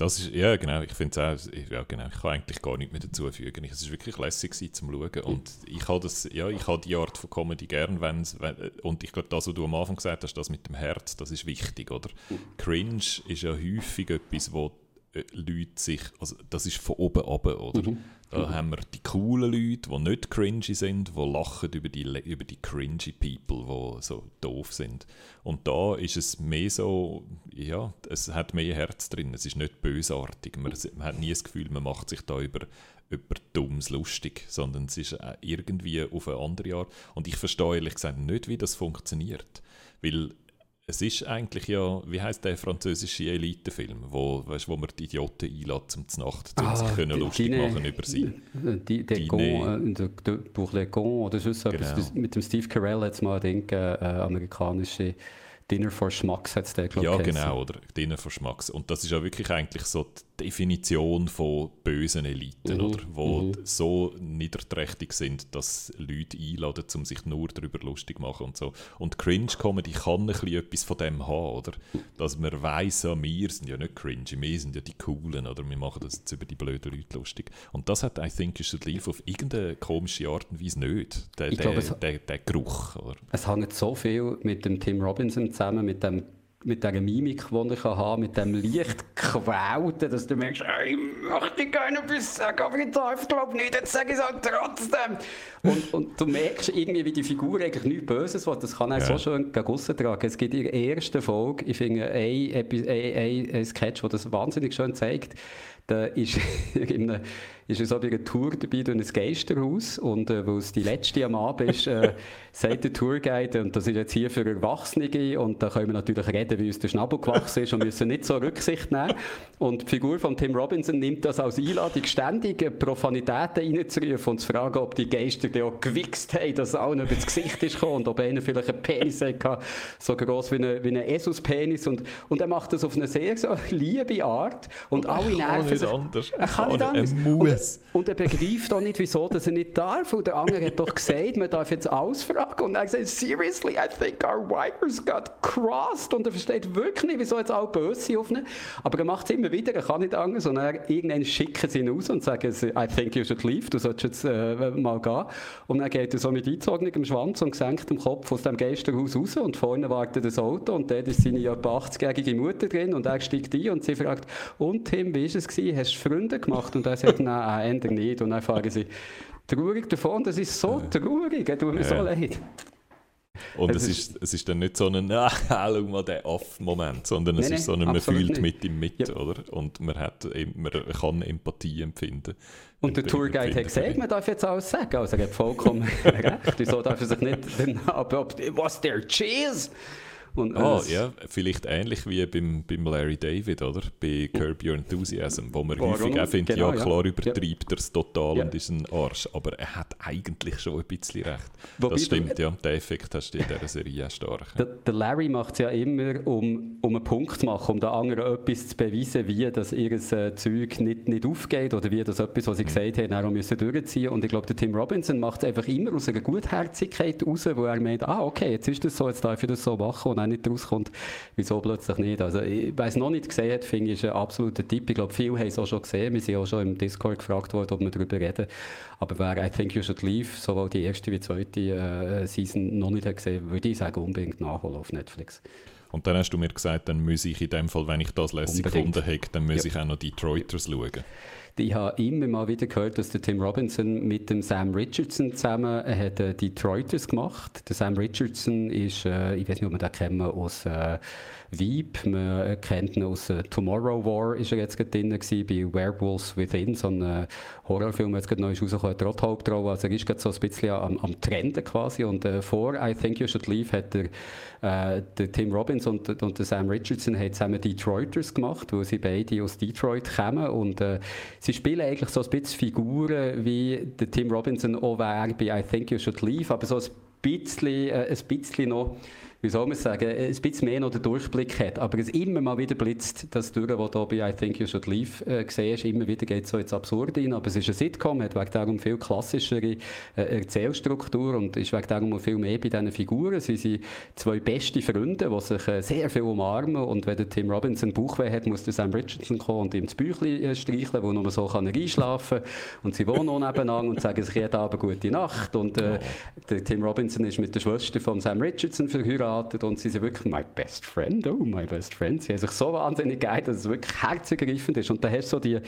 Das ist, ja genau, ich finde es auch, ja genau, ich kann eigentlich gar nichts mehr dazufügen. Es ist wirklich lässig gewesen zum Schauen und ich habe das, ja, ich habe die Art von Comedy gern, wenn's, wenn, und ich glaube, das, was du am Anfang gesagt hast, das mit dem Herz, das ist wichtig, oder? Cringe ist ja häufig etwas, wo Leute sich, also das ist von oben ab, oder? Da haben wir die coolen Leute, die nicht cringy sind, die lachen über die, über die cringy People, die so doof sind. Und da ist es mehr so, ja, es hat mehr Herz drin, es ist nicht bösartig. Man, man hat nie das Gefühl, man macht sich da über, über Dummes lustig, sondern es ist äh, irgendwie auf eine andere Art. Und ich verstehe ehrlich gesagt nicht, wie das funktioniert. Weil es ist eigentlich ja, wie heißt der französische Elitefilm, wo, weißt, wo man die Idioten einlädt zum Nacht, um sich können Ah, die- lustig Dine- machen über sie. Die, der Dine. Gon, äh, der, der Pour les Cons oder sonst so etwas. Genau. Das- Mit dem Steve Carell hat es mal, denke äh, amerikanische Dinner for Schmacks hat es der, glaub Ja, genau, oder Dinner for Schmacks. Und das ist ja wirklich eigentlich so die Definition von bösen Eliten, Mhm, oder? Wo mhm. so niederträchtig sind, dass Leute einladen, um sich nur darüber lustig zu machen und so. Und Cringe-Comedy kann ein bisschen etwas von dem haben, oder? Dass man weiss, ja, wir sind ja nicht cringe, wir sind ja die Coolen, oder? Wir machen das jetzt über die blöden Leute lustig. Und das hat I Think Should Leave auf irgendeine komische Art und Weise nicht. Der, Ich der, glaube, es- der, der Geruch, oder? Es hängt so viel mit dem Tim Robinson zusammen, mit dem mit dieser Mimik, die ich haben mit dem leicht Quälten, dass du merkst, «Ey, ich möchte gerne etwas sagen, aber ich darf glaube nicht, jetzt sage ich es halt trotzdem. Und, und du merkst irgendwie, wie die Figur eigentlich nichts Böses will. Das kann er Ja. so schön gegen tragen. Es gibt in der ersten Folge, ich finde, ein, ein, ein, ein Sketch, der das wahnsinnig schön zeigt, da ist, in einem, ist er so bei einer Tour dabei durch ein Geisterhaus und äh, weil es die letzte am Abend ist, äh, sagt der Tourguide, und das ist jetzt hier für Erwachsene und da können wir natürlich reden, wie uns der Schnabel gewachsen ist und müssen nicht so Rücksicht nehmen. Und die Figur von Tim Robinson nimmt das als Einladung, ständig Profanitäten reinzurufen und zu fragen, ob die Geister die auch gewichst haben, dass allen über das Gesicht ist gekommen und ob einer vielleicht einen Penis hatte, so groß wie ein wie ein Esuspenis und, und er macht das auf eine sehr so liebe Art und alle nerven nicht sich. anders. Er kann nicht er anders. muss. Und, und er begreift auch nicht, wieso dass er nicht darf. Und der andere hat doch gesagt, man darf jetzt alles fragen. Und er sagt, seriously, I think our wires got crossed. Und er versteht wirklich nicht, wieso jetzt alle böse sind auf ihn. Aber er macht es immer wieder, er kann nicht anders. Und er, irgendwann schicken sie ihn raus und sagen, I think you should leave, du solltest jetzt äh, mal gehen. Und dann geht er so mit eingezogenem Schwanz und gesenktem Kopf aus dem Geisterhaus raus und vorne wartet das Auto und dort ist seine etwa 80-jährige Mutter drin und er steigt ein und sie fragt, und Tim, wie war es gewesen? Hast du Freunde gemacht? Und er sagt, nein, ändert nicht. Und dann fahren sie traurig davon. Das ist so traurig, es tut mir so Ja. leid. Und Es es ist- ist, es ist dann nicht so ein «Ah, schau mal, der Off-Moment», sondern es Nein, ist so ein, man fühlt nicht. mit ihm mit, Ja. oder? Und man, hat, man kann Empathie empfinden. Und der Tourguide hat gesagt, man darf jetzt alles sagen. Also er hat vollkommen recht. Wieso darf er sich nicht... Aber was der Cheese? Und, Ah, es- ja, vielleicht ähnlich wie beim, beim Larry David, oder? Bei Curb Your Enthusiasm, wo man Warum? häufig auch findet, Genau, ja klar Ja. übertreibt er es total Ja. und ist ein Arsch, aber er hat eigentlich schon ein bisschen recht. Wobei das stimmt, ja. Den Effekt hast du in dieser Serie auch stark. Der, der Larry macht es ja immer, um, um einen Punkt zu machen, um den anderen etwas zu beweisen, wie das ihr äh, Zeug nicht, nicht aufgeht oder wie das etwas, was sie gesagt haben, auch müssen durchziehen Und ich glaube, der Tim Robinson macht es einfach immer aus einer Gutherzigkeit raus, wo er meint, ah, okay, jetzt ist das so, jetzt darf ich das so machen und nicht rauskommt, wieso plötzlich nicht. Also, ich weiß noch nicht gesehen hat, finde ich, ist ein absoluter Tipp. Ich glaube, viele haben es auch schon gesehen. Wir sind auch schon im Discord gefragt worden, ob wir darüber reden. Aber wer I Think You Should Leave, sowohl die erste wie die zweite äh, Season noch nicht hat gesehen, würde ich sagen, unbedingt nachholen auf Netflix. Und dann hast du mir gesagt, dann muss ich in dem Fall, wenn ich das lässig gefunden habe, dann muss Ja. ich auch noch Detroiters schauen. Ich habe immer mal wieder gehört, dass der Tim Robinson mit dem Sam Richardson zusammen er hat äh, Detroiters gemacht. Der Sam Richardson ist, äh, ich weiß nicht, ob man den kennen aus äh, Veep, man kennt ihn aus äh, Tomorrow War, ist er jetzt gerade drin bei Werewolves Within, so ein äh, Horrorfilm, der jetzt gerade neu ist rausgekommen, hat also er ist gerade so ein bisschen am, am Trenden quasi. Und äh, vor I Think You Should Leave hat er, äh, der Tim Robbins und, und der Sam Richardson haben zusammen Detroiters gemacht, wo sie beide aus Detroit kommen. Und sie spielen eigentlich so ein bisschen Figuren, wie der Tim Robinson auch wäre bei I Think You Should Leave, aber so ein bisschen, ein bisschen noch wie soll man sagen, ein bisschen mehr noch den Durchblick hat. Aber es immer mal wieder blitzt das durch, was du bei I Think You Should Leave äh, siehst. Immer wieder geht es so ins Absurde rein. Aber es ist ein Sitcom, hat wegen darum viel klassischere äh, Erzählstruktur und ist wegen darum viel mehr bei diesen Figuren. Sie sind zwei beste Freunde, die sich äh, sehr viel umarmen. Und wenn der Tim Robinson Bauchweh hat, muss der Sam Richardson kommen und ihm das Büchlein äh, streicheln, wo nur so kann er einschlafen kann. Und sie wohnen auch nebeneinander und sagen sich jeden Abend gute Nacht. Und äh, der Tim Robinson ist mit der Schwester von Sam Richardson verheiratet und sie sind wirklich my best friend, oh my best friend. Sie haben sich so wahnsinnig geil, dass es wirklich herzergreifend ist. Und da hast du so die,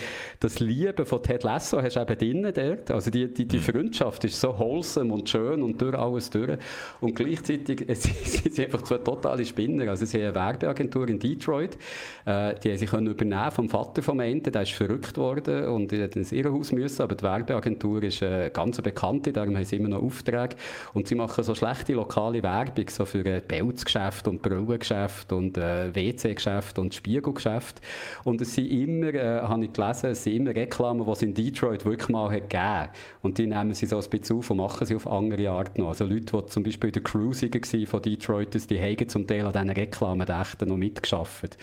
das Liebe von Ted Lasso hast du eben drinnen dort. Also die, die, die Freundschaft ist so wholesome und schön und durch alles durch. Und gleichzeitig, äh, sie, sie sind einfach zwei totale Spinner. Also sie haben eine Werbeagentur in Detroit, äh, die haben sie können übernehmen vom Vater vom Ende, der ist verrückt worden und hat ins Irrenhaus müssen, aber die Werbeagentur ist äh, ganz eine bekannte, darum haben sie immer noch Aufträge und sie machen so schlechte lokale Werbung, so für äh, Pelzgeschäft und Brillengeschäft und äh, WC-Geschäft und Spiegelgeschäft. Und es sind immer, äh, habe ich gelesen, es sind immer Reklamen, die es in Detroit wirklich mal hat gegeben Und die nehmen sie so ein bisschen auf und machen sie auf andere Art noch. Also Leute, die zum Beispiel der Cruising waren von Detroit, die haben zum Teil an diesen Reklamen echt noch mitgeschafft.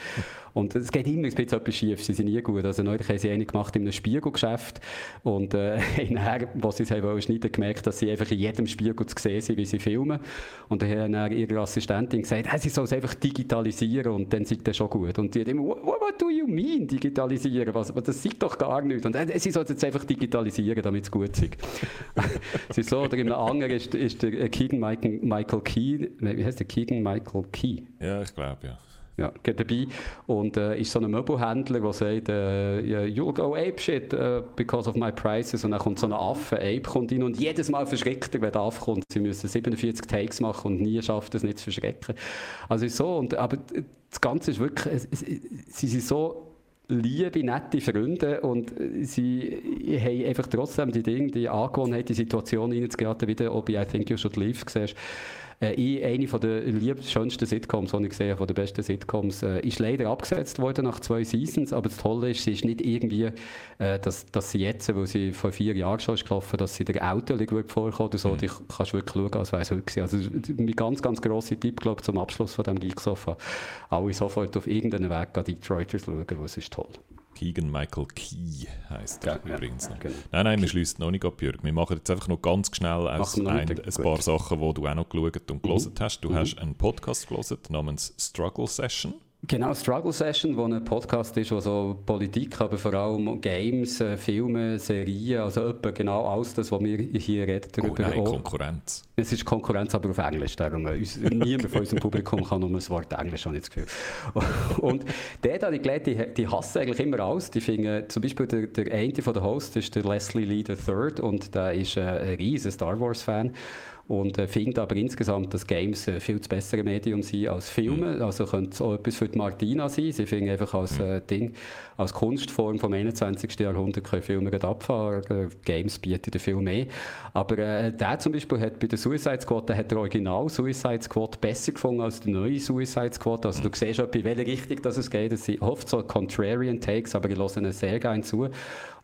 Und es geht immer ein bisschen etwas schief, sie sind nie gut. Also neulich haben sie eine gemacht in einem Spiegelgeschäft und äh, nachher, wo sie es haben schneiden, gemerkt, dass sie einfach in jedem Spiegel zu sehen sind, wie sie filmen. Und dann hat dann ihre Assistentin gesagt, hey, sie soll es einfach digitalisieren und dann sind das schon gut. Und die hat immer, what, what do you mean, digitalisieren? Was, das sieht doch gar nicht. Und äh, sie soll es jetzt einfach digitalisieren, damit es gut ist. es ist so, oder in einem anderen ist, ist der Keegan Michael, Michael Key, wie heißt der Keegan Michael Key? Ja, ich glaube, ja. Ja, geht dabei. Und äh, ist so ein Möbelhändler, der sagt, äh, you'll go ape shit uh, because of my prices. Und dann kommt so ein Affe, Ape kommt rein und jedes Mal verschreckt er, wenn der Affe kommt. Sie müssen 47 Takes machen und nie schafft es nicht zu verschrecken. Also ist so. Und, aber das Ganze ist wirklich, es, es, sie sind so liebe, nette Freunde und sie haben einfach trotzdem die Dinge, die Angewohnheit, die Situation reinzugeraten, wie ob I Think You Should Leave siehst. Äh, eine von der schönsten Sitcoms, die ich gesehen habe, von den besten Sitcoms, äh, ist leider abgesetzt worden nach zwei Seasons, aber das Tolle ist, sie ist nicht irgendwie, äh, dass, dass sie jetzt, wo sie vor vier Jahren schon ist gelaufen, dass sie der Auto vorkommt oder so, mhm. die kannst du wirklich schauen, als wäre es heute. Also mein ganz, ganz grosser Tipp, glaube zum Abschluss von diesem Geek-Sofa, alle sofort auf irgendeinen Weg an Detroiters schauen, weil es ist toll. Keegan Michael Key heisst er Ja, übrigens ja, noch. genau. Nein, nein, wir schließen noch nicht ab, Jörg. Wir machen jetzt einfach noch ganz schnell aus ein, ein. Mhm. paar Sachen, die du auch noch geschaut und gelesen hast. Du hast einen Podcast gelesen namens Struggle Session. Genau, Struggle Session, wo ein Podcast ist, wo so Politik, aber vor allem Games, äh, Filme, Serien, also etwa genau alles das, was wir hier reden Oh darüber. nein, auch. Konkurrenz. Es ist Konkurrenz, aber auf Englisch. Darum, äh, uns, niemand von unserem Publikum kann nur das Wort Englisch, habe ich das Gefühl. Und der da, die Gelehrten, die, die hassen eigentlich immer alles. Die finden, zum Beispiel der, der eine von den Hosts ist der Leslie Lee III und der ist äh, ein riesen Star Wars-Fan. Und äh, findet aber insgesamt, dass Games äh, viel zu bessere Medium sind als Filme. Also könnte es auch etwas für die Martina sein. Sie finden einfach als äh, Ding, als Kunstform vom 21. Jahrhundert können Filme gerade abfahren. Äh, Games bieten da viel mehr. Aber äh, der zum Beispiel hat bei der Suicide Squad, der hat der Original Suicide Squad besser gefunden als der neue Suicide Squad. Also du siehst in welche Richtung das es geht. Es sind oft so Contrarian Takes, aber ich höre ihnen sehr gerne zu.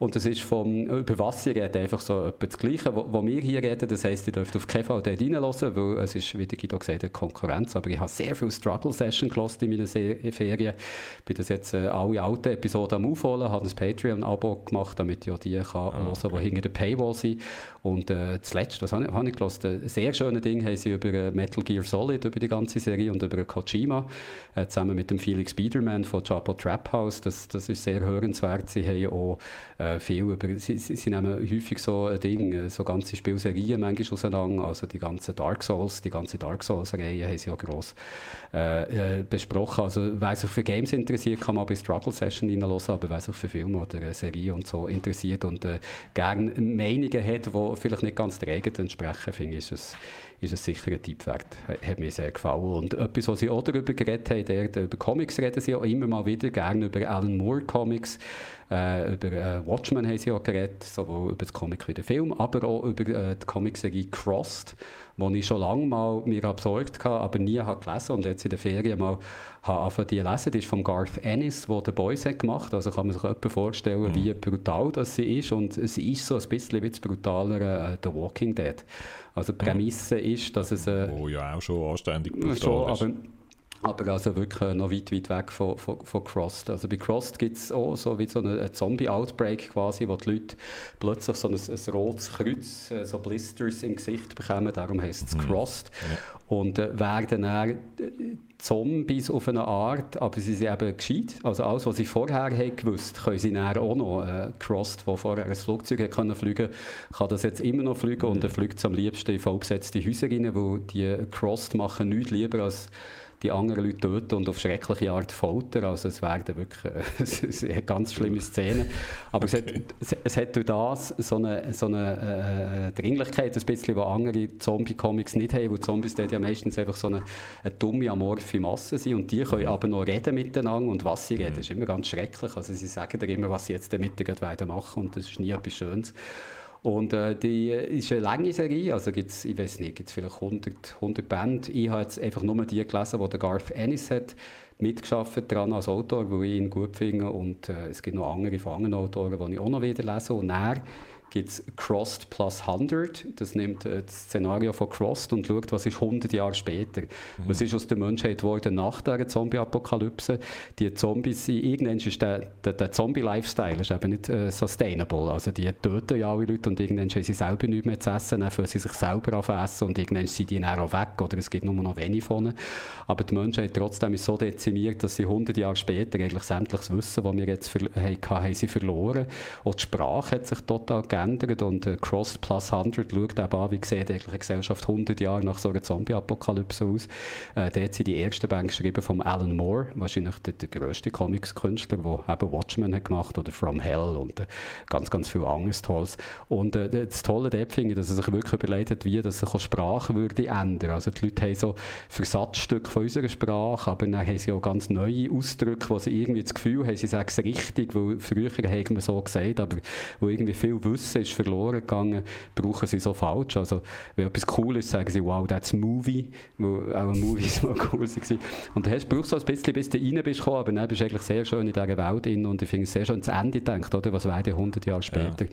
Und das ist vom, über was sie reden, einfach so etwa das Gleiche, wo, wo wir hier reden. Das heisst, ihr dürft auf keinen Fall dort reinhören, weil es ist, wie der Guido gesagt hat, Konkurrenz. Aber ich habe sehr viel Struggle-Session gehört in meinen Se Ferien. Ich bin das jetzt äh, alle alten Episoden am Aufholen, habe ein Patreon-Abo gemacht, damit ich auch die kann hören, die hinter der Paywall sind. Und äh, zuletzt, was habe ich, habe ich gehört? Ein sehr schönes Ding haben sie über äh, Metal Gear Solid, über die ganze Serie und über Kojima, äh, zusammen mit dem Felix Biederman von Chapo Trap House. Das, das ist sehr hörenswert. Sie haben auch äh, viel über, sie, sie, sie nehmen häufig so äh, so ganze Spielserien manchmal auseinander, also die ganze Dark Souls, die ganze Dark Souls-Reihe haben sie auch gross äh, äh, besprochen. Also wer sich für Games interessiert, kann man bei Struggle Session reinhören, aber wer sich für Filme oder äh, Serien und so interessiert und äh, gerne Meinungen hat, die vielleicht nicht ganz der eigenen entsprechen, finde ich, ist es, ist es sicher ein Tipp wert. Hat mir sehr gefallen. Und etwas, was sie auch darüber geredet haben, der, über Comics reden sie auch immer mal wieder, gerne über Alan Moore Comics, äh, über äh, Watchmen haben sie auch geredet, sowohl über das Comic wie den Film, aber auch über äh, die Comicserie Crossed, die ich schon lange mal mir absorgt habe, aber nie habe gelesen und jetzt in der Ferien mal habe angefangen, die lesen. Die ist von Garth Ennis, der The Boys hat gemacht. Also kann man sich etwa vorstellen, wie brutal das sie ist und sie ist so ein bisschen wie das brutalere äh, The Walking Dead. Also die Prämisse ist, dass es... Äh, Wo ja auch schon anständig Schon, brutal ist. aber, aber also wirklich äh, noch weit, weit weg von, von, von Crossed. Also bei Crossed gibt es auch so wie so eine Zombie-Outbreak quasi, wo die Leute plötzlich so ein, ein rotes Kreuz, äh, so Blisters im Gesicht bekommen, darum heisst es Crossed. Und äh, werden dann äh, Zombies auf eine Art, aber sie sind eben gescheit. Also alles, was sie vorher haben gewusst, können sie dann auch noch. Äh, Crossed, der vorher ein Flugzeug können fliegen kann das jetzt immer noch fliegen und er fliegt am liebsten in vollbesetzte Häuser rein, weil die Crossed machen nichts lieber als die anderen Leute töten und auf schreckliche Art foltern. Also es werden wirklich äh, es eine ganz schlimme Szene. Aber es, hat, es, hat durch das so eine, so eine äh, Dringlichkeit, ein bisschen, die andere Zombie-Comics nicht haben, weil Zombies dort ja meistens einfach so eine, eine dumme, amorphe Masse sind und die können aber noch reden miteinander und was sie reden, ist immer ganz schrecklich. Also sie sagen dir immer, was sie jetzt damit weitermachen und das ist nie etwas Schönes. Und äh, die ist eine lange Serie, also gibt's, ich weiß nicht, gibt es vielleicht 100, 100 Bände. Ich habe jetzt einfach nur die gelesen, die Garth Ennis hat mitgeschafft dran als Autor, weil ich ihn gut finde. Und äh, es gibt noch andere von anderen Autoren, die ich auch noch wieder lese. Und er gibt es Crossed plus 100. Das nimmt äh, das Szenario von Crossed und schaut, was ist 100 Jahre später. Mhm. Was ist aus der Menschheit geworden nach der Zombie-Apokalypse? Die Zombies, sind- irgendwann ist der, der, der Zombie-Lifestyle ist eben nicht äh, sustainable. Also die töten ja alle Leute und irgendwann haben sie selber nichts mehr zu essen, dann fangen sie sich selber an essen und irgendwann sind die dann auch weg oder es gibt nur noch wenig von ihnen. Aber die Menschheit trotzdem ist so dezimiert, dass sie 100 Jahre später eigentlich sämtliches Wissen, das wir jetzt haben, haben sie verloren. Auch die Sprache hat sich total geändert und äh, Crossed Plus 100 schaut eben an, wie sieht eigentlich eine Gesellschaft 100 Jahre nach so einer Zombie-Apokalypse aus. Äh, dort sind die ersten Bände geschrieben von Alan Moore, wahrscheinlich der, der grösste Comics-Künstler, der eben Watchmen hat gemacht oder From Hell und äh, ganz, ganz viel anderes Tolles. Und äh, das Tolle dort finde ich, dass er sich wirklich überlegt hat, wie das sich Sprache würde ändern. Also die Leute haben so Versatzstücke von unserer Sprache, aber dann haben sie auch ganz neue Ausdrücke, wo sie irgendwie das Gefühl haben, sie sagen es richtig, weil früher haben wir so gesagt, aber wo irgendwie viel Wissen ist verloren gegangen, brauchen sie so falsch. Also wenn etwas cool ist, sagen sie, wow, that's a movie, weil auch Movies mal cool waren. Und hast- brauchst du so ein bisschen, bis du rein bist gekommen, aber dann bist du eigentlich sehr schön in dieser Welt drin und ich finde es sehr schön zu Ende gedacht, oder? Was wäre 100 Jahre später?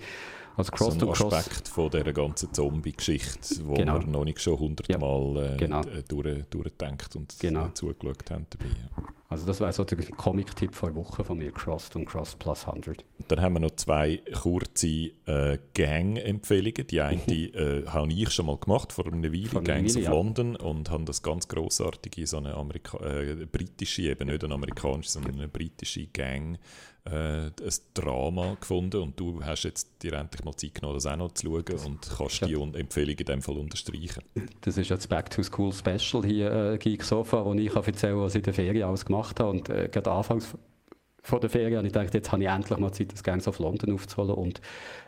Also So Cross ein to Cross. Aspekt von dieser ganzen Zombie-Geschichte, wo Genau. wir noch nicht schon hundertmal äh, genau. d- durch, durchgedacht und Genau. äh, zugeschaut haben dabei. Ja. Also das wäre so der Comic-Tipp vor Woche von mir, Crossed und Cross Plus 100. Dann haben wir noch zwei kurze äh, Gang-Empfehlungen. Die eine äh, habe ich schon mal gemacht, vor einer Weile, Vor Gangs Weile, of ja. London, und habe das ganz grossartige, so eine Amerika äh, britische, eben nicht eine amerikanische, sondern eine britische Gang, äh, ein Drama gefunden. Und du hast jetzt dir endlich mal Zeit genommen, das auch noch zu schauen und kannst Ja. die Un- Empfehlung in dem Fall unterstreichen. Das ist jetzt Back to School Special hier, äh, Geek Sofa, wo ich erzählen kann, was ich in der Ferien alles gemacht habe. Und äh, gerade anfangs von der Ferien habe ich gedacht, jetzt habe ich endlich mal Zeit, das Gangs of London aufzuholen. Und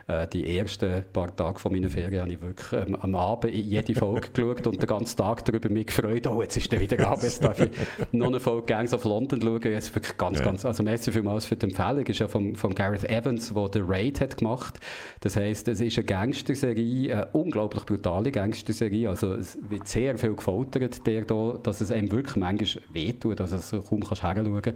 äh, die ersten paar Tage von meiner Ferien habe ich wirklich ähm, am Abend in jede Folge geschaut und den ganzen Tag darüber mich gefreut, oh, jetzt ist der wieder Abend, jetzt darf ich noch eine Folge Gangs of London schauen. Jetzt wirklich ganz, Ja. ganz, also merci vielmals für die Empfehlung. ist ja von, von Gareth Evans, der The Raid hat gemacht. Das heisst, es ist eine Gangsterserie, eine unglaublich brutale Gangsterserie. Also es wird sehr viel gefoltert, der da, dass es einem wirklich manchmal wehtut, dass es kaum kannst heranschauen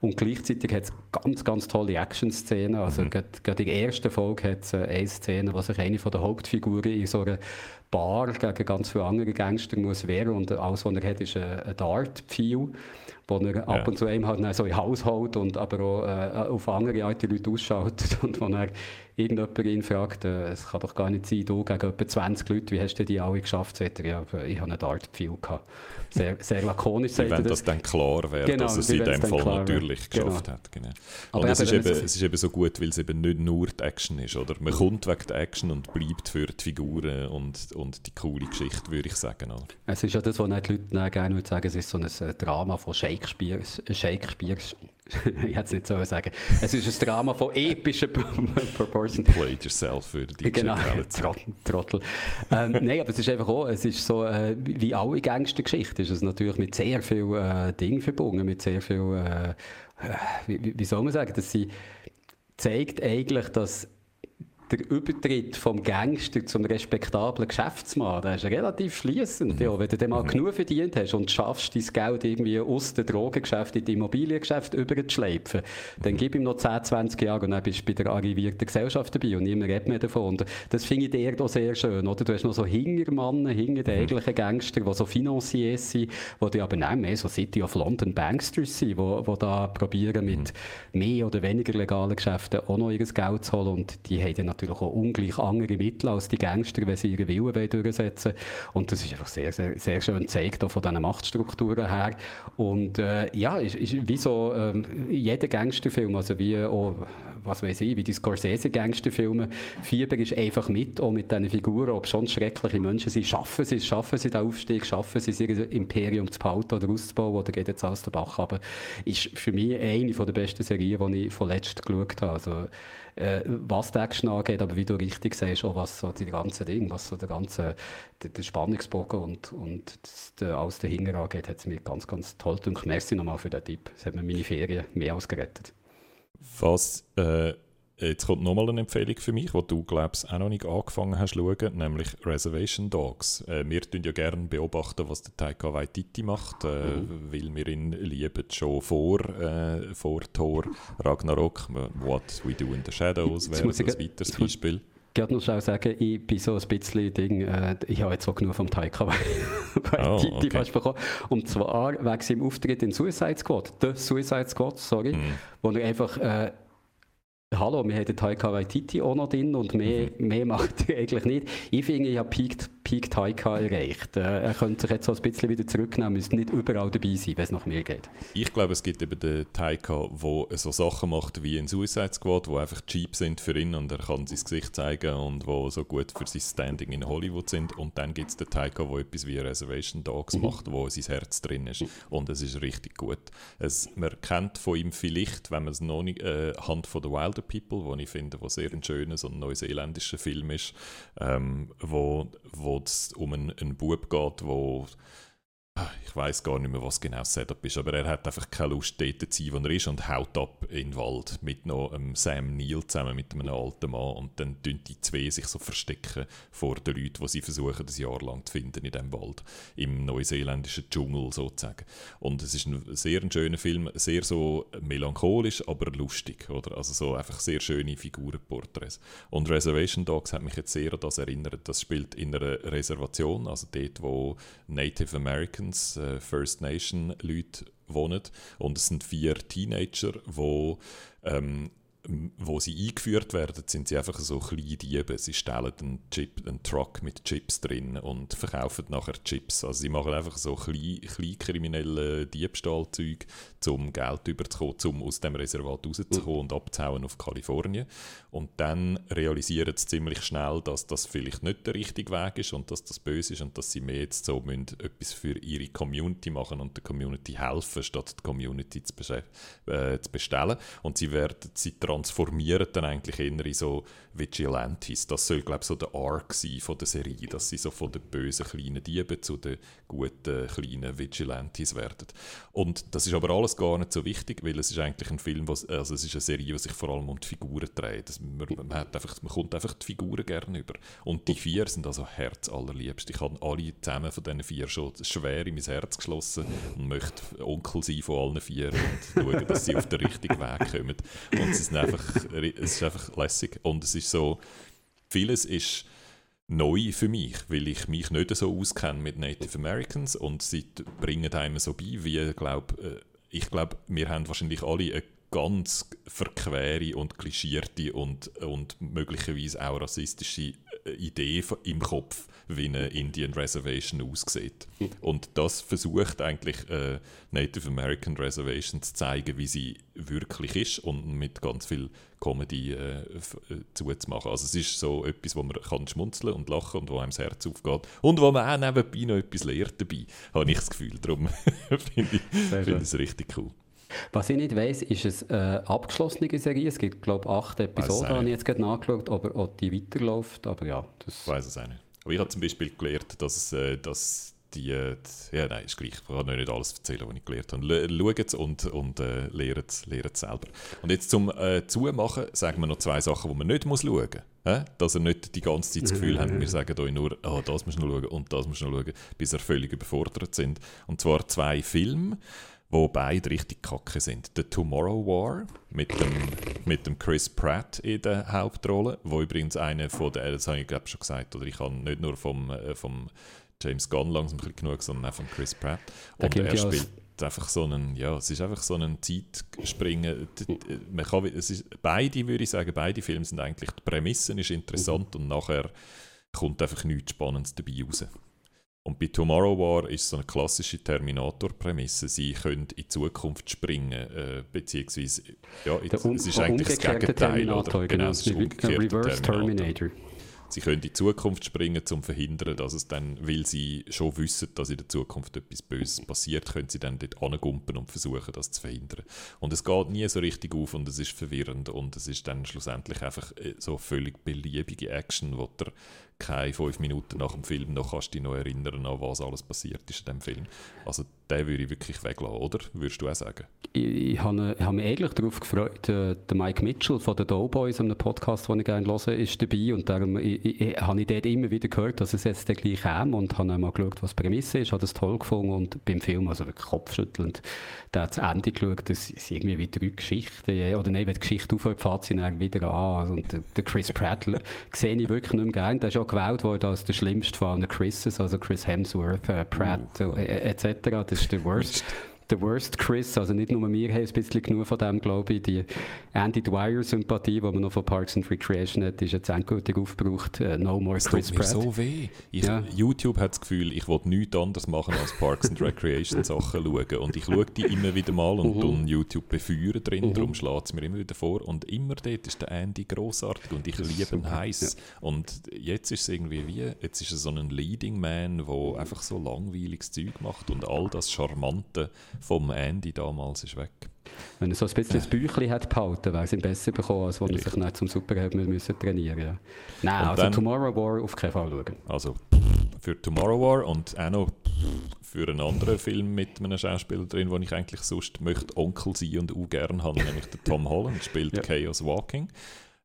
Und gleichzeitig hat es ganz, ganz tolle Action-Szenen. Also gerade, gerade in der ersten Folge hat es äh, eine Szene, wo sich eine der Hauptfiguren in so einer Bar gegen ganz viele andere Gangster muss wehren und alles, was er hat, ist ein, ein Dart-Pfeil, wo er ab und zu einem halt so in Haus holt und aber auch äh, auf andere alte Leute ausschaltet und wo er irgendjemand ihn fragt, äh, es kann doch gar nicht sein, du gegen etwa 20 Leute, wie hast du die alle geschafft? Sagt er, ja, ich habe einen Dart-Pfeil gehabt. Sehr, sehr lakonisch sagt er Wenn das. das dann klar wäre, Genau, dass es in dem Fall klar wäre. natürlich Genau. geschafft hat. Genau. Aber Und es ist, eben, es- ist eben so gut, weil es eben nicht nur die Action ist. Oder? Man kommt wegen der Action und bleibt für die Figuren und, und die coole Geschichte, würde ich sagen. Oder? Es ist ja das, was die Leute gerne sagen, es ist so ein äh, Drama von Shakespeare. Shakespeare ich hätte es nicht so sagen. Es ist ein Drama von epischen Proportions. Played yourself für die Genau, Quality. Trottel. Ähm, Nein, aber es ist einfach auch, es ist so, äh, wie alle Gangstergeschichten, ist es natürlich mit sehr viel äh, Dingen verbunden, mit sehr viel, äh, äh, wie- wie soll man sagen, dass sie zeigt eigentlich, dass der Übertritt vom Gangster zum respektablen Geschäftsmann, der ist relativ fließend. Ja, wenn du dann mal genug verdient hast und schaffst, dein Geld irgendwie aus dem Drogengeschäft in die Immobiliengeschäft überzuschleifen, dann gib ihm noch 10, 20 Jahre und dann bist du bei der arrivierten Gesellschaft dabei und niemand redet mehr davon. Und das finde ich dir auch sehr schön. Oder? Du hast noch so Hingermannen, hinter den eigentlichen Gangster, die so Financiers sind, die aber nicht mehr so City of London Banksters sind, die, die da probieren mit mehr oder weniger legalen Geschäften auch noch ihr Geld zu holen und die haben dann natürlich auch ungleich andere Mittel als die Gangster, wenn sie ihren Willen wollen durchsetzen Und das ist einfach sehr, sehr, sehr schön gezeigt, auch von diesen Machtstrukturen her. Und äh, ja, ist, ist wie so ähm, jeder Gangsterfilm, also wie auch, was weiß ich, wie die Scorsese-Gangsterfilme, Fieber ist einfach mit, auch mit diesen Figuren, ob schon schreckliche Menschen sind, schaffen sie es, schaffen sie den Aufstieg, schaffen sie es, ihr Imperium zu behalten oder auszubauen oder geht jetzt alles den Bach runter. Ist für mich eine der besten Serien, die ich von letzt geschaut habe. Also, äh, was die Action angeht, aber wie du richtig sagst, auch was so die ganzen Dinge, was so der ganze der, der Spannungsbogen und, und das, der, alles dahinter angeht, hat es mir ganz, ganz toll gedacht. Merci nochmal für den Tipp. Das hat mir meine Ferien mehr als. Was äh, Jetzt kommt nochmal eine Empfehlung für mich, die du, glaubst auch noch nicht angefangen hast zu schauen, nämlich Reservation Dogs. Äh, wir tun ja gerne beobachten, was der Taika Waititi macht, äh, Mhm. weil wir ihn lieben schon vor, äh, vor Thor Ragnarok. What We Do in the Shadows wäre ein weiteres Beispiel. Ich wollte noch sagen, ich bin so ein bisschen Ding, äh, ich habe jetzt auch genug vom Taika Waititi Oh, okay. fast bekommen. Und zwar wegen seinem Auftritt in Suicide Squad, The Suicide Squad, sorry, Mhm. wo er einfach, äh, hallo, wir haben den Taika Waititi auch noch drin und mehr, Mhm. mehr macht er eigentlich nicht. Ich finde, ich habe Peak, Peak Taika erreicht. Äh, er könnte sich jetzt so ein bisschen wieder zurücknehmen, müsste nicht überall dabei sein, wenn es nach mir geht. Ich glaube, es gibt eben den Taika, der so Sachen macht wie in Suicide Squad, die einfach cheap sind für ihn und er kann sein Gesicht zeigen und wo so gut für sein Standing in Hollywood sind. Und dann gibt es den Taika, der etwas wie Reservation Dogs macht, wo sein Herz drin ist. Und es ist richtig gut. Es, man kennt von ihm vielleicht, wenn man es noch nicht, äh, Hand von The Wilder People, wo ich finde, wo sehr ein schöner und neuseeländischer Film ist, ähm, wo, wo es um einen, einen Bub geht, wo ich weiß gar nicht mehr, was genau das Setup ist, aber er hat einfach keine Lust, dort zu sein, wo er ist und haut ab in den Wald mit noch einem Sam Neill zusammen, mit einem alten Mann und dann tun die zwei sich so verstecken vor den Leuten, die sie versuchen, ein Jahr lang zu finden in diesem Wald, im neuseeländischen Dschungel sozusagen. Und es ist ein sehr ein schöner Film, sehr so melancholisch, aber lustig, oder? Also so einfach sehr schöne Figurenporträts. Und Reservation Dogs hat mich jetzt sehr an das erinnert. Das spielt in einer Reservation, also dort, wo Native Americans, äh, First Nation Leute wohnen. Und es sind vier Teenager, wo ähm, wo sie eingeführt werden, sind sie einfach so kleine Diebe. Sie stellen einen, Chip, einen Truck mit Chips drin und verkaufen nachher Chips. Also sie machen einfach so klein, kleinkriminelle Diebstahlzeug, um Geld überzukommen, um aus dem Reservat rauszukommen und abzuhauen auf Kalifornien. Und dann realisieren sie ziemlich schnell, dass das vielleicht nicht der richtige Weg ist und dass das böse ist und dass sie mehr jetzt so müssen, etwas für ihre Community machen und der Community helfen, statt die Community zu, äh, zu bestellen. Und sie werden, sie transformieren dann eigentlich eher in so Vigilantes. Das soll, glaube ich, so der Arc sein von der Serie, dass sie so von den bösen kleinen Dieben zu den guten kleinen Vigilantes werden. Und das ist aber alles gar nicht so wichtig, weil es ist eigentlich ein Film, was, also es ist eine Serie, die sich vor allem um die Figuren dreht. Das, man, man, hat einfach, man kommt einfach die Figuren gerne über. Und die vier sind also herzallerliebst. Ich habe alle zusammen von diesen vier schon schwer in mein Herz geschlossen und möchte Onkel sein von allen vier und schauen, dass sie auf den richtigen Weg kommen. Und es ist einfach, es ist einfach lässig. Und es ist so, vieles ist neu für mich, weil ich mich nicht so auskenne mit Native Americans und sie bringen einem so bei, wie glaub, äh, ich glaube, wir haben wahrscheinlich alle eine ganz verquere und klischierte und, und möglicherweise auch rassistische äh, Idee im Kopf, wie eine Indian Reservation aussieht. Und das versucht eigentlich äh, Native American Reservation zu zeigen, wie sie wirklich ist und mit ganz viel Comedy äh, äh, zuzumachen. Also es ist so etwas, wo man kann schmunzeln und lachen und wo einem das Herz aufgeht und wo man auch nebenbei noch etwas lernt dabei, habe ich das Gefühl. Darum finde ich, ich es richtig cool. Was ich nicht weiss, ist es eine abgeschlossene Serie. Es gibt, glaube ich, acht Episoden, habe ich jetzt gerade nachgeschaut, aber ob die weiterläuft. Aber ja, das weiß es auch nicht. Aber ich habe zum Beispiel gelernt, dass, äh, dass die, äh, die, ja nein, ist gleich, ich kann euch nicht alles erzählen, was ich gelernt habe. Schaut es und, und äh, lernt es selber. Und jetzt zum äh, Zumachen sagen wir noch zwei Sachen, die man nicht muss schauen muss. Hä? Dass ihr nicht die ganze Zeit das Gefühl habt, wir sagen euch nur, ah, das musst du noch schauen und das musst du noch schauen, bis ihr völlig überfordert sind. Und zwar zwei Filme, wo beide richtig kacke sind. The Tomorrow War mit dem, mit dem Chris Pratt in der Hauptrolle, wo übrigens eine von der, das habe ich glaube schon gesagt, oder ich habe nicht nur vom, äh, vom James Gunn langsam ein bisschen genug, sondern auch von Chris Pratt. Und er spielt einfach so einen, ja, es ist einfach so ein Zeitspringen. Man kann, es ist, beide, würde ich sagen, beide Filme sind eigentlich, die Prämisse ist interessant und nachher kommt einfach nichts Spannendes dabei raus. Und bei Tomorrow War ist so eine klassische Terminator-Prämisse. Sie können in die Zukunft springen, äh, beziehungsweise, ja, um, es ist eigentlich das Gegenteil. Terminator, oder? Genau, es ist Ein umgekehrte Reverse Terminator. Terminator. Sie können in die Zukunft springen, um zu verhindern, dass es dann, weil sie schon wissen, dass in der Zukunft etwas Böses passiert, können sie dann dort angumpen und versuchen, das zu verhindern. Und es geht nie so richtig auf und es ist verwirrend und es ist dann schlussendlich einfach äh, so völlig beliebige Action, wo der keine fünf Minuten nach dem Film noch kannst du dich noch erinnern, an was alles passiert ist in dem Film. Also den würde ich wirklich weglassen, oder? Würdest du auch sagen? Ich, ich habe ich habe mich eigentlich darauf gefreut, äh, der Mike Mitchell von den Doughboys, einem Podcast, den ich gerne höre, ist dabei und darum ich, ich, ich, habe ich dort immer wieder gehört, dass es jetzt gleich kam und habe mal geschaut, was die Prämisse ist, habe das toll gefunden und beim Film, also wirklich kopfschüttelnd, da das Ende geschaut, das ist irgendwie wie drei Geschichten, oder nein, wenn die Geschichte aufhört, fährt sie dann wieder an und der, der Chris Pratt sehe ich wirklich nicht mehr gerne, der ist auch gewählt worden als der schlimmste von allen Chrises, also Chris Hemsworth, äh, Pratt Uh. äh, etc., das ist der Worst. Der Worst Chris, also nicht nur wir haben ein bisschen genug von dem, glaube ich. Die Andy Dwyer-Sympathie, die man noch von Parks and Recreation hat, ist jetzt endgültig aufgebraucht. Äh, no more Es Chris tut mir Pratt. so weh. Ich, Ja. YouTube hat das Gefühl, ich will nichts anderes machen als Parks and Recreation Sachen schauen. Und ich schaue die immer wieder mal und mhm. YouTube befeuern drin, darum schlägt es mir immer wieder vor. Und immer dort ist der Andy grossartig und ich liebe ihn heiß. Und jetzt ist es irgendwie wie, jetzt ist er so ein Leading Man, der einfach so langweiliges Zeug macht und all das Charmante vom Andy damals ist weg. Wenn er so ein bisschen das Büchlein hat behalten, wäre es ihm besser bekommen, als wenn er sich nicht zum Superhelden müssen trainieren müssen. Nein, Und also dann- Tomorrow War auf keinen Fall schauen. Also für Tomorrow War und auch noch für einen anderen Film mit einem Schauspieler drin, wo ich eigentlich sonst möchte Onkel sein und auch gerne habe, nämlich der Tom Holland spielt Ja. Chaos Walking.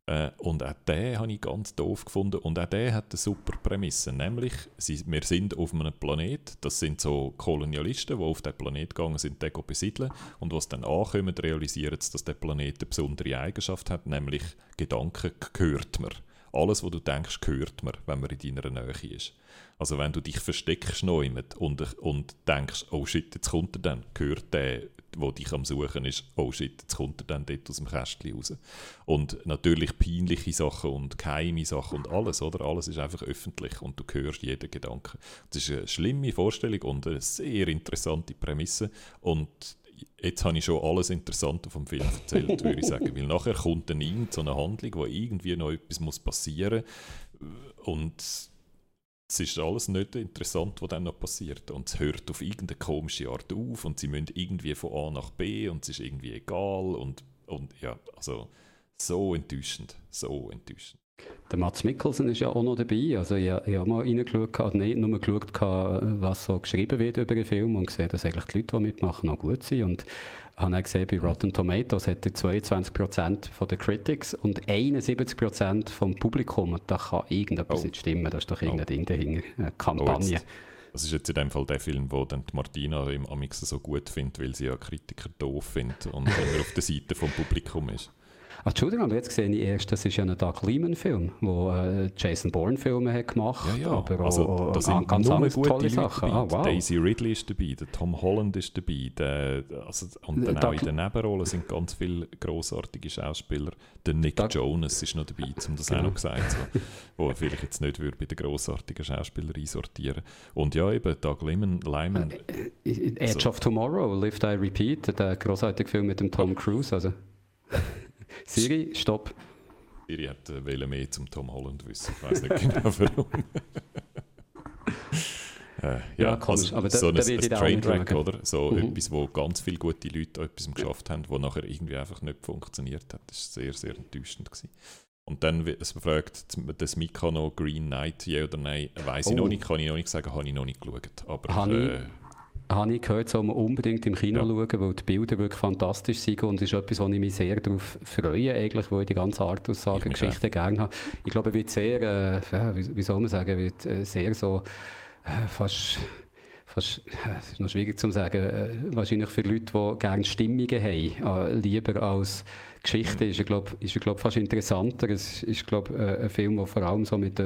Äh, und auch den habe ich ganz doof gefunden. Und auch der hat eine super Prämisse. Nämlich, sie, wir sind auf einem Planet, das sind so Kolonialisten, die auf den Planet gegangen sind, den besiedeln. Und was dann ankommen, realisieren sie, dass der Planet eine besondere Eigenschaft hat, nämlich Gedanken gehört mir. Alles, was du denkst, gehört mir, wenn man in deiner Nähe ist. Also wenn du dich versteckst noch und, und denkst, oh shit, jetzt kommt er dann, gehört der, der dich am Suchen ist, oh shit, jetzt kommt er dann dort aus dem Kästchen raus. Und natürlich peinliche Sachen und geheime Sachen und alles, oder? Alles ist einfach öffentlich und du hörst jeden Gedanken. Das ist eine schlimme Vorstellung und eine sehr interessante Prämisse und jetzt habe ich schon alles Interessante vom Film erzählt, würde ich sagen. Weil nachher kommt dann irgend so eine Handlung, wo irgendwie noch etwas passieren muss und es ist alles nicht interessant, was dann noch passiert. Und es hört auf irgendeine komische Art auf und sie müssen irgendwie von A nach B und es ist irgendwie egal und, und ja, also so enttäuschend, so enttäuschend. Der Mats Mikkelsen ist ja auch noch dabei. Also ich, ich habe mal reingeschaut, gehabt, nicht nur geschaut, gehabt, was so geschrieben wird über den Film und gesehen, dass eigentlich die Leute, die mitmachen, auch gut sind. Und habe auch gesehen, bei Rotten Tomatoes hat er 22% von den Critics und 71% vom Publikum. Und da kann irgendetwas Oh. nicht stimmen. Da ist doch irgendein Ding dahinter. Eine Kampagne. jetzt- Das ist jetzt in dem Fall der Film, wo dann die Martina im Amix so gut findet, weil sie ja Kritiker doof findet und immer auf der Seite vom Publikum ist. Entschuldigung, aber jetzt sehe ich erst, das ist ja ein Doug Liman-Film, wo äh, Jason Bourne-Filme hat gemacht Ja, ja. aber also, auch, auch sind ganz andere gute tolle Leute Sachen. Ah, wow. Daisy Ridley ist dabei, der Tom Holland ist dabei, der, also, und dann auch in den Nebenrollen sind ganz viele grossartige Schauspieler. Der Nick Doug- Jonas ist noch dabei, um das auch Genau. noch gesagt so, wo er vielleicht jetzt nicht würde bei den grossartigen Schauspielern einsortieren Und ja, eben Doug Lyman, Lyman Edge So. of Tomorrow, Live Die Repeat, der großartige Film mit dem Tom Cruise. Also. Siri, stopp. Siri hat äh, mehr zum Tom Holland wissen. Ich weiß nicht genau warum. äh, ja, Ja, komisch, also aber da- so ein, da ein ich Trainwreck, oder? So Mhm. etwas, wo ganz viele gute Leute etwas geschafft haben, wo nachher irgendwie einfach nicht funktioniert hat. Das war sehr, sehr enttäuschend. Gewesen. Und dann es fragt das Mika noch Green Knight, ja oder nein, weiß ich Oh. noch nicht, kann ich noch nicht sagen, habe ich noch nicht geschaut. Aber ich- äh, Habe ich gehört, soll man unbedingt im Kino Ja. schauen, weil die Bilder wirklich fantastisch sind und ist etwas, wo ich mich sehr darauf freue, eigentlich, wo ich die ganze Artaussage, Ich mich Geschichte gerne habe. Ich glaube, er wird sehr, äh, wie, soll man sagen, wird äh, sehr so äh, fast fast, es ist noch schwierig zu sagen, äh, wahrscheinlich für Leute, die gerne Stimmungen haben, äh, lieber als Geschichte, ist glaube ist er, glaub, fast interessanter. Es ist, glaube ein Film, der vor allem so mit,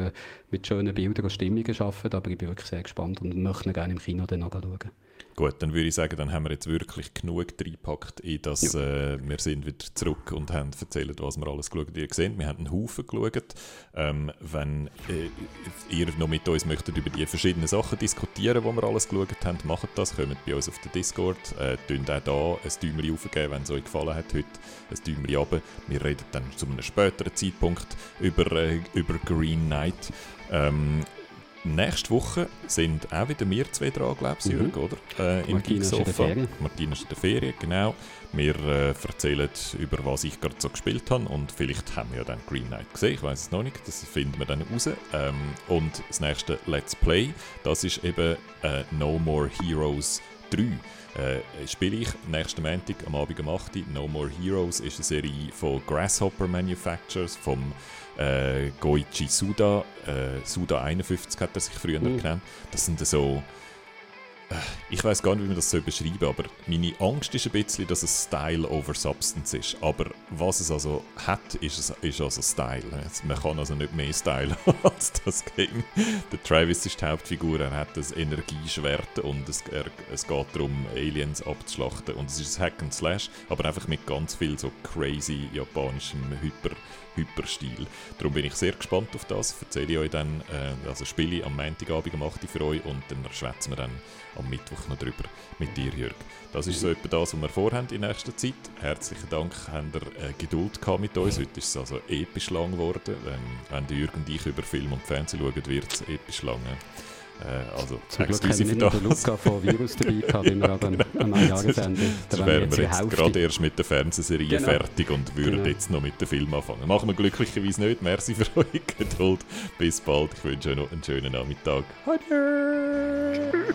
mit schönen Bildern und Stimmungen arbeitet, aber ich bin wirklich sehr gespannt und möchte ihn gerne im Kino dann noch schauen. Gut, dann würde ich sagen, dann haben wir jetzt wirklich genug reingepackt in das, äh, wir sind wieder zurück und haben erzählt, was wir alles geschaut haben. Ihr seht, wir haben einen Haufen geschaut. Ähm, wenn äh, ihr noch mit uns möchtet über die verschiedenen Sachen diskutieren, die wir alles geschaut haben, macht das, kommt bei uns auf den Discord, äh, auch da ein Däumchen aufgeben, wenn es euch gefallen hat heute, ein Däumchen runter. Wir reden dann zu einem späteren Zeitpunkt über, äh, über Green Knight. Ähm, Nächste Woche sind auch wieder wir zwei dran, glaube ich, Mhm. Oder? Äh, Im Martina ist in der Geeksofa. Ferien. Martina ist in der Ferien, genau. Wir äh, erzählen über was ich gerade so gespielt habe und vielleicht haben wir ja dann Green Knight gesehen, ich weiß es noch nicht, das finden wir dann raus. Ähm, und das nächste Let's Play, das ist eben äh, No More Heroes 3. Äh, spiele ich nächsten Montag am Abend um 8 Uhr. No More Heroes ist eine Serie von Grasshopper Manufacturers, vom äh, Goichi Suda. Äh, Suda 51 hat er sich früher Mhm. genannt. Das sind so. äh, Ich weiß gar nicht, wie man das so beschreiben aber meine Angst ist ein bisschen, dass es Style over Substance ist. Aber was es also hat, ist, es, ist also Style. Man kann also nicht mehr Style als das Game. Der Travis ist die Hauptfigur, er hat das Energieschwert und es, er, es geht darum, Aliens abzuschlachten. Und es ist ein Hack and Slash, aber einfach mit ganz viel so crazy japanischem Hyper, Hyperstil. Darum bin ich sehr gespannt auf das. Erzähle ich euch dann, äh, also spiele ich am Montagabend um 8 Uhr für euch und dann schwätzen wir dann am Mittwoch noch drüber mit dir, Jörg. Das ist so etwa das, was wir vorhaben in nächster Zeit. Herzlichen Dank, habt ihr äh, Geduld gehabt mit uns. Heute ist es also episch lang geworden. Ähm, wenn der Jürg und ich über Film und Fernsehen schauen, wird es episch lang. Äh, also, Zum Glück haben wir den. Luca von Virus dabei gehabt, wie wir am, am Jahresende. Da wären wir jetzt wir jetzt gerade erst mit der Fernsehserie Genau. fertig und würden Genau. jetzt noch mit dem Film anfangen. Machen wir glücklicherweise nicht. Merci für eure Geduld. Bis bald. Ich wünsche euch noch einen schönen Nachmittag. Adieu!